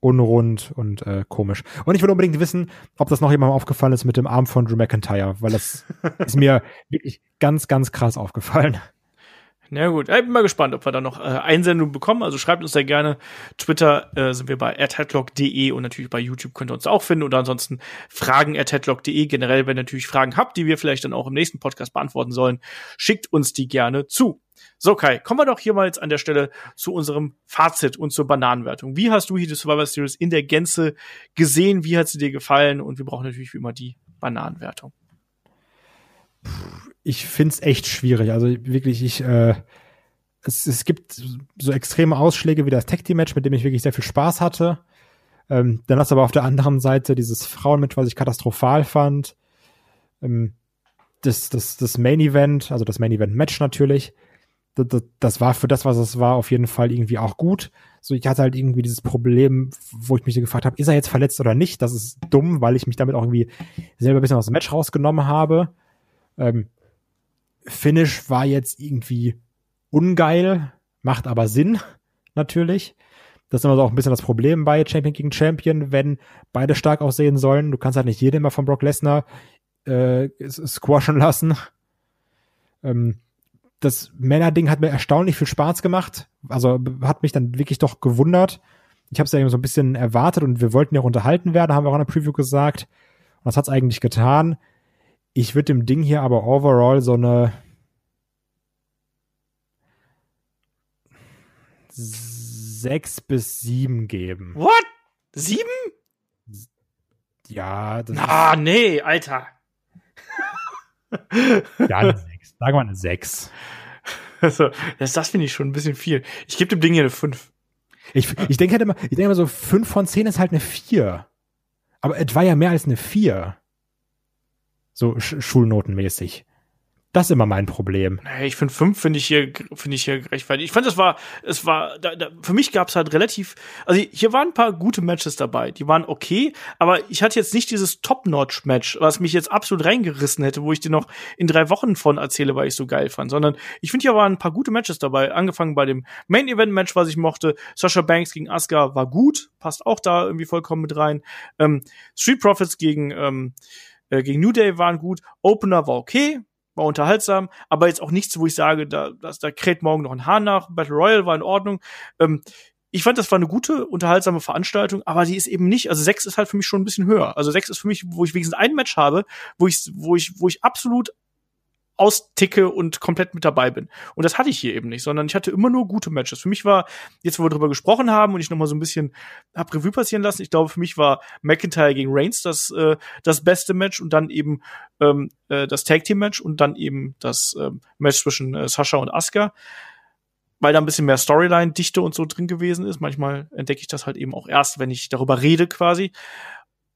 C: unrund und äh, komisch. Und ich will unbedingt wissen, ob das noch jemandem aufgefallen ist mit dem Arm von Drew McIntyre, weil das ist mir wirklich ganz, ganz krass aufgefallen.
B: Na gut, ich bin mal gespannt, ob wir da noch äh, Einsendungen bekommen. Also schreibt uns da gerne. Twitter äh, sind wir bei headlock.de und natürlich bei YouTube könnt ihr uns auch finden. Oder ansonsten fragen headlock.de. Generell, wenn ihr natürlich Fragen habt, die wir vielleicht dann auch im nächsten Podcast beantworten sollen, schickt uns die gerne zu. So, Kai, kommen wir doch hier mal jetzt an der Stelle zu unserem Fazit und zur Bananenwertung. Wie hast du hier die Survivor Series in der Gänze gesehen? Wie hat sie dir gefallen? Und wir brauchen natürlich wie immer die Bananenwertung
C: ich finde es echt schwierig. Also wirklich, ich, äh, es, es gibt so extreme Ausschläge wie das Tag Team Match, mit dem ich wirklich sehr viel Spaß hatte. Ähm, dann hast du aber auf der anderen Seite dieses Frauenmatch, was ich katastrophal fand. Ähm, das, das, das Main Event, also das Main Event Match natürlich. Das, das, das war für das, was es war, auf jeden Fall irgendwie auch gut. So, ich hatte halt irgendwie dieses Problem, wo ich mich gefragt habe, ist er jetzt verletzt oder nicht? Das ist dumm, weil ich mich damit auch irgendwie selber ein bisschen aus dem Match rausgenommen habe. Ähm, Finish war jetzt irgendwie ungeil, macht aber Sinn, natürlich. Das ist immer so auch ein bisschen das Problem bei Champion gegen Champion, wenn beide stark aussehen sollen. Du kannst halt nicht jedem immer von Brock Lesnar äh, squashen lassen. Ähm, das Männerding hat mir erstaunlich viel Spaß gemacht. Also hat mich dann wirklich doch gewundert. Ich habe es ja so ein bisschen erwartet und wir wollten ja auch unterhalten werden, haben wir auch in der Preview gesagt. Und das hat es eigentlich getan. Ich würde dem Ding hier aber overall so eine sechs bis sieben geben.
B: What? Sieben?
C: Ja,
B: das Ah, nee, Alter.
C: ja, eine sechs. Sagen wir eine sechs.
B: Also, das, das finde ich schon ein bisschen viel. Ich gebe dem Ding hier eine fünf.
C: Ich, ich denke halt immer, ich denke immer so, fünf von zehn ist halt eine vier. Aber es war ja mehr als eine vier. So sch schulnotenmäßig. Das ist immer mein Problem.
B: Ich finde fünf finde ich hier finde ich hier gerechtfertigt. Ich fand das war es war da, da, für mich gab es halt relativ also hier waren ein paar gute Matches dabei, die waren okay, aber ich hatte jetzt nicht dieses Top-Notch Match, was mich jetzt absolut reingerissen hätte, wo ich dir noch in drei Wochen von erzähle, weil ich so geil fand, sondern ich finde hier waren ein paar gute Matches dabei, angefangen bei dem Main Event Match, was ich mochte. Sasha Banks gegen Asuka war gut, passt auch da irgendwie vollkommen mit rein. Ähm, Street Profits gegen ähm, äh, gegen New Day waren gut. Opener war okay, war unterhaltsam, aber jetzt auch nichts, wo ich sage, da, das, da kräht morgen noch ein Hahn nach. Battle Royale war in Ordnung. Ähm, ich fand, das war eine gute, unterhaltsame Veranstaltung, aber die ist eben nicht, also sechs ist halt für mich schon ein bisschen höher. Also sechs ist für mich, wo ich wenigstens ein Match habe, wo ich, wo ich, wo ich absolut austicke und komplett mit dabei bin. Und das hatte ich hier eben nicht, sondern ich hatte immer nur gute Matches. Für mich war, jetzt wo wir drüber gesprochen haben und ich noch mal so ein bisschen hab Revue passieren lassen, ich glaube, für mich war McIntyre gegen Reigns das, äh, das beste Match und dann eben ähm, äh, das Tag Team Match und dann eben das ähm, Match zwischen äh, Sascha und Asuka weil da ein bisschen mehr Storyline-Dichte und so drin gewesen ist. Manchmal entdecke ich das halt eben auch erst, wenn ich darüber rede quasi.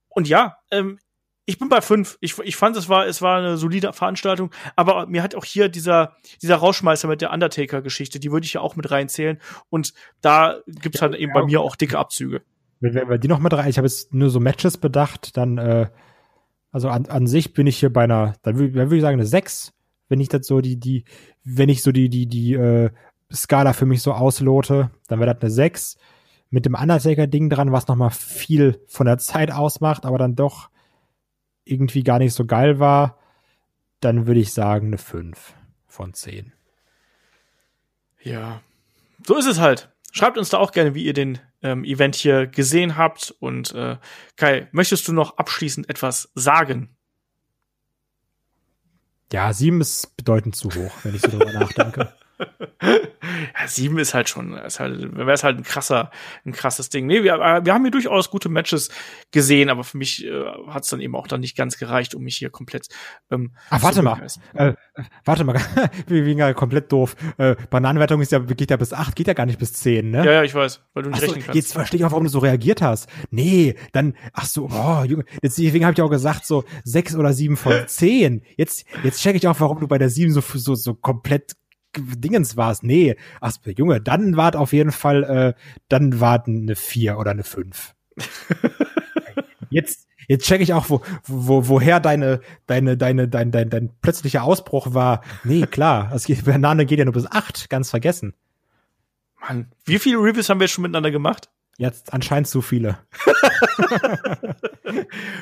B: Und ja, ähm, ich bin bei fünf. Ich, ich fand, es war, es war eine solide Veranstaltung, aber mir hat auch hier dieser, dieser Rauschmeister mit der Undertaker-Geschichte, die würde ich ja auch mit reinzählen. Und da gibt's halt eben bei mir auch dicke Abzüge.
C: Wenn, wenn wir die noch mit rein, ich habe jetzt nur so Matches bedacht, dann, äh, also an, an sich bin ich hier bei einer, dann würde würd ich sagen, eine sechs, wenn ich das so die, die, wenn ich so die, die, die, äh, Skala für mich so auslote, dann wäre das eine sechs. Mit dem Undertaker-Ding dran, was nochmal viel von der Zeit ausmacht, aber dann doch irgendwie gar nicht so geil war, dann würde ich sagen eine 5 von 10.
B: Ja, so ist es halt. Schreibt uns da auch gerne, wie ihr den ähm, Event hier gesehen habt. Und äh, Kai, möchtest du noch abschließend etwas sagen?
C: Ja, sieben ist bedeutend zu hoch, wenn ich so drüber nachdenke.
B: Ja, sieben ist halt schon, ist halt, wäre es halt ein krasser, ein krasses Ding. Nee, wir, äh, wir haben hier durchaus gute Matches gesehen, aber für mich äh, hat es dann eben auch dann nicht ganz gereicht, um mich hier komplett.
C: Ähm, Ach, warte mal, äh, warte mal, wie, wie komplett doof. Äh, Bananenwertung ist ja, geht ja bis acht, geht ja gar nicht bis zehn, ne?
B: Ja, ja, ich weiß, weil du nicht
C: ach rechnen kannst. Jetzt verstehe ich auch, warum du so reagiert hast. Nee, dann, ach so, oh, Junge, deswegen habe ich auch gesagt, so sechs oder sieben von zehn. Jetzt, jetzt checke ich auch, warum du bei der sieben so, so, so komplett Dingens war es. Nee, ach, Junge, dann war es auf jeden Fall, äh, dann war eine 4 oder eine 5. jetzt, jetzt check ich auch, wo, wo, woher deine, deine, deine, dein, dein, dein plötzlicher Ausbruch war. Nee, klar, es geht, Banane geht ja nur bis 8, ganz vergessen.
B: Mann, wie viele Reviews haben wir schon miteinander gemacht?
C: Jetzt anscheinend zu viele.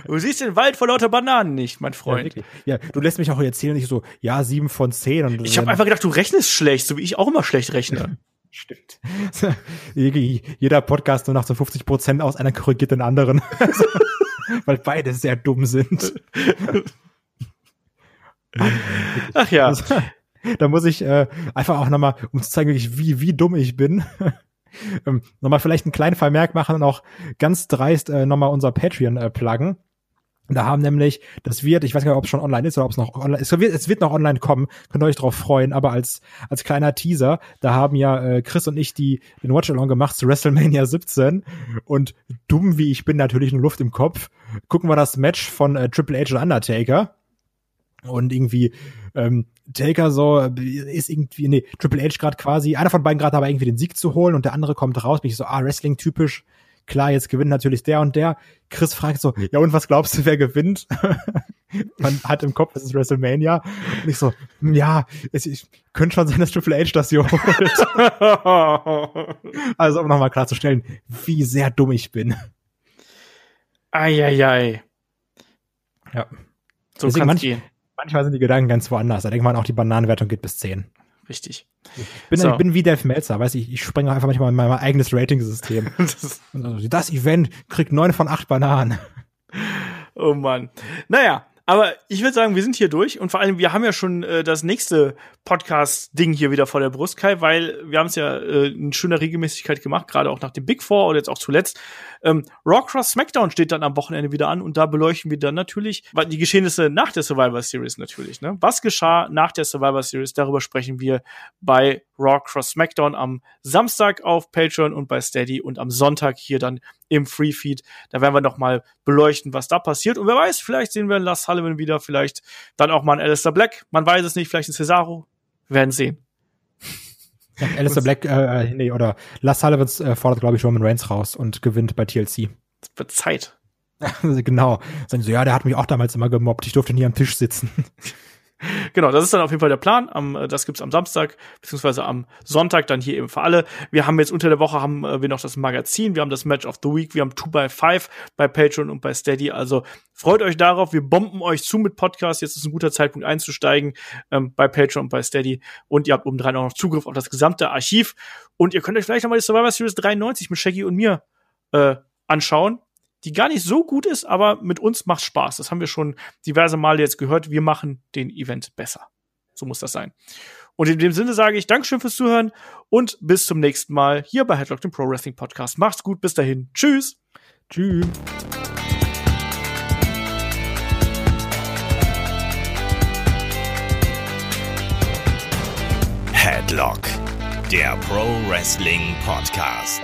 B: du siehst den Wald vor lauter Bananen nicht, mein Freund.
C: Ja, ja, du lässt mich auch erzählen, nicht so, ja, sieben von zehn.
B: Ich habe einfach gedacht, du rechnest schlecht, so wie ich auch immer schlecht rechne.
C: Stimmt. Jeder Podcast nur nach so 50 Prozent aus, einer korrigiert den anderen. Weil beide sehr dumm sind.
B: Ach ja.
C: da muss ich äh, einfach auch nochmal, um zu zeigen, wie, wie dumm ich bin, ähm, nochmal vielleicht einen kleinen Vermerk machen und auch ganz dreist äh, nochmal unser Patreon äh, pluggen. Da haben nämlich, das wird, ich weiß gar nicht, ob es schon online ist oder ob es noch online ist, es wird, es wird noch online kommen, könnt ihr euch drauf freuen, aber als, als kleiner Teaser, da haben ja äh, Chris und ich die, den Watch-Along gemacht zu WrestleMania 17 und dumm wie ich bin, natürlich nur Luft im Kopf, gucken wir das Match von äh, Triple H und Undertaker. Und irgendwie ähm, Taker so ist irgendwie, nee, Triple H gerade quasi, einer von beiden gerade aber irgendwie den Sieg zu holen und der andere kommt raus, bin ich so, ah, Wrestling typisch, klar, jetzt gewinnt natürlich der und der. Chris fragt so, ja und was glaubst du, wer gewinnt? Man hat im Kopf, es ist WrestleMania. Und ich so, ja, es, ich könnte schon sein, dass Triple H das hier holt. also um nochmal klarzustellen, wie sehr dumm ich bin.
B: Eieiei.
C: Ja. So kann es gehen manchmal sind die Gedanken ganz woanders. Da denkt man auch, die Bananenwertung geht bis 10.
B: Richtig.
C: Ich bin, so. ich bin wie Dave Melzer, weiß ich, ich springe einfach manchmal in mein eigenes Rating-System. das, das Event kriegt 9 von 8 Bananen.
B: Oh Mann. Naja, aber ich würde sagen, wir sind hier durch und vor allem, wir haben ja schon äh, das nächste Podcast-Ding hier wieder vor der Brust, Kai, weil wir haben es ja äh, in schöner Regelmäßigkeit gemacht, gerade auch nach dem Big Four oder jetzt auch zuletzt. Ähm, Raw Cross SmackDown steht dann am Wochenende wieder an und da beleuchten wir dann natürlich die Geschehnisse nach der Survivor Series natürlich. Ne? Was geschah nach der Survivor Series? Darüber sprechen wir bei Raw Cross SmackDown am Samstag auf Patreon und bei Steady und am Sonntag hier dann im Free Feed. Da werden wir noch mal beleuchten, was da passiert. Und wer weiß, vielleicht sehen wir Lars Sullivan wieder, vielleicht dann auch mal ein Alistair Black. Man weiß es nicht, vielleicht ein Cesaro. Wir werden sehen.
C: Ja, Alistair Black, äh, äh, nee, oder Lars Sullivan äh, fordert, glaube ich, Roman Reigns raus und gewinnt bei TLC.
B: Es wird Zeit.
C: genau. Sagen so, ja, der hat mich auch damals immer gemobbt. Ich durfte nie am Tisch sitzen.
B: Genau, das ist dann auf jeden Fall der Plan. Am, äh, das gibt's am Samstag beziehungsweise am Sonntag dann hier eben für alle. Wir haben jetzt unter der Woche haben äh, wir noch das Magazin, wir haben das Match of the Week, wir haben 2 by 5 bei Patreon und bei Steady. Also freut euch darauf. Wir bomben euch zu mit Podcast. Jetzt ist ein guter Zeitpunkt einzusteigen ähm, bei Patreon und bei Steady. Und ihr habt obendrein auch noch Zugriff auf das gesamte Archiv. Und ihr könnt euch vielleicht nochmal die Survivor Series 93 mit Shaggy und mir äh, anschauen die gar nicht so gut ist, aber mit uns macht Spaß. Das haben wir schon diverse Male jetzt gehört. Wir machen den Event besser. So muss das sein. Und in dem Sinne sage ich Dankeschön fürs Zuhören und bis zum nächsten Mal hier bei Headlock, dem Pro Wrestling Podcast. Macht's gut, bis dahin. Tschüss.
C: Tschüss.
A: Headlock, der Pro Wrestling Podcast.